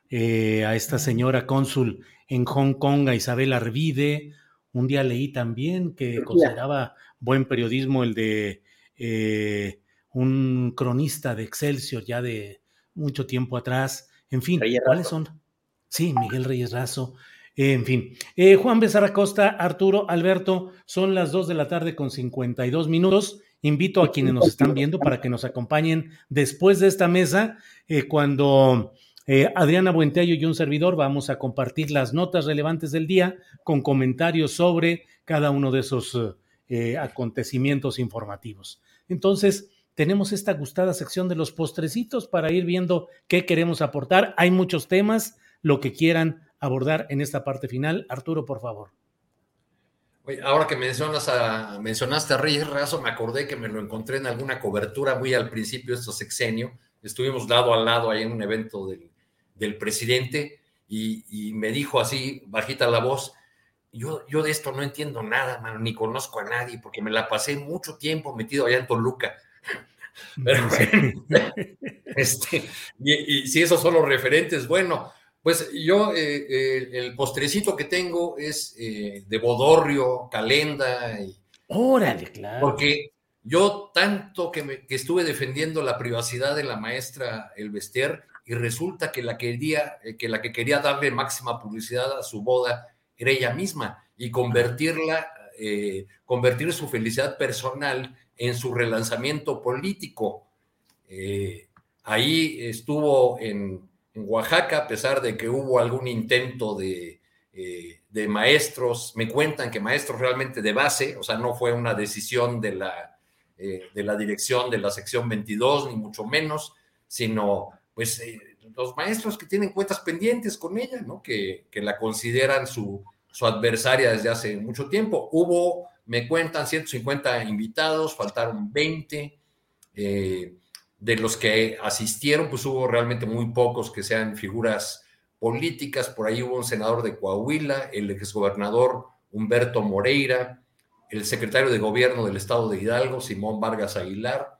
eh, a esta señora cónsul en Hong Kong, a Isabel Arvide. Un día leí también que consideraba buen periodismo el de eh, un cronista de Excelsior ya de mucho tiempo atrás. En fin, ¿cuáles son? Sí, Miguel Reyes Razo. en fin, eh, Juan Becerra Costa, Arturo, Alberto, son las 2 de la tarde con 52 minutos. Invito a quienes nos están viendo para que nos acompañen después de esta mesa, eh, cuando eh, Adriana Buentello y un servidor vamos a compartir las notas relevantes del día con comentarios sobre cada uno de esos eh, acontecimientos informativos. Entonces, tenemos esta gustada sección de los postrecitos para ir viendo qué queremos aportar. Hay muchos temas, lo que quieran abordar en esta parte final. Arturo, por favor. Ahora que mencionas a, mencionaste a Reyes Razo, me acordé que me lo encontré en alguna cobertura muy al principio de estos sexenio. Estuvimos lado a lado ahí en un evento del, del presidente y, me dijo así, bajita la voz, yo, yo de esto no entiendo nada, mano, ni conozco a nadie, porque me la pasé mucho tiempo metido allá en Toluca. Pero este, y si esos son los referentes, bueno, pues yo, eh, eh, el postrecito que tengo es eh, de Bodorrio, Calenda. Y, Órale, claro. Porque yo tanto que, me, que, estuve defendiendo la privacidad de la maestra Elvester y resulta que la, quería, que la que quería darle máxima publicidad a su boda era ella misma y convertirla, convertir su felicidad personal en su relanzamiento político. ahí estuvo en en Oaxaca, a pesar de que hubo algún intento de, eh, de, maestros, me cuentan que maestros realmente de base, o sea, no fue una decisión de la, eh, de la dirección de la sección 22, ni mucho menos, sino pues eh, los maestros que tienen cuentas pendientes con ella, ¿no? Que, la consideran su, su, adversaria desde hace mucho tiempo. Hubo, me cuentan, 150 invitados, faltaron 20. Eh, de los que asistieron, pues hubo realmente muy pocos que sean figuras políticas. Por ahí hubo un senador de Coahuila, el exgobernador Humberto Moreira, el secretario de gobierno del estado de Hidalgo, Simón Vargas Aguilar.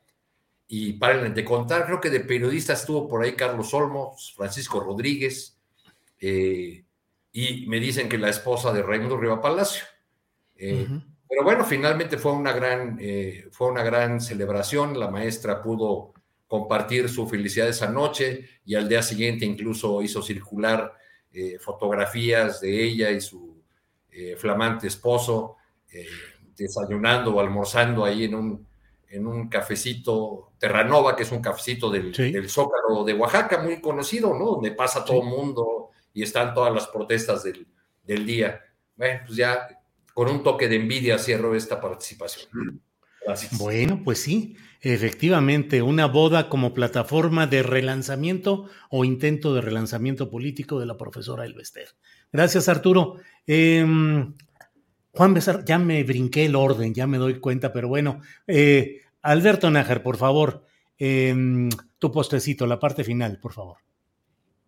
Y para de contar, creo que de periodistas estuvo por ahí Carlos Olmos, Francisco Rodríguez, eh, y me dicen que la esposa de Raimundo Riva Palacio. Eh, pero bueno, finalmente fue una gran, eh, fue una gran celebración. La maestra pudo compartir su felicidad esa noche y al día siguiente incluso hizo circular fotografías de ella y su flamante esposo desayunando o almorzando ahí en un, en un cafecito Terranova, que es un cafecito del, Zócalo de Oaxaca, muy conocido, ¿no? Donde pasa todo el mundo y están todas las protestas del, del día. Bueno, pues ya con un toque de envidia cierro esta participación. Gracias. Bueno, pues sí. Efectivamente, una boda como plataforma de relanzamiento o intento de relanzamiento político de la profesora Elvester. Gracias, Arturo. Em, Juan Besar, ya me brinqué el orden, ya me doy cuenta, pero bueno. Eh, Alberto Nájar, por favor, em, tu postrecito, la parte final, por favor.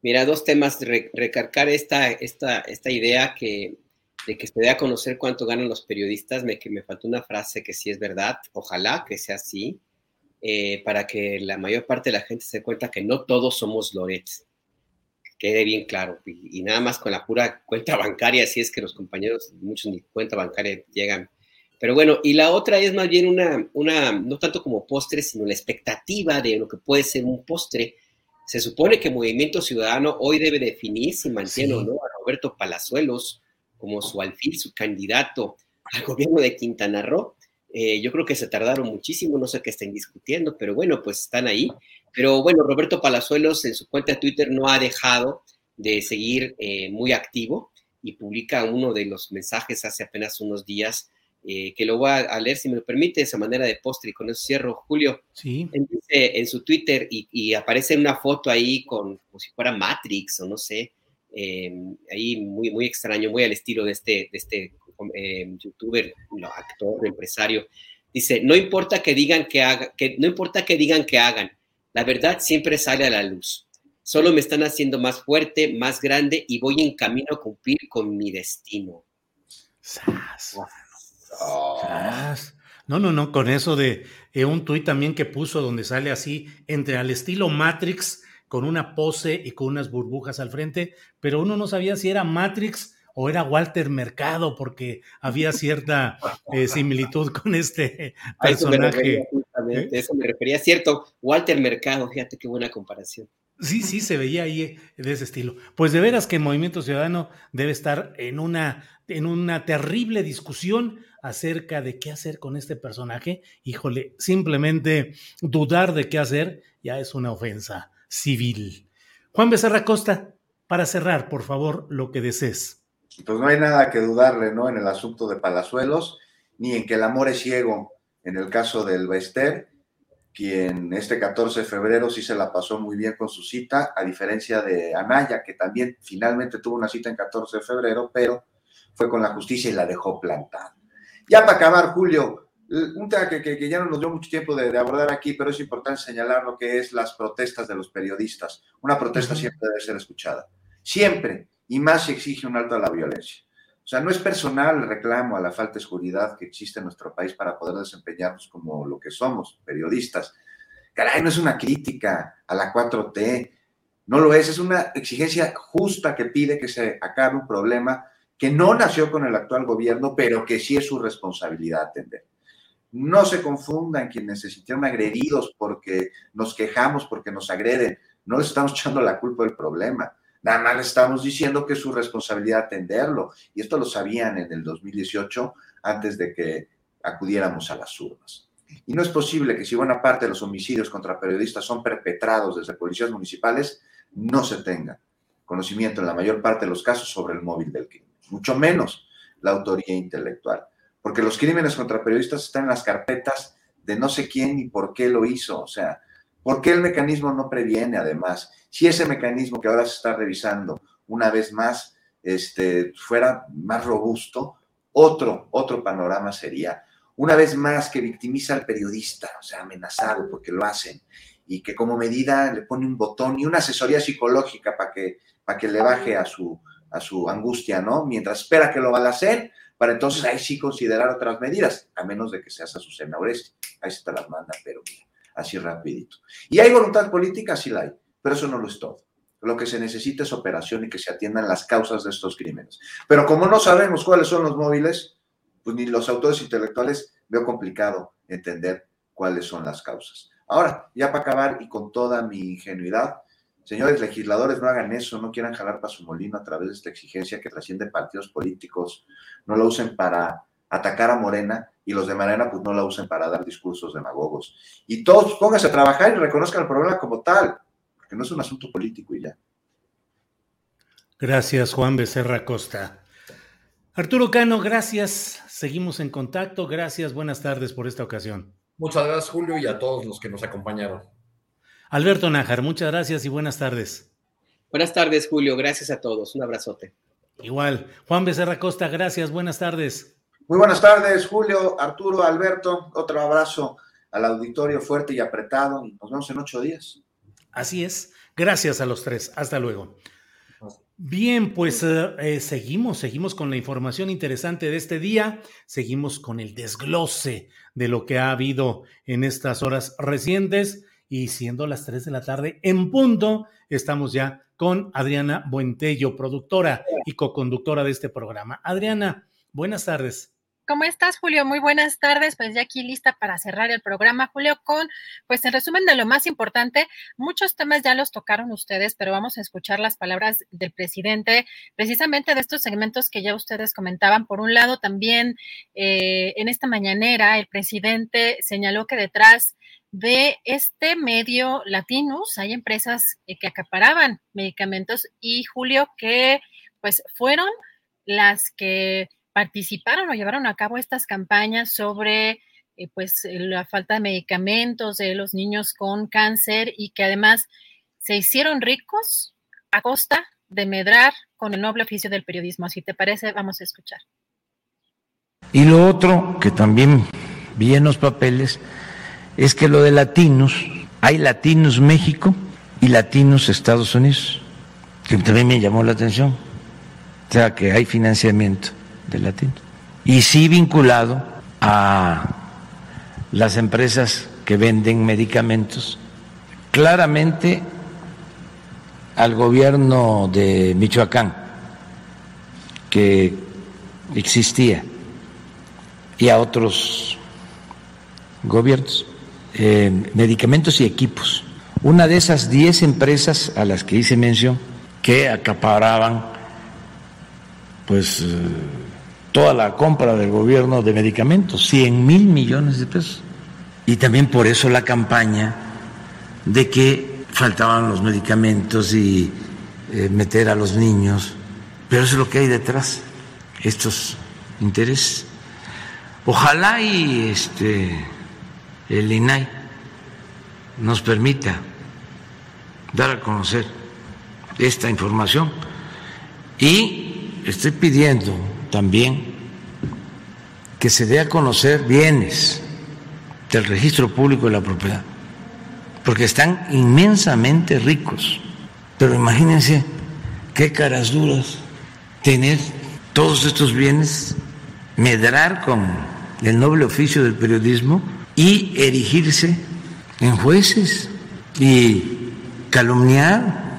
Mira, dos temas, recargar esta, esta, esta idea que, de que se dé a conocer cuánto ganan los periodistas, me, que me faltó una frase que sí es verdad, ojalá que sea así, eh, para que la mayor parte de la gente se cuenta que no todos somos Loret. Quede bien claro. Y, nada más con la pura cuenta bancaria, si es que los compañeros, muchos ni cuenta bancaria llegan. Pero bueno, y la otra es más bien una, una, no tanto como postre, sino la expectativa de lo que puede ser un postre. Se supone que Movimiento Ciudadano hoy debe definir si mantiene o no a Roberto Palazuelos como su alfil, su candidato al gobierno de Quintana Roo. Eh, yo creo que se tardaron muchísimo, no sé qué estén discutiendo, pero bueno, pues están ahí. Pero bueno, Roberto Palazuelos en su cuenta de Twitter no ha dejado de seguir eh, muy activo y publica uno de los mensajes hace apenas unos días eh, que lo voy a, leer, si me lo permite, esa manera de postre y con eso cierro. Julio, sí. en, su Twitter y, aparece una foto ahí con como si fuera Matrix o no sé, ahí muy, muy extraño, muy al estilo de este, de este eh, youtuber, actor, empresario, dice, no importa que digan que hagan, que no importa que digan que hagan, la verdad siempre sale a la luz. Solo me están haciendo más fuerte, más grande y voy en camino a cumplir con mi destino. No, no, no, con eso de eh, un tuit también que puso donde sale así, entre al estilo Matrix, con una pose y con unas burbujas al frente, pero uno no sabía si era Matrix o era Walter Mercado, porque había cierta eh, similitud con este personaje. ¿Eh? Eso me refería, cierto, Walter Mercado, fíjate qué buena comparación. Sí, sí, se veía ahí eh, de ese estilo. Pues de veras que el Movimiento Ciudadano debe estar en una, en una terrible discusión acerca de qué hacer con este personaje. Híjole, simplemente dudar de qué hacer ya es una ofensa civil. Juan Becerra Costa, para cerrar, por favor, lo que desees. Pues no hay nada que dudarle, ¿no? En el asunto de Palazuelos, ni en que el amor es ciego en el caso del Bester, quien este 14 de febrero sí se la pasó muy bien con su cita, a diferencia de Anaya, que también finalmente tuvo una cita en 14 de febrero, pero fue con la justicia y la dejó plantada. Ya para acabar, Julio, un tema que, ya no nos dio mucho tiempo de, abordar aquí, pero es importante señalar lo que es las protestas de los periodistas. Una protesta siempre debe ser escuchada. Siempre, y más si exige un alto a la violencia. O sea, no es personal el reclamo a la falta de seguridad que existe en nuestro país para poder desempeñarnos como lo que somos, periodistas. Caray, no es una crítica a la 4T, no lo es, es una exigencia justa que pide que se acabe un problema que no nació con el actual gobierno, pero que sí es su responsabilidad atender. No se confundan quienes se sintieron agredidos porque nos quejamos, porque nos agreden. No les estamos echando la culpa del problema. Nada más les estamos diciendo que es su responsabilidad atenderlo. Y esto lo sabían en el 2018 antes de que acudiéramos a las urnas. Y no es posible que si buena parte de los homicidios contra periodistas son perpetrados desde policías municipales, no se tenga conocimiento en la mayor parte de los casos sobre el móvil del crimen, mucho menos la autoría intelectual, porque los crímenes contra periodistas están en las carpetas de no sé quién ni por qué lo hizo, o sea, ¿Por qué el mecanismo no previene además? Si ese mecanismo que ahora se está revisando una vez más este, fuera más robusto, otro, otro panorama sería, una vez más, que victimiza al periodista, o sea, amenazado porque lo hacen, y que como medida le pone un botón y una asesoría psicológica para que, que le baje a su, a su angustia, ¿no? Mientras espera que lo va a hacer, para entonces ahí sí considerar otras medidas, a menos de que seas a su senadores, ahí se te las manda, pero mira así rapidito. ¿Y hay voluntad política? Sí la hay, pero eso no lo es todo. Lo que se necesita es operación y que se atiendan las causas de estos crímenes. Pero como no sabemos cuáles son los móviles, pues ni los autores intelectuales veo complicado entender cuáles son las causas. Ahora, ya para acabar y con toda mi ingenuidad, señores legisladores, no hagan eso, no quieran jalar para su molino a través de esta exigencia que trasciende partidos políticos, no lo usen para atacar a Morena y los de Morena pues no la usen para dar discursos demagogos. Y todos pónganse a trabajar y reconozcan el problema como tal, porque no es un asunto político y ya. Gracias, Juan Becerra Costa. Arturo Cano, gracias. Seguimos en contacto. Gracias, buenas tardes por esta ocasión. Muchas gracias, Julio, y a todos los que nos acompañaron. Alberto Nájar, muchas gracias y buenas tardes. Buenas tardes, Julio. Gracias a todos. Un abrazote. Igual. Juan Becerra Costa, gracias. Buenas tardes. Muy buenas tardes, Julio, Arturo, Alberto. Otro abrazo al auditorio fuerte y apretado. Nos vemos en ocho días. Así es. Gracias a los tres. Hasta luego. Bien, pues eh, eh, seguimos, seguimos con la información interesante de este día, seguimos con el desglose de lo que ha habido en estas horas recientes y siendo las tres de la tarde en punto, estamos ya con Adriana Buentello, productora y coconductora de este programa. Adriana, buenas tardes. ¿Cómo estás, Julio? Muy buenas tardes. Pues ya aquí lista para cerrar el programa, Julio, con, pues en resumen de lo más importante, muchos temas ya los tocaron ustedes, pero vamos a escuchar las palabras del presidente, precisamente de estos segmentos que ya ustedes comentaban. Por un lado, también eh, en esta mañanera, el presidente señaló que detrás de este medio Latinus hay empresas eh, que acaparaban medicamentos y, Julio, que pues fueron las que participaron o llevaron a cabo estas campañas sobre eh, pues eh, la falta de medicamentos de los niños con cáncer y que además se hicieron ricos a costa de medrar con el noble oficio del periodismo. Si te parece, vamos a escuchar. Y lo otro que también vi en los papeles es que lo de latinos, hay latinos México y latinos Estados Unidos, que también me llamó la atención. O sea, que hay financiamiento de latinos. Y sí vinculado a las empresas que venden medicamentos, claramente al gobierno de Michoacán, que existía, y a otros gobiernos, eh, medicamentos y equipos. Una de esas 10 empresas a las que hice mención, que acaparaban pues eh, toda la compra del gobierno de medicamentos, 100 mil millones de pesos. Y también por eso la campaña de que faltaban los medicamentos y eh, meter a los niños. Pero eso es lo que hay detrás, estos intereses. Ojalá y este el INAI nos permita dar a conocer esta información y estoy pidiendo también que se dé a conocer bienes del registro público de la propiedad, porque están inmensamente ricos. Pero imagínense qué caras duras tener todos estos bienes, medrar con el noble oficio del periodismo y erigirse en jueces y calumniar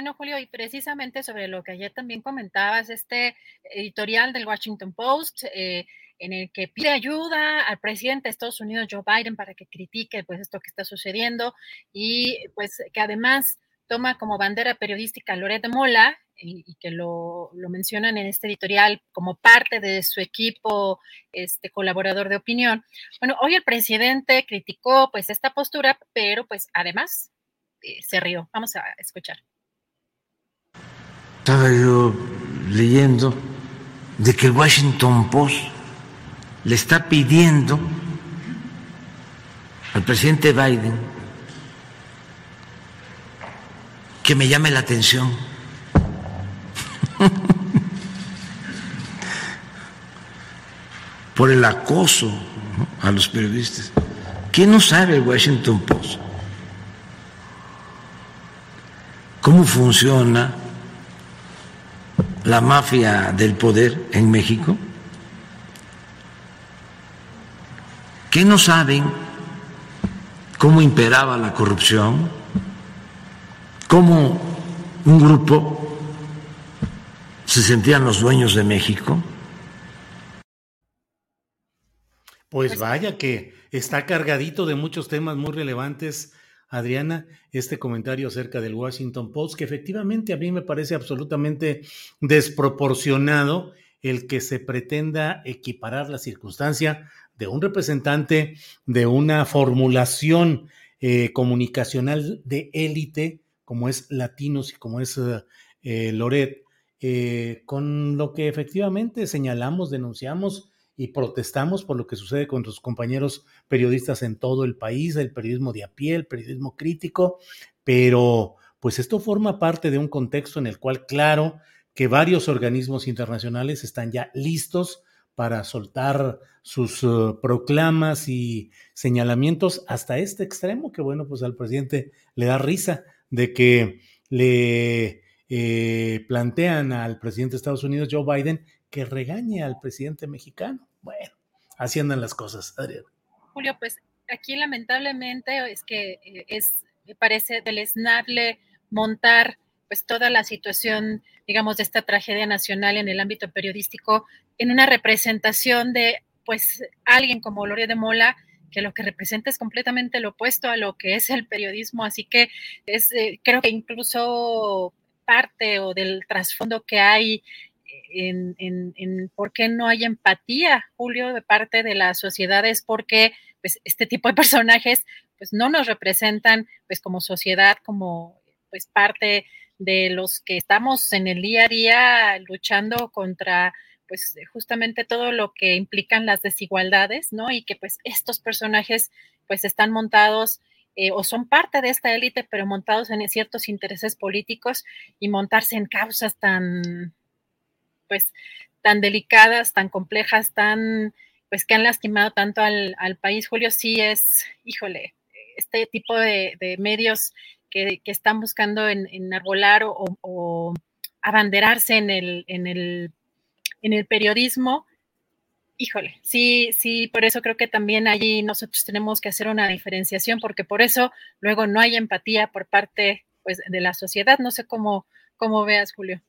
Bueno, Julio, y precisamente sobre lo que ayer también comentabas, este editorial del Washington Post, eh, en el que pide ayuda al presidente de Estados Unidos, Joe Biden, para que critique pues esto que está sucediendo y pues que además toma como bandera periodística a Loret Mola y, que lo, lo, mencionan en este editorial como parte de su equipo este colaborador de opinión. Bueno, hoy el presidente criticó pues esta postura, pero pues además eh, se rió. Vamos a escuchar. Estaba yo leyendo de que el Washington Post le está pidiendo al presidente Biden que me llame la atención. por el acoso a los periodistas. ¿Quién no sabe el Washington Post? ¿Cómo funciona la mafia del poder en México? ¿Qué no saben cómo imperaba la corrupción? ¿Cómo un grupo se sentían los dueños de México? Pues vaya que está cargadito de muchos temas muy relevantes Adriana, este comentario acerca del Washington Post, que efectivamente a mí me parece absolutamente desproporcionado el que se pretenda equiparar la circunstancia de un representante de una formulación eh, comunicacional de élite, como es Latinos y como es eh, Loret, eh, con lo que efectivamente señalamos, denunciamos y protestamos por lo que sucede con sus compañeros periodistas en todo el país, el periodismo de a pie, el periodismo crítico, pero pues esto forma parte de un contexto en el cual, claro, que varios organismos internacionales están ya listos para soltar sus uh, proclamas y señalamientos hasta este extremo, que bueno, pues al presidente le da risa de que le eh, plantean al presidente de Estados Unidos, Joe Biden, que regañe al presidente mexicano. Bueno, así andan las cosas, Adrián. Julio, pues aquí lamentablemente es que eh, es, me parece deleznable montar pues toda la situación, digamos, de esta tragedia nacional en el ámbito periodístico en una representación de pues alguien como Gloria de Mola, que lo que representa es completamente lo opuesto a lo que es el periodismo, así que es eh, creo que incluso parte o del trasfondo que hay en, por qué no hay empatía, Julio, de parte de las sociedades, porque pues, este tipo de personajes pues, no nos representan pues, como sociedad, como pues, parte de los que estamos en el día a día luchando contra pues justamente todo lo que implican las desigualdades, ¿no? Y que pues estos personajes pues están montados eh, o son parte de esta élite, pero montados en ciertos intereses políticos y montarse en causas tan pues tan delicadas, tan complejas, tan pues que han lastimado tanto al, país, Julio, sí es, híjole, este tipo de, medios que, están buscando en, enarbolar o, o, abanderarse en el, en el, en el periodismo, híjole, sí, sí, por eso creo que también allí nosotros tenemos que hacer una diferenciación, porque por eso luego no hay empatía por parte pues, de la sociedad. No sé cómo, cómo veas, Julio.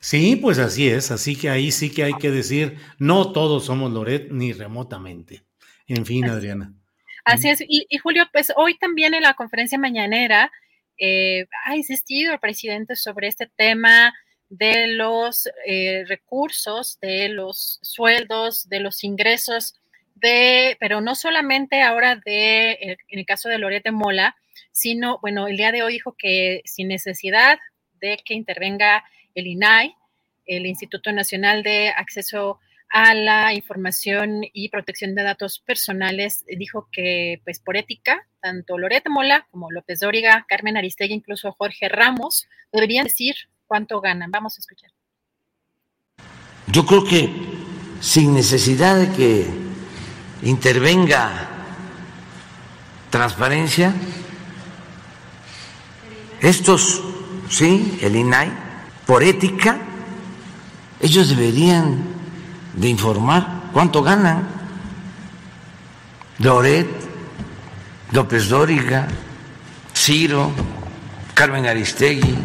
Sí, pues así es, así que ahí sí que hay que decir, no todos somos Loret ni remotamente. En fin, Adriana. Así es, y, Julio, pues hoy también en la conferencia mañanera eh, ha insistido el presidente sobre este tema de los eh, recursos, de los sueldos, de los ingresos, de, pero no solamente ahora de, en el caso de Lorete Mola, sino, bueno, el día de hoy dijo que sin necesidad de que intervenga el INAI, el Instituto Nacional de Acceso a la Información y Protección de Datos Personales, dijo que, pues por ética, tanto Lorete Mola como López Dóriga, Carmen Aristegui, incluso Jorge Ramos, deberían decir cuánto ganan. Vamos a escuchar. Yo creo que sin necesidad de que intervenga transparencia, estos, sí, el INAI, por ética, ellos deberían de informar cuánto ganan. Loret, López Dóriga, Ciro, Carmen Aristegui,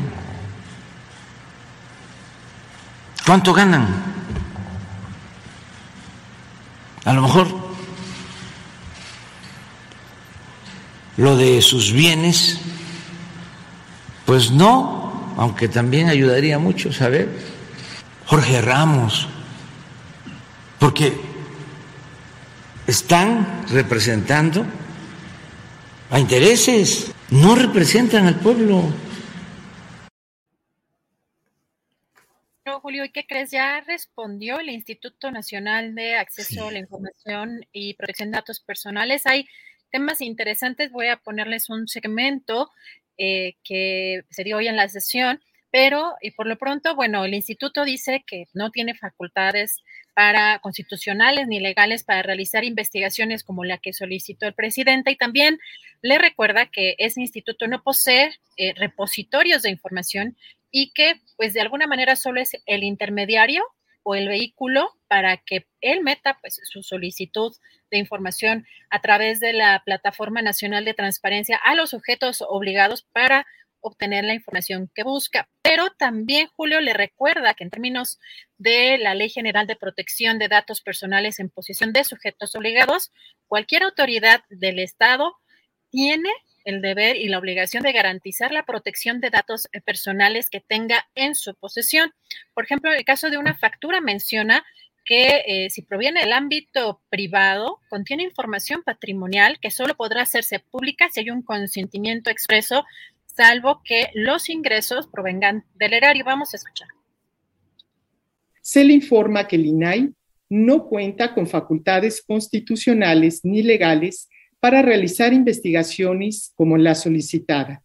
¿Cuánto ganan? A lo mejor lo de sus bienes, pues no, aunque también ayudaría mucho saber. Jorge Ramos, porque están representando a intereses, no representan al pueblo. Julio, ¿y qué crees? Ya respondió el Instituto Nacional de Acceso a la Información y Protección de Datos Personales. Hay temas interesantes, voy a ponerles un segmento eh, que se dio hoy en la sesión, pero y por lo pronto, bueno, el instituto dice que no tiene facultades para constitucionales ni legales para realizar investigaciones como la que solicitó el presidente. Y también le recuerda que ese instituto no posee eh, repositorios de información y que pues de alguna manera solo es el intermediario o el vehículo para que él meta pues su solicitud de información a través de la Plataforma Nacional de Transparencia a los sujetos obligados para obtener la información que busca. Pero también Julio le recuerda que en términos de la Ley General de Protección de Datos Personales en posición de sujetos obligados, cualquier autoridad del Estado tiene el deber y la obligación de garantizar la protección de datos personales que tenga en su posesión. Por ejemplo, en el caso de una factura menciona que eh, si proviene del ámbito privado, contiene información patrimonial que solo podrá hacerse pública si hay un consentimiento expreso, salvo que los ingresos provengan del erario. Vamos a escuchar. Se le informa que el INAI no cuenta con facultades constitucionales ni legales para realizar investigaciones como la solicitada.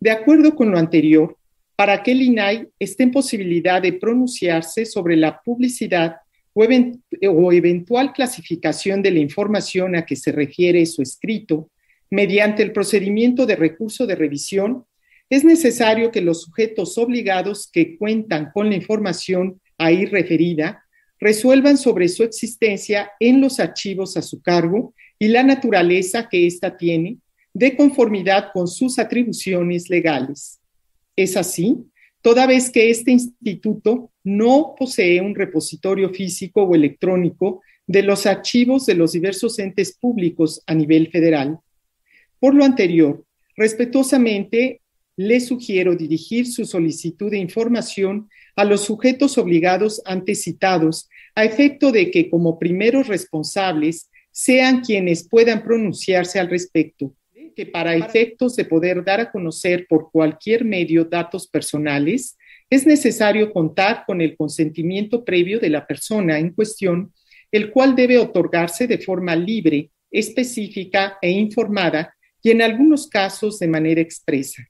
De acuerdo con lo anterior, para que el INAI esté en posibilidad de pronunciarse sobre la publicidad o, eventual clasificación de la información a que se refiere su escrito, mediante el procedimiento de recurso de revisión, es necesario que los sujetos obligados que cuentan con la información ahí referida resuelvan sobre su existencia en los archivos a su cargo y la naturaleza que ésta tiene de conformidad con sus atribuciones legales. Es así, toda vez que este instituto no posee un repositorio físico o electrónico de los archivos de los diversos entes públicos a nivel federal. Por lo anterior, respetuosamente le sugiero dirigir su solicitud de información a los sujetos obligados antes citados, a efecto de que como primeros responsables sean quienes puedan pronunciarse al respecto, que para efectos de poder dar a conocer por cualquier medio datos personales, es necesario contar con el consentimiento previo de la persona en cuestión, el cual debe otorgarse de forma libre, específica e informada y en algunos casos de manera expresa.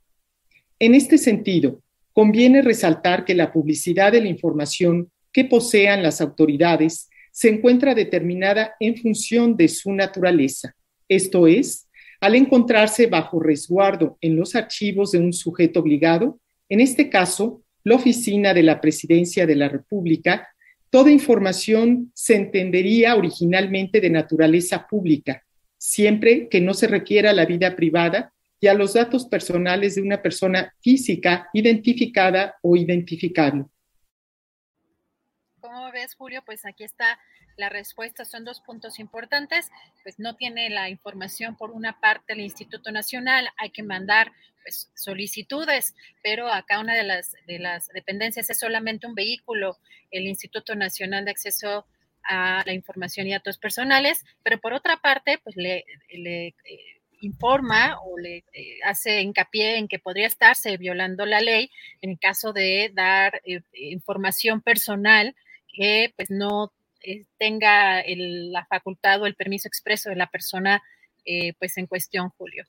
En este sentido, conviene resaltar que la publicidad de la información que posean las autoridades se encuentra determinada en función de su naturaleza, esto es, al encontrarse bajo resguardo en los archivos de un sujeto obligado, en este caso, la oficina de la Presidencia de la República, toda información se entendería originalmente de naturaleza pública, siempre que no se requiera la vida privada y a los datos personales de una persona física identificada o identificable. ¿Cómo ves, Julio? Pues aquí está la respuesta. Son dos puntos importantes. Pues no tiene la información por una parte el Instituto Nacional, hay que mandar pues, solicitudes, pero acá una de las, de las dependencias es solamente un vehículo, el Instituto Nacional de Acceso a la Información y Datos Personales, pero por otra parte, pues le, eh, informa o le eh, hace hincapié en que podría estarse violando la ley en caso de dar eh, información personal que pues no tenga la facultad o el permiso expreso de la persona pues en cuestión, Julio.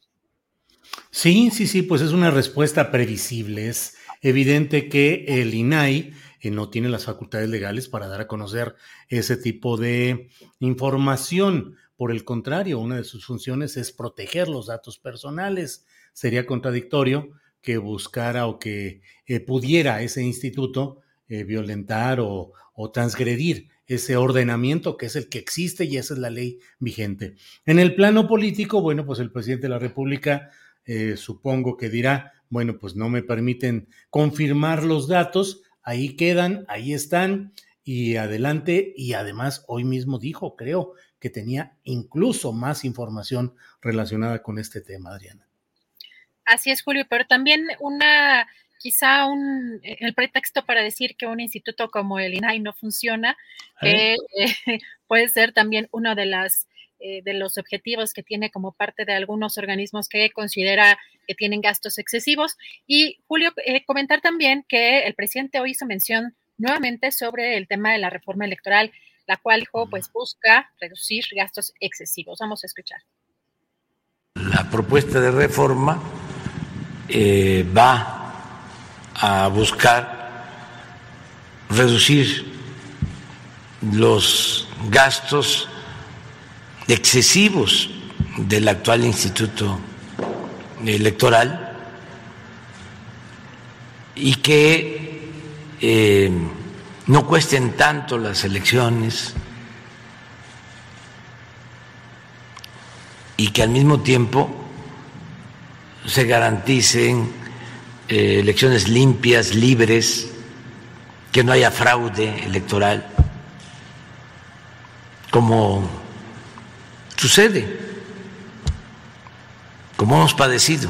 Sí, sí, sí, pues es una respuesta previsible. Es evidente que el INAI eh, no tiene las facultades legales para dar a conocer ese tipo de información. Por el contrario, una de sus funciones es proteger los datos personales. Sería contradictorio que buscara o que eh, pudiera ese instituto eh, violentar o, o transgredir ese ordenamiento que es el que existe y esa es la ley vigente. En el plano político, bueno, pues el presidente de la República eh, supongo que dirá, bueno, pues no me permiten confirmar los datos, ahí quedan, ahí están y adelante. Y además hoy mismo dijo, creo, que tenía incluso más información relacionada con este tema, Adriana. Así es, Julio, pero también una, quizá un, el pretexto para decir que un instituto como el INAI no funciona, eh, puede ser también una de las eh, de los objetivos que tiene como parte de algunos organismos que considera que tienen gastos excesivos. Y Julio, eh, comentar también que el presidente hoy hizo mención nuevamente sobre el tema de la reforma electoral, la cual dijo, pues busca reducir gastos excesivos. Vamos a escuchar. La propuesta de reforma eh, va a buscar reducir los gastos excesivos del actual instituto electoral y que eh, no cuesten tanto las elecciones y que al mismo tiempo se garanticen eh, elecciones limpias, libres, que no haya fraude electoral, como Sucede, como hemos padecido,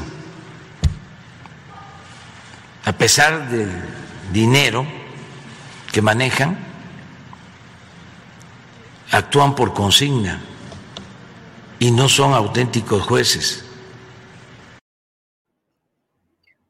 a pesar del dinero que manejan, actúan por consigna y no son auténticos jueces.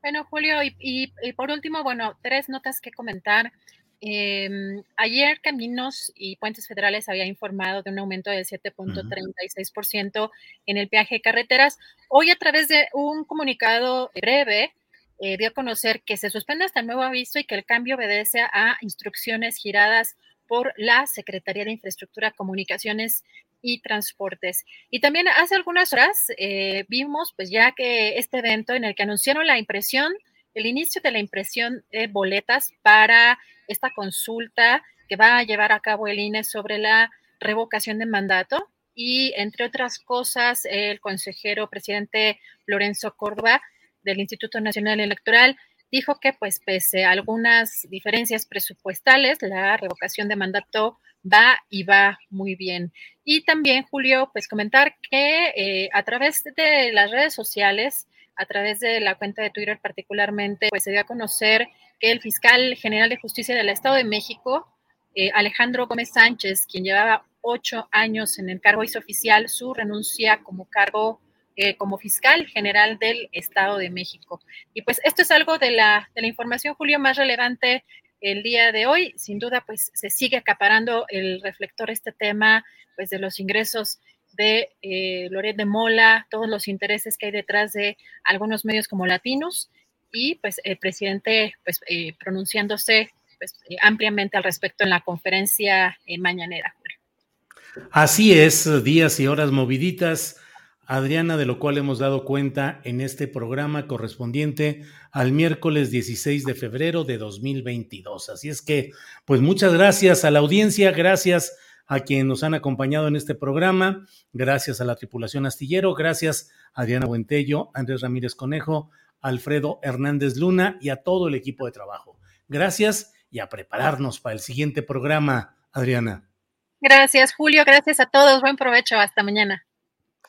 Bueno, Julio, y, por último, bueno, tres notas que comentar. Em, ayer Caminos y Puentes Federales había informado de un aumento del 7.36% en el peaje de carreteras. Hoy a través de un comunicado breve eh, dio a conocer que se suspende hasta el nuevo aviso y que el cambio obedece a instrucciones giradas por la Secretaría de Infraestructura, Comunicaciones y Transportes. Y también hace algunas horas eh, vimos pues ya que este evento en el que anunciaron la impresión, el inicio de la impresión de boletas para esta consulta que va a llevar a cabo el INE sobre la revocación de mandato y, entre otras cosas, el consejero presidente Lorenzo Córdoba del Instituto Nacional Electoral dijo que, pues, pese a algunas diferencias presupuestales, la revocación de mandato va y va muy bien. Y también, Julio, pues comentar que eh, a través de las redes sociales, a través de la cuenta de Twitter particularmente, pues se dio a conocer que el fiscal general de justicia del Estado de México, eh, Alejandro Gómez Sánchez, quien llevaba ocho años en el cargo, hizo oficial su renuncia como cargo eh, como fiscal general del Estado de México. Y pues esto es algo de la, de la información, Julio, más relevante el día de hoy. Sin duda, pues se sigue acaparando el reflector este tema, pues de los ingresos de eh, Loret de Mola, todos los intereses que hay detrás de algunos medios como latinos y pues el presidente pues eh, pronunciándose pues, eh, ampliamente al respecto en la conferencia eh, mañanera. Así es, días y horas moviditas, Adriana, de lo cual hemos dado cuenta en este programa correspondiente al miércoles 16 de febrero de 2022. Así es que, pues muchas gracias a la audiencia, gracias a quienes nos han acompañado en este programa, gracias a la tripulación astillero, gracias a Adriana Buentello, Andrés Ramírez Conejo, Alfredo Hernández Luna y a todo el equipo de trabajo. Gracias y a prepararnos para el siguiente programa, Adriana. Gracias, Julio. Gracias a todos. Buen provecho. Hasta mañana.